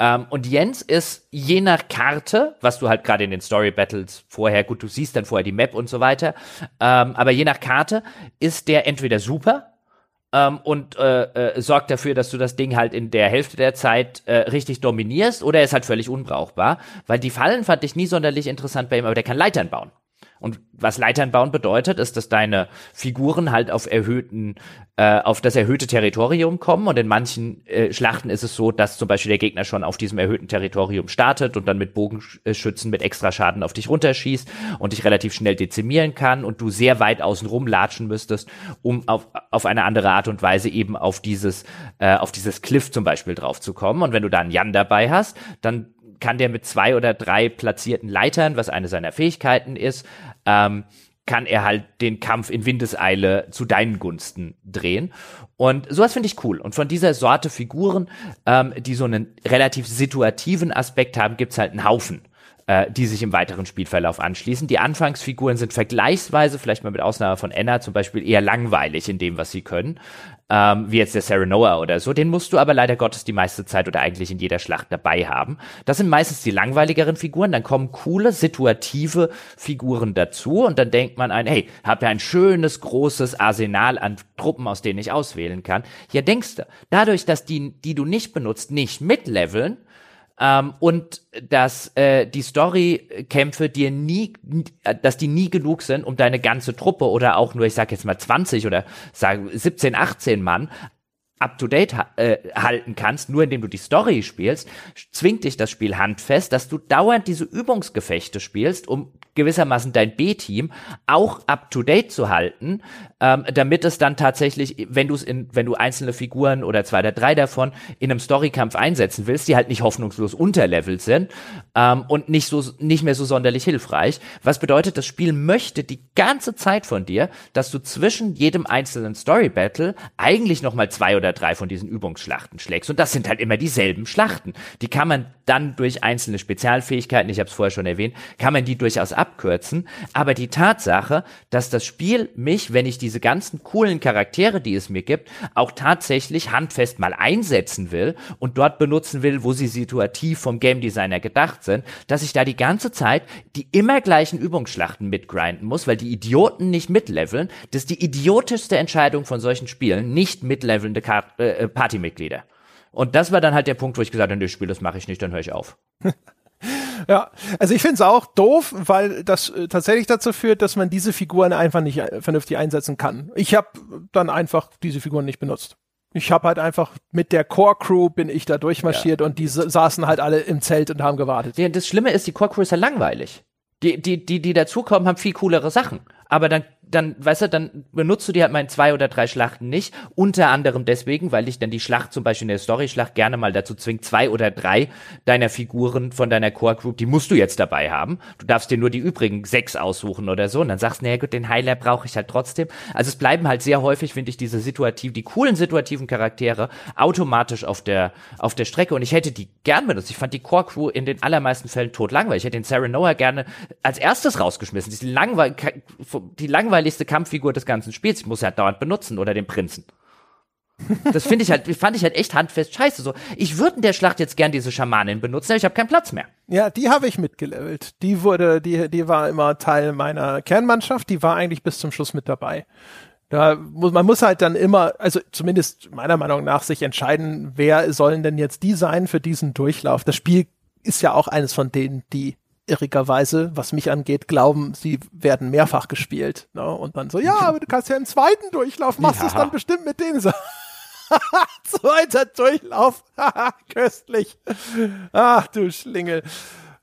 Ähm, und Jens ist je nach Karte, was du halt gerade in den Story Battles vorher, gut, du siehst dann vorher die Map und so weiter, ähm, aber je nach Karte ist der entweder super ähm, und äh, äh, sorgt dafür, dass du das Ding halt in der Hälfte der Zeit äh, richtig dominierst, oder er ist halt völlig unbrauchbar, weil die Fallen fand ich nie sonderlich interessant bei ihm, aber der kann Leitern bauen. Und was Leitern bauen bedeutet, ist, dass deine Figuren halt auf erhöhten, äh, auf das erhöhte Territorium kommen. Und in manchen äh, Schlachten ist es so, dass zum Beispiel der Gegner schon auf diesem erhöhten Territorium startet und dann mit Bogenschützen mit extra Schaden auf dich runterschießt und dich relativ schnell dezimieren kann und du sehr weit außen rum latschen müsstest, um auf, auf eine andere Art und Weise eben auf dieses, äh, auf dieses Cliff zum Beispiel drauf zu kommen. Und wenn du da einen Jan dabei hast, dann kann der mit zwei oder drei platzierten Leitern, was eine seiner Fähigkeiten ist, ähm, kann er halt den Kampf in Windeseile zu deinen Gunsten drehen. Und sowas finde ich cool. Und von dieser Sorte Figuren, ähm, die so einen relativ situativen Aspekt haben, gibt's halt einen Haufen äh, die sich im weiteren Spielverlauf anschließen. Die Anfangsfiguren sind vergleichsweise, vielleicht mal mit Ausnahme von Enna zum Beispiel, eher langweilig in dem, was sie können, ähm, wie jetzt der Serenoa oder so. Den musst du aber leider Gottes die meiste Zeit oder eigentlich in jeder Schlacht dabei haben. Das sind meistens die langweiligeren Figuren, dann kommen coole, situative Figuren dazu und dann denkt man ein, hey, hab ja ein schönes, großes Arsenal an Truppen, aus denen ich auswählen kann. Ja, denkst du, dadurch, dass die, die du nicht benutzt, nicht mitleveln, ähm, und dass äh, die Storykämpfe dir nie, dass die nie genug sind, um deine ganze Truppe oder auch nur, ich sag jetzt mal 20 oder sag 17, 18 Mann up to date äh, halten kannst, nur indem du die Story spielst, zwingt dich das Spiel handfest, dass du dauernd diese Übungsgefechte spielst, um gewissermaßen dein B-Team auch up to date zu halten, ähm, damit es dann tatsächlich, wenn du es in, wenn du einzelne Figuren oder zwei oder drei davon in einem Storykampf einsetzen willst, die halt nicht hoffnungslos unterlevelt sind ähm, und nicht so nicht mehr so sonderlich hilfreich. Was bedeutet, das Spiel möchte die ganze Zeit von dir, dass du zwischen jedem einzelnen Story Battle eigentlich noch mal zwei oder drei von diesen Übungsschlachten schlägst. Und das sind halt immer dieselben Schlachten. Die kann man dann durch einzelne Spezialfähigkeiten, ich habe es vorher schon erwähnt, kann man die durchaus abkürzen. Aber die Tatsache, dass das Spiel mich, wenn ich diese ganzen coolen Charaktere, die es mir gibt, auch tatsächlich handfest mal einsetzen will und dort benutzen will, wo sie situativ vom Game Designer gedacht sind, dass ich da die ganze Zeit die immer gleichen Übungsschlachten mitgrinden muss, weil die Idioten nicht mitleveln. Das ist die idiotischste Entscheidung von solchen Spielen, nicht mitlevelnde Kar äh, Partymitglieder. Und das war dann halt der Punkt, wo ich gesagt habe, nee, Spiel, das mache ich nicht, dann höre ich auf. [laughs] Ja, also ich finde es auch doof, weil das äh, tatsächlich dazu führt, dass man diese Figuren einfach nicht äh, vernünftig einsetzen kann. Ich habe dann einfach diese Figuren nicht benutzt. Ich habe halt einfach mit der Core Crew bin ich da durchmarschiert und die sa- saßen halt alle im Zelt und haben gewartet. Ja, das Schlimme ist, die Core Crew ist ja langweilig. Die, die, die, die dazukommen, haben viel coolere Sachen. Aber dann, dann, weißt du, dann benutzt du die halt mal in zwei oder drei Schlachten nicht. Unter anderem deswegen, weil dich dann die Schlacht, zum Beispiel in der Story-Schlacht, gerne mal dazu zwingt, zwei oder drei deiner Figuren von deiner Core Group, die musst du jetzt dabei haben. Du darfst dir nur die übrigen sechs aussuchen oder so. Und dann sagst du, naja gut, den Heiler brauche ich halt trotzdem. Also es bleiben halt sehr häufig, finde ich, diese situativ, die coolen situativen Charaktere automatisch auf der, auf der Strecke. Und ich hätte die gern benutzt. Ich fand die Core Crew in den allermeisten Fällen tot langweilig. Ich hätte den Sarah Noah gerne als erstes rausgeschmissen. Die, ist die, langweil die langweiligste Kampffigur des ganzen Spiels. Ich muss sie halt dauernd benutzen oder den Prinzen. Das finde ich halt, [laughs] fand ich halt echt handfest scheiße. So, ich würde in der Schlacht jetzt gern diese Schamanin benutzen, aber ich habe keinen Platz mehr. Ja, die habe ich mitgelevelt. Die wurde, die, die war immer Teil meiner Kernmannschaft. Die war eigentlich bis zum Schluss mit dabei. Da muss, man muss halt dann immer, also zumindest meiner Meinung nach, sich entscheiden, wer sollen denn jetzt die sein für diesen Durchlauf. Das Spiel ist ja auch eines von denen, die irrigerweise, was mich angeht, glauben, sie werden mehrfach gespielt. Ne? Und dann so, ja, aber du kannst ja einen zweiten Durchlauf, machst Ja. es dann bestimmt mit denen so. [laughs] Zweiter Durchlauf, [laughs] köstlich. Ach du Schlingel.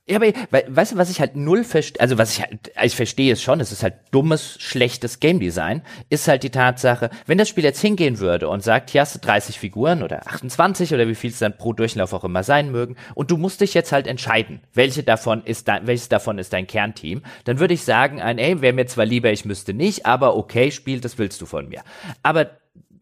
Ja, aber we weißt du, was ich halt null verstehe, also was ich halt, ich verstehe es schon, es ist halt dummes, schlechtes Game Design, ist halt die Tatsache, wenn das Spiel jetzt hingehen würde und sagt, hier hast du 30 Figuren oder 28 oder wie viel es dann pro Durchlauf auch immer sein mögen und du musst dich jetzt halt entscheiden, welche davon ist dein, welches davon ist dein Kernteam, dann würde ich sagen, ein, ey, wäre mir zwar lieber, ich müsste nicht, aber okay, Spiel, das willst du von mir. Aber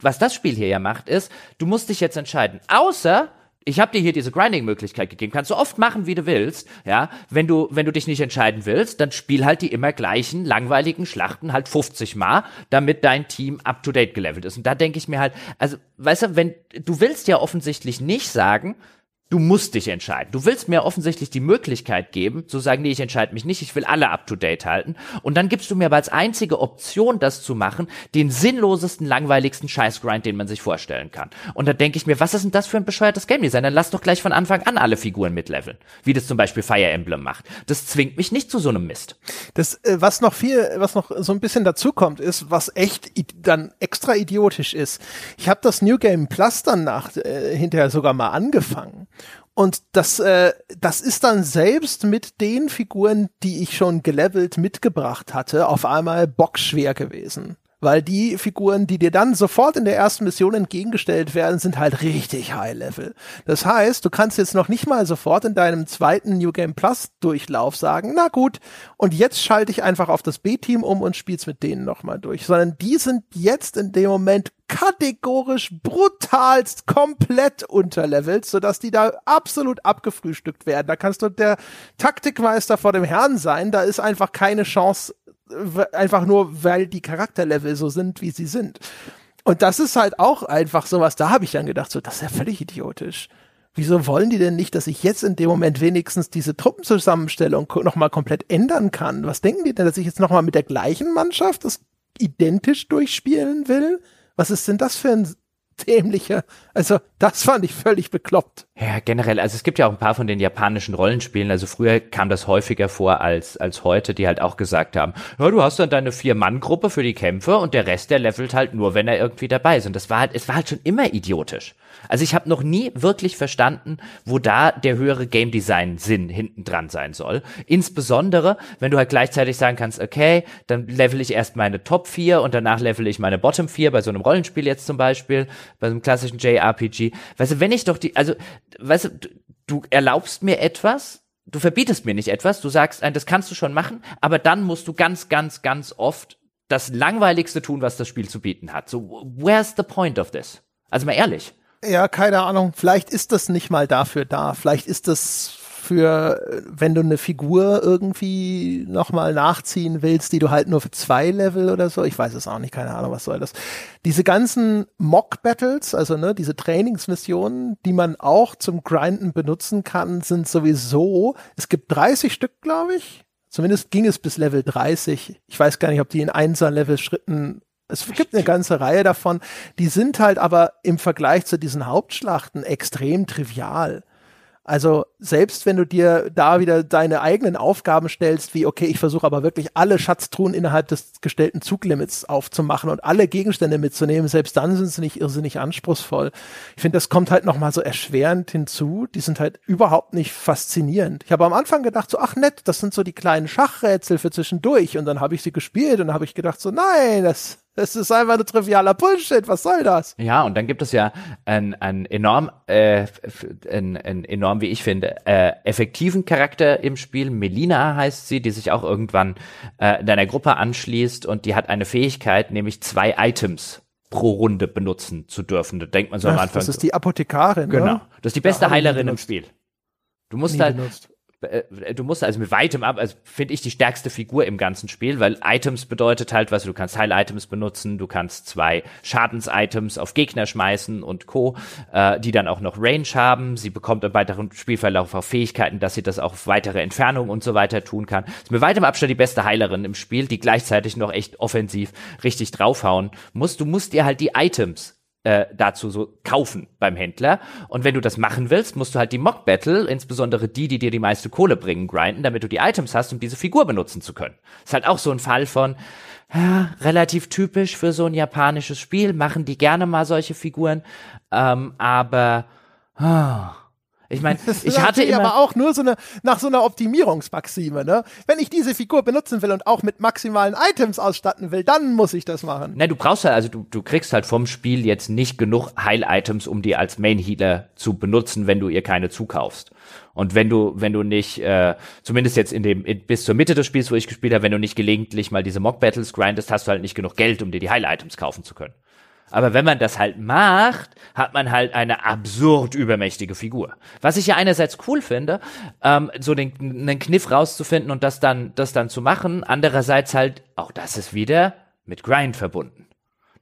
was das Spiel hier ja macht, ist, du musst dich jetzt entscheiden. Außer ich habe dir hier diese Grinding-Möglichkeit gegeben. Kannst du oft machen, wie du willst. Ja, wenn du wenn du dich nicht entscheiden willst, dann spiel halt die immer gleichen langweiligen Schlachten halt 50 Mal, damit dein Team up to date gelevelt ist. Und da denke ich mir halt, also weißt du, wenn du willst ja offensichtlich nicht sagen, Du musst dich entscheiden. Du willst mir offensichtlich die Möglichkeit geben, zu sagen, nee, ich entscheide mich nicht, ich will alle up to date halten. Und dann gibst du mir aber als einzige Option, das zu machen, den sinnlosesten, langweiligsten Scheißgrind, den man sich vorstellen kann. Und da denke ich mir, was ist denn das für ein bescheuertes Game Design? Dann lass doch gleich von Anfang an alle Figuren mitleveln. Wie das zum Beispiel Fire Emblem macht. Das zwingt mich nicht zu so einem Mist. Das, äh, was noch viel, was noch so ein bisschen dazu kommt, ist, was echt dann extra idiotisch ist. Ich habe das New Game Plus dann nach, äh, hinterher sogar mal angefangen. Und das, äh, das ist dann selbst mit den Figuren, die ich schon gelevelt mitgebracht hatte, auf einmal bockschwer gewesen. Weil die Figuren, die dir dann sofort in der ersten Mission entgegengestellt werden, sind halt richtig High Level. Das heißt, du kannst jetzt noch nicht mal sofort in deinem zweiten New Game Plus Durchlauf sagen, na gut, und jetzt schalte ich einfach auf das B-Team um und spiel's mit denen nochmal durch. Sondern die sind jetzt in dem Moment kategorisch brutalst komplett unterlevelt, sodass die da absolut abgefrühstückt werden. Da kannst du der Taktikmeister vor dem Herrn sein, da ist einfach keine Chance, einfach nur, weil die Charakterlevel so sind, wie sie sind. Und das ist halt auch einfach sowas, da habe ich dann gedacht, so, das ist ja völlig idiotisch. Wieso wollen die denn nicht, dass ich jetzt in dem Moment wenigstens diese Truppenzusammenstellung nochmal komplett ändern kann? Was denken die denn, dass ich jetzt nochmal mit der gleichen Mannschaft das identisch durchspielen will? Was ist denn das für ein dämlicher. Also, das fand ich völlig bekloppt. Ja, generell, also es gibt ja auch ein paar von den japanischen Rollenspielen, also früher kam das häufiger vor als, als heute, die halt auch gesagt haben, ja, du hast dann deine Vier-Mann-Gruppe für die Kämpfe und der Rest, der levelt halt nur, wenn er irgendwie dabei ist. Und das war halt, es war halt schon immer idiotisch. Also ich habe noch nie wirklich verstanden, wo da der höhere Game Design Sinn hinten dran sein soll. Insbesondere, wenn du halt gleichzeitig sagen kannst, okay, dann level ich erst meine Top 4 und danach level ich meine Bottom 4 bei so einem Rollenspiel jetzt zum Beispiel, bei so einem klassischen JRPG. Weißt du, wenn ich doch die, also weißt du, du erlaubst mir etwas, du verbietest mir nicht etwas, du sagst, das kannst du schon machen, aber dann musst du ganz, ganz, ganz oft das langweiligste tun, was das Spiel zu bieten hat. So, where's the point of this? Also mal ehrlich. Ja, keine Ahnung. Vielleicht ist das nicht mal dafür da. Vielleicht ist das für, wenn du eine Figur irgendwie nochmal nachziehen willst, die du halt nur für zwei Level oder so, ich weiß es auch nicht, keine Ahnung, was soll das. Diese ganzen Mock-Battles, also ne, diese Trainingsmissionen, die man auch zum Grinden benutzen kann, sind sowieso, es gibt 30 Stück, glaube ich. Zumindest ging es bis Level 30. Ich weiß gar nicht, ob die in Einser-Level-Schritten es gibt eine ganze Reihe davon, die sind halt aber im Vergleich zu diesen Hauptschlachten extrem trivial. Also selbst wenn du dir da wieder deine eigenen Aufgaben stellst, wie okay, ich versuche aber wirklich alle Schatztruhen innerhalb des gestellten Zuglimits aufzumachen und alle Gegenstände mitzunehmen, selbst dann sind sie nicht irrsinnig anspruchsvoll. Ich finde, das kommt halt nochmal so erschwerend hinzu. Die sind halt überhaupt nicht faszinierend. Ich habe am Anfang gedacht so, ach nett, das sind so die kleinen Schachrätsel für zwischendurch und dann habe ich sie gespielt und dann habe ich gedacht so, nein, das es ist einfach ein trivialer Bullshit. Was soll das? Ja, und dann gibt es ja einen, einen enorm, äh, einen, einen enorm, wie ich finde, äh, effektiven Charakter im Spiel. Melina heißt sie, die sich auch irgendwann äh, deiner Gruppe anschließt und die hat eine Fähigkeit, nämlich zwei Items pro Runde benutzen zu dürfen. Da denkt man so Ach, am Anfang. Das ist die Apothekarin. Genau. Ne? Das ist die beste Heilerin im Spiel. Du musst halt, benutzt. Äh, du musst also mit weitem ab, also finde ich die stärkste Figur im ganzen Spiel, weil Items bedeutet halt, was du kannst Heil-Items benutzen, du kannst zwei Schadens-Items auf Gegner schmeißen und Co., äh, die dann auch noch Range haben. Sie bekommt im weiteren Spielverlauf auch Fähigkeiten, dass sie das auch auf weitere Entfernungen und so weiter tun kann. Ist mit weitem Abstand die beste Heilerin im Spiel, die gleichzeitig noch echt offensiv richtig draufhauen muss. Du musst dir halt die Items äh, dazu so kaufen beim Händler. Und wenn du das machen willst, musst du halt die Mock Battle, insbesondere die, die dir die meiste Kohle bringen, grinden, damit du die Items hast, um diese Figur benutzen zu können. Ist halt auch so ein Fall von, ja, relativ typisch für so ein japanisches Spiel, machen die gerne mal solche Figuren, ähm, aber oh, Ich meine, [laughs] ich hatte immer aber auch nur so eine, nach so einer Optimierungsmaxime, ne? Wenn ich diese Figur benutzen will und auch mit maximalen Items ausstatten will, dann muss ich das machen. Nein, du brauchst halt, also du, du kriegst halt vom Spiel jetzt nicht genug Heil-Items, um die als Main-Healer zu benutzen, wenn du ihr keine zukaufst. Und wenn du, wenn du nicht, äh, zumindest jetzt in dem, in, bis zur Mitte des Spiels, wo ich gespielt habe, wenn du nicht gelegentlich mal diese Mock-Battles grindest, hast du halt nicht genug Geld, um dir die Heil-Items kaufen zu können. Aber wenn man das halt macht, hat man halt eine absurd übermächtige Figur. Was ich ja einerseits cool finde, ähm, so den, einen Kniff rauszufinden und das dann, das dann zu machen. Andererseits halt, auch das ist wieder mit Grind verbunden.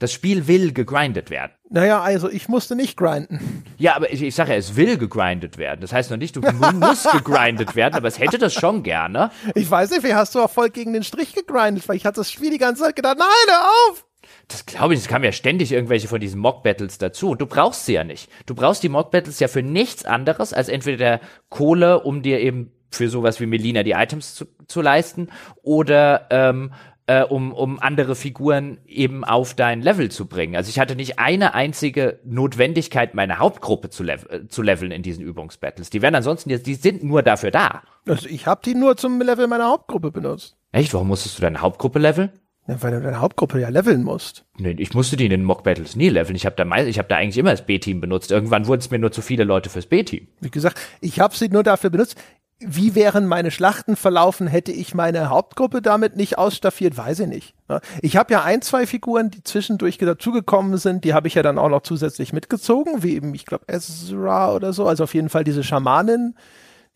Das Spiel will gegrindet werden. Naja, also ich musste nicht grinden. Ja, aber ich, ich sage ja, es will gegrindet werden. Das heißt noch nicht, du mu- musst gegrindet werden, aber es hätte das schon gerne. Ich weiß nicht, wie hast du auch voll gegen den Strich gegrindet, weil ich hatte das Spiel die ganze Zeit gedacht, nein, hör auf! Das glaube ich, es kamen ja ständig irgendwelche von diesen Mock-Battles dazu. Und du brauchst sie ja nicht. Du brauchst die Mock-Battles ja für nichts anderes als entweder Kohle, um dir eben für sowas wie Melina die Items zu, zu leisten, oder ähm, äh, um, um andere Figuren eben auf dein Level zu bringen. Also ich hatte nicht eine einzige Notwendigkeit, meine Hauptgruppe zu, lev äh, zu leveln in diesen Übungsbattles. Die werden ansonsten jetzt, die sind nur dafür da. Also ich habe die nur zum Level meiner Hauptgruppe benutzt. Echt? Warum musstest du deine Hauptgruppe leveln? Ja, weil du deine Hauptgruppe ja leveln musst. Nee, ich musste die in den Mock Battles nie leveln. Ich habe da meist, ich habe da eigentlich immer das B-Team benutzt. Irgendwann wurden es mir nur zu viele Leute fürs B-Team. Wie gesagt, ich habe sie nur dafür benutzt. Wie wären meine Schlachten verlaufen, hätte ich meine Hauptgruppe damit nicht ausstaffiert, weiß ich nicht. ne? Ich habe ja ein, zwei Figuren, die zwischendurch dazugekommen sind, die habe ich ja dann auch noch zusätzlich mitgezogen, wie eben, ich glaube, Ezra oder so, also auf jeden Fall diese Schamanin,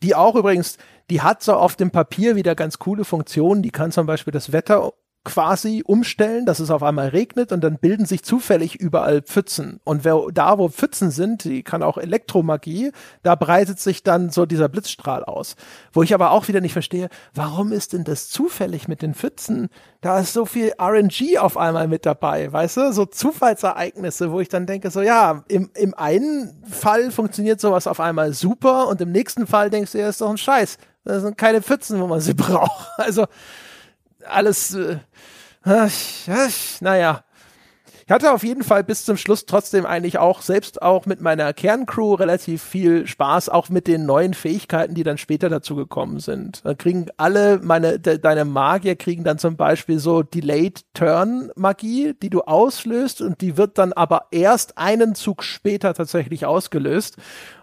die auch übrigens, die hat so auf dem Papier wieder ganz coole Funktionen, die kann zum Beispiel das Wetter quasi umstellen, dass es auf einmal regnet und dann bilden sich zufällig überall Pfützen. Und wer, da, wo Pfützen sind, die kann auch Elektromagie, da breitet sich dann so dieser Blitzstrahl aus. Wo ich aber auch wieder nicht verstehe, warum ist denn das zufällig mit den Pfützen? Da ist so viel RNG auf einmal mit dabei, weißt du? So Zufallsereignisse, wo ich dann denke, so ja, im, im einen Fall funktioniert sowas auf einmal super und im nächsten Fall denkst du, ja, ist doch ein Scheiß. Das sind keine Pfützen, wo man sie [laughs] braucht. Also, alles, äh, ach, ach, naja. Ich hatte auf jeden Fall bis zum Schluss trotzdem eigentlich auch, selbst auch mit meiner Kerncrew, relativ viel Spaß, auch mit den neuen Fähigkeiten, die dann später dazu gekommen sind. Da kriegen alle meine, de, deine Magier kriegen dann zum Beispiel so Delayed Turn Magie, die du auslöst und die wird dann aber erst einen Zug später tatsächlich ausgelöst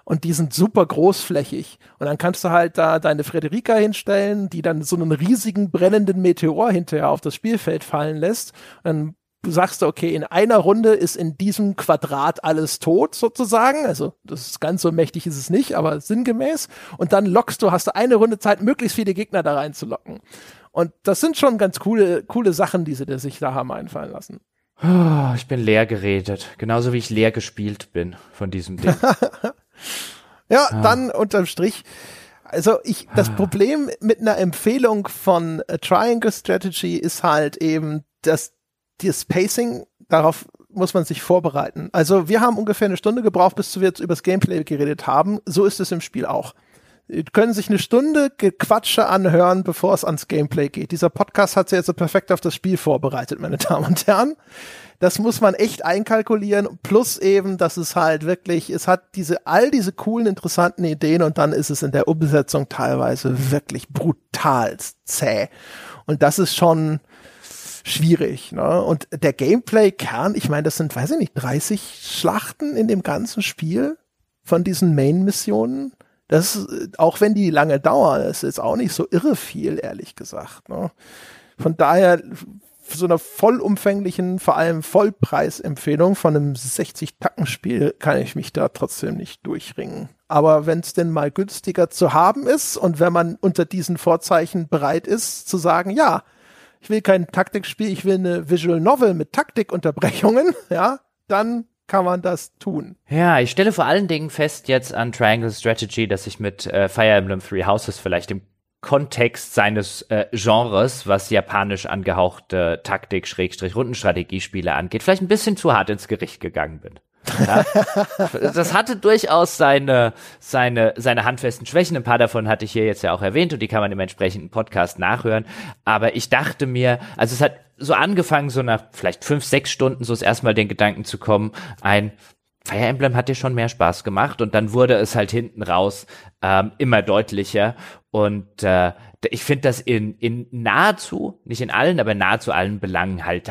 und die sind super großflächig. Und dann kannst du halt da deine Frederika hinstellen, die dann so einen riesigen brennenden Meteor hinterher auf das Spielfeld fallen lässt. Und dann sagst du, okay, in einer Runde ist in diesem Quadrat alles tot sozusagen. Also das ist ganz so mächtig ist es nicht, aber sinngemäß. Und dann lockst du, hast du eine Runde Zeit, möglichst viele Gegner da reinzulocken. Und das sind schon ganz coole, coole Sachen, die sie sich da haben einfallen lassen. Oh, ich bin leer geredet. Genauso wie ich leer gespielt bin von diesem Ding. [laughs] Ja, dann unterm Strich. Also ich, das Problem mit einer Empfehlung von äh, Triangle Strategy ist halt eben, dass das Pacing, darauf muss man sich vorbereiten. Also wir haben ungefähr eine Stunde gebraucht, bis wir jetzt über das Gameplay geredet haben. So ist es im Spiel auch. Können sich eine Stunde Gequatsche anhören, bevor es ans Gameplay geht. Dieser Podcast hat sich jetzt so perfekt auf das Spiel vorbereitet, meine [laughs] Damen und Herren. Das muss man echt einkalkulieren. Plus eben, dass es halt wirklich, es hat diese, all diese coolen, interessanten Ideen und dann ist es in der Umsetzung teilweise wirklich brutal zäh. Und das ist schon schwierig. Ne? Und der Gameplay-Kern, ich meine, das sind, weiß ich nicht, 30 Schlachten in dem ganzen Spiel von diesen Main-Missionen. Das, auch wenn die lange dauern, ist jetzt auch nicht so irre viel, ehrlich gesagt. Ne? Von daher, so einer vollumfänglichen, vor allem Vollpreisempfehlung von einem 60-Tacken-Spiel kann ich mich da trotzdem nicht durchringen. Aber wenn es denn mal günstiger zu haben ist und wenn man unter diesen Vorzeichen bereit ist, zu sagen, ja, ich will kein Taktikspiel, ich will eine Visual Novel mit Taktikunterbrechungen, [laughs] ja, dann kann man das tun. Ja, ich stelle vor allen Dingen fest jetzt an Triangle Strategy, dass ich mit äh, Fire Emblem Three Houses vielleicht im Kontext seines äh, Genres, was japanisch angehauchte Taktik, Schrägstrich, Rundenstrategiespiele angeht, vielleicht ein bisschen zu hart ins Gericht gegangen bin. Ja? das hatte durchaus seine, seine, seine handfesten Schwächen. Ein paar davon hatte ich hier jetzt ja auch erwähnt und die kann man im entsprechenden Podcast nachhören. Aber ich dachte mir, also es hat so angefangen, so nach vielleicht fünf, sechs Stunden so erstmal den Gedanken zu kommen, ein Fire Emblem hat dir schon mehr Spaß gemacht und dann wurde es halt hinten raus ähm, immer deutlicher und äh, ich finde das in, in nahezu, nicht in allen, aber nahezu allen Belangen halt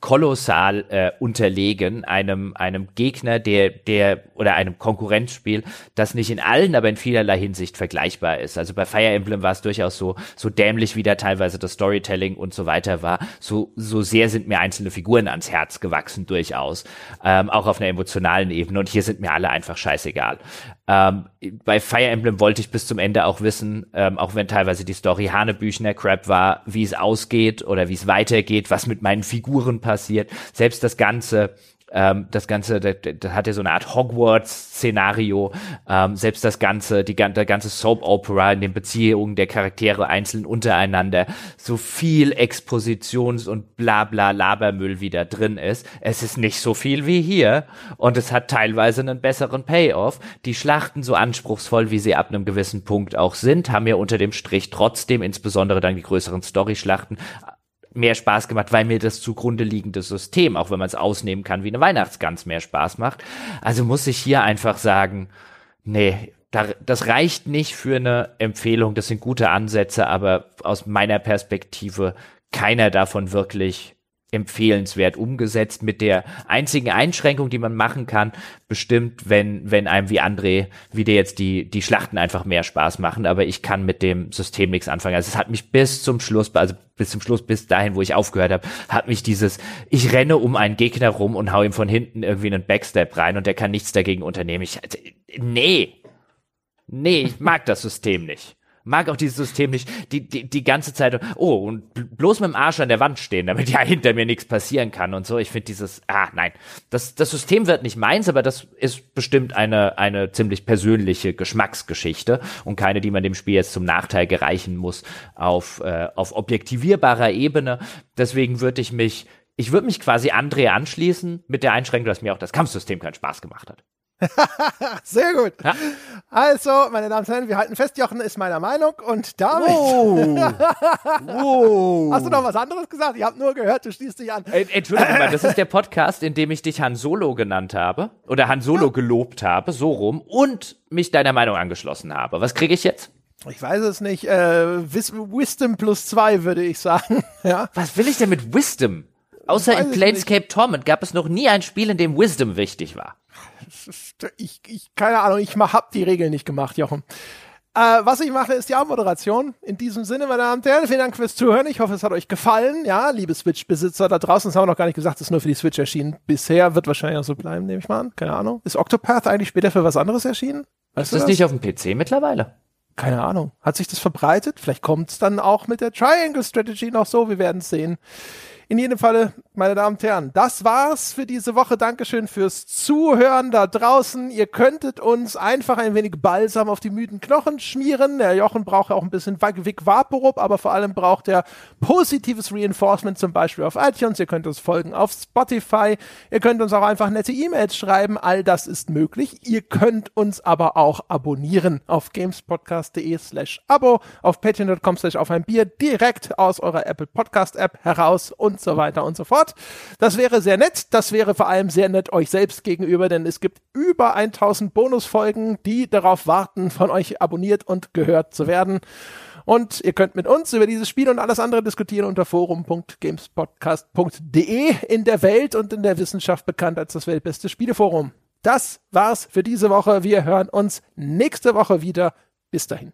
kolossal äh, unterlegen einem, einem Gegner, der, der, oder einem Konkurrenzspiel, das nicht in allen, aber in vielerlei Hinsicht vergleichbar ist. Also bei Fire Emblem war es durchaus so, so dämlich wie da teilweise das Storytelling und so weiter war, so, so sehr sind mir einzelne Figuren ans Herz gewachsen durchaus, ähm, auch auf einer emotionalen Ebene und hier sind mir alle einfach scheißegal. Ähm, bei Fire Emblem wollte ich bis zum Ende auch wissen, ähm, auch wenn teilweise die Story Hanebüchner Crap war, wie es ausgeht oder wie es weitergeht, was mit meinen Figuren passiert. Selbst das Ganze ähm, das Ganze, das, das hat ja so eine Art Hogwarts-Szenario. Ähm, selbst das Ganze, die, der ganze Soap-Opera in den Beziehungen der Charaktere einzeln untereinander, so viel Expositions- und Blabla Labermüll wie da drin ist. Es ist nicht so viel wie hier und es hat teilweise einen besseren Payoff. Die Schlachten, so anspruchsvoll wie sie ab einem gewissen Punkt auch sind, haben ja unter dem Strich trotzdem, insbesondere dann die größeren Story-Schlachten, mehr Spaß gemacht, weil mir das zugrunde liegende System, auch wenn man es ausnehmen kann, wie eine Weihnachtsgans mehr Spaß macht. Also muss ich hier einfach sagen, nee, das reicht nicht für eine Empfehlung. Das sind gute Ansätze, aber aus meiner Perspektive keiner davon wirklich empfehlenswert umgesetzt mit der einzigen Einschränkung, die man machen kann, bestimmt, wenn, wenn einem wie André wieder jetzt die, die Schlachten einfach mehr Spaß machen, aber ich kann mit dem System nichts anfangen. Also es hat mich bis zum Schluss, also bis zum Schluss, bis dahin, wo ich aufgehört habe, hat mich dieses, ich renne um einen Gegner rum und hau ihm von hinten irgendwie einen Backstep rein und der kann nichts dagegen unternehmen. Ich, nee. Nee, ich mag das System nicht mag auch dieses System nicht, die, die, die ganze Zeit, oh, und bloß mit dem Arsch an der Wand stehen, damit ja hinter mir nichts passieren kann und so. Ich finde dieses, ah, nein, das, das System wird nicht meins, aber das ist bestimmt eine, eine ziemlich persönliche Geschmacksgeschichte und keine, die man dem Spiel jetzt zum Nachteil gereichen muss auf, äh, auf objektivierbarer Ebene. Deswegen würde ich mich, ich würde mich quasi André anschließen mit der Einschränkung, dass mir auch das Kampfsystem keinen Spaß gemacht hat. [laughs] Sehr gut. Ja. Also, meine Damen und Herren, wir halten fest, Jochen ist meiner Meinung und damit. Wow. [laughs] wow. Hast du noch was anderes gesagt? Ich habe nur gehört, du schließt dich an. Äh, Entschuldigung mal, das ist der Podcast, in dem ich dich Han Solo genannt habe oder Han Solo ja. gelobt habe, so rum, und mich deiner Meinung angeschlossen habe. Was kriege ich jetzt? Ich weiß es nicht. Äh, Wisdom plus zwei, würde ich sagen. [laughs] ja. Was will ich denn mit Wisdom? Außer in Planescape Torment gab es noch nie ein Spiel, in dem Wisdom wichtig war ich, ich, keine Ahnung, ich hab die Regeln nicht gemacht, Jochen. Äh, was ich mache, ist die Abmoderation. In diesem Sinne, meine Damen und Herren, vielen Dank fürs Zuhören. Ich hoffe, es hat euch gefallen. Ja, liebe Switch-Besitzer da draußen, das haben wir noch gar nicht gesagt, das ist nur für die Switch erschienen. Bisher wird wahrscheinlich auch so bleiben, nehme ich mal an. Keine Ahnung. Ist Octopath eigentlich später für was anderes erschienen? Weißt ist das, das nicht auf dem PC mittlerweile? Keine Ahnung. Hat sich das verbreitet? Vielleicht kommt es dann auch mit der Triangle Strategy noch so. Wir werden es sehen. In jedem Falle, meine Damen und Herren, das war's für diese Woche. Dankeschön fürs Zuhören da draußen. Ihr könntet uns einfach ein wenig Balsam auf die müden Knochen schmieren. Der Jochen braucht ja auch ein bisschen Vic Vaporub, aber vor allem braucht er positives Reinforcement, zum Beispiel auf iTunes. Ihr könnt uns folgen auf Spotify. Ihr könnt uns auch einfach nette E-Mails schreiben. All das ist möglich. Ihr könnt uns aber auch abonnieren auf gamespodcast.de slash abo, auf patreon.com slash auf ein Bier, direkt aus eurer Apple Podcast App heraus und und so weiter und so fort. Das wäre sehr nett. Das wäre vor allem sehr nett euch selbst gegenüber, denn es gibt über 1000 Bonusfolgen, die darauf warten, von euch abonniert und gehört zu werden. Und ihr könnt mit uns über dieses Spiel und alles andere diskutieren unter forum.gamespodcast.de in der Welt und in der Wissenschaft bekannt als das weltbeste Spieleforum. Das war's für diese Woche. Wir hören uns nächste Woche wieder. Bis dahin.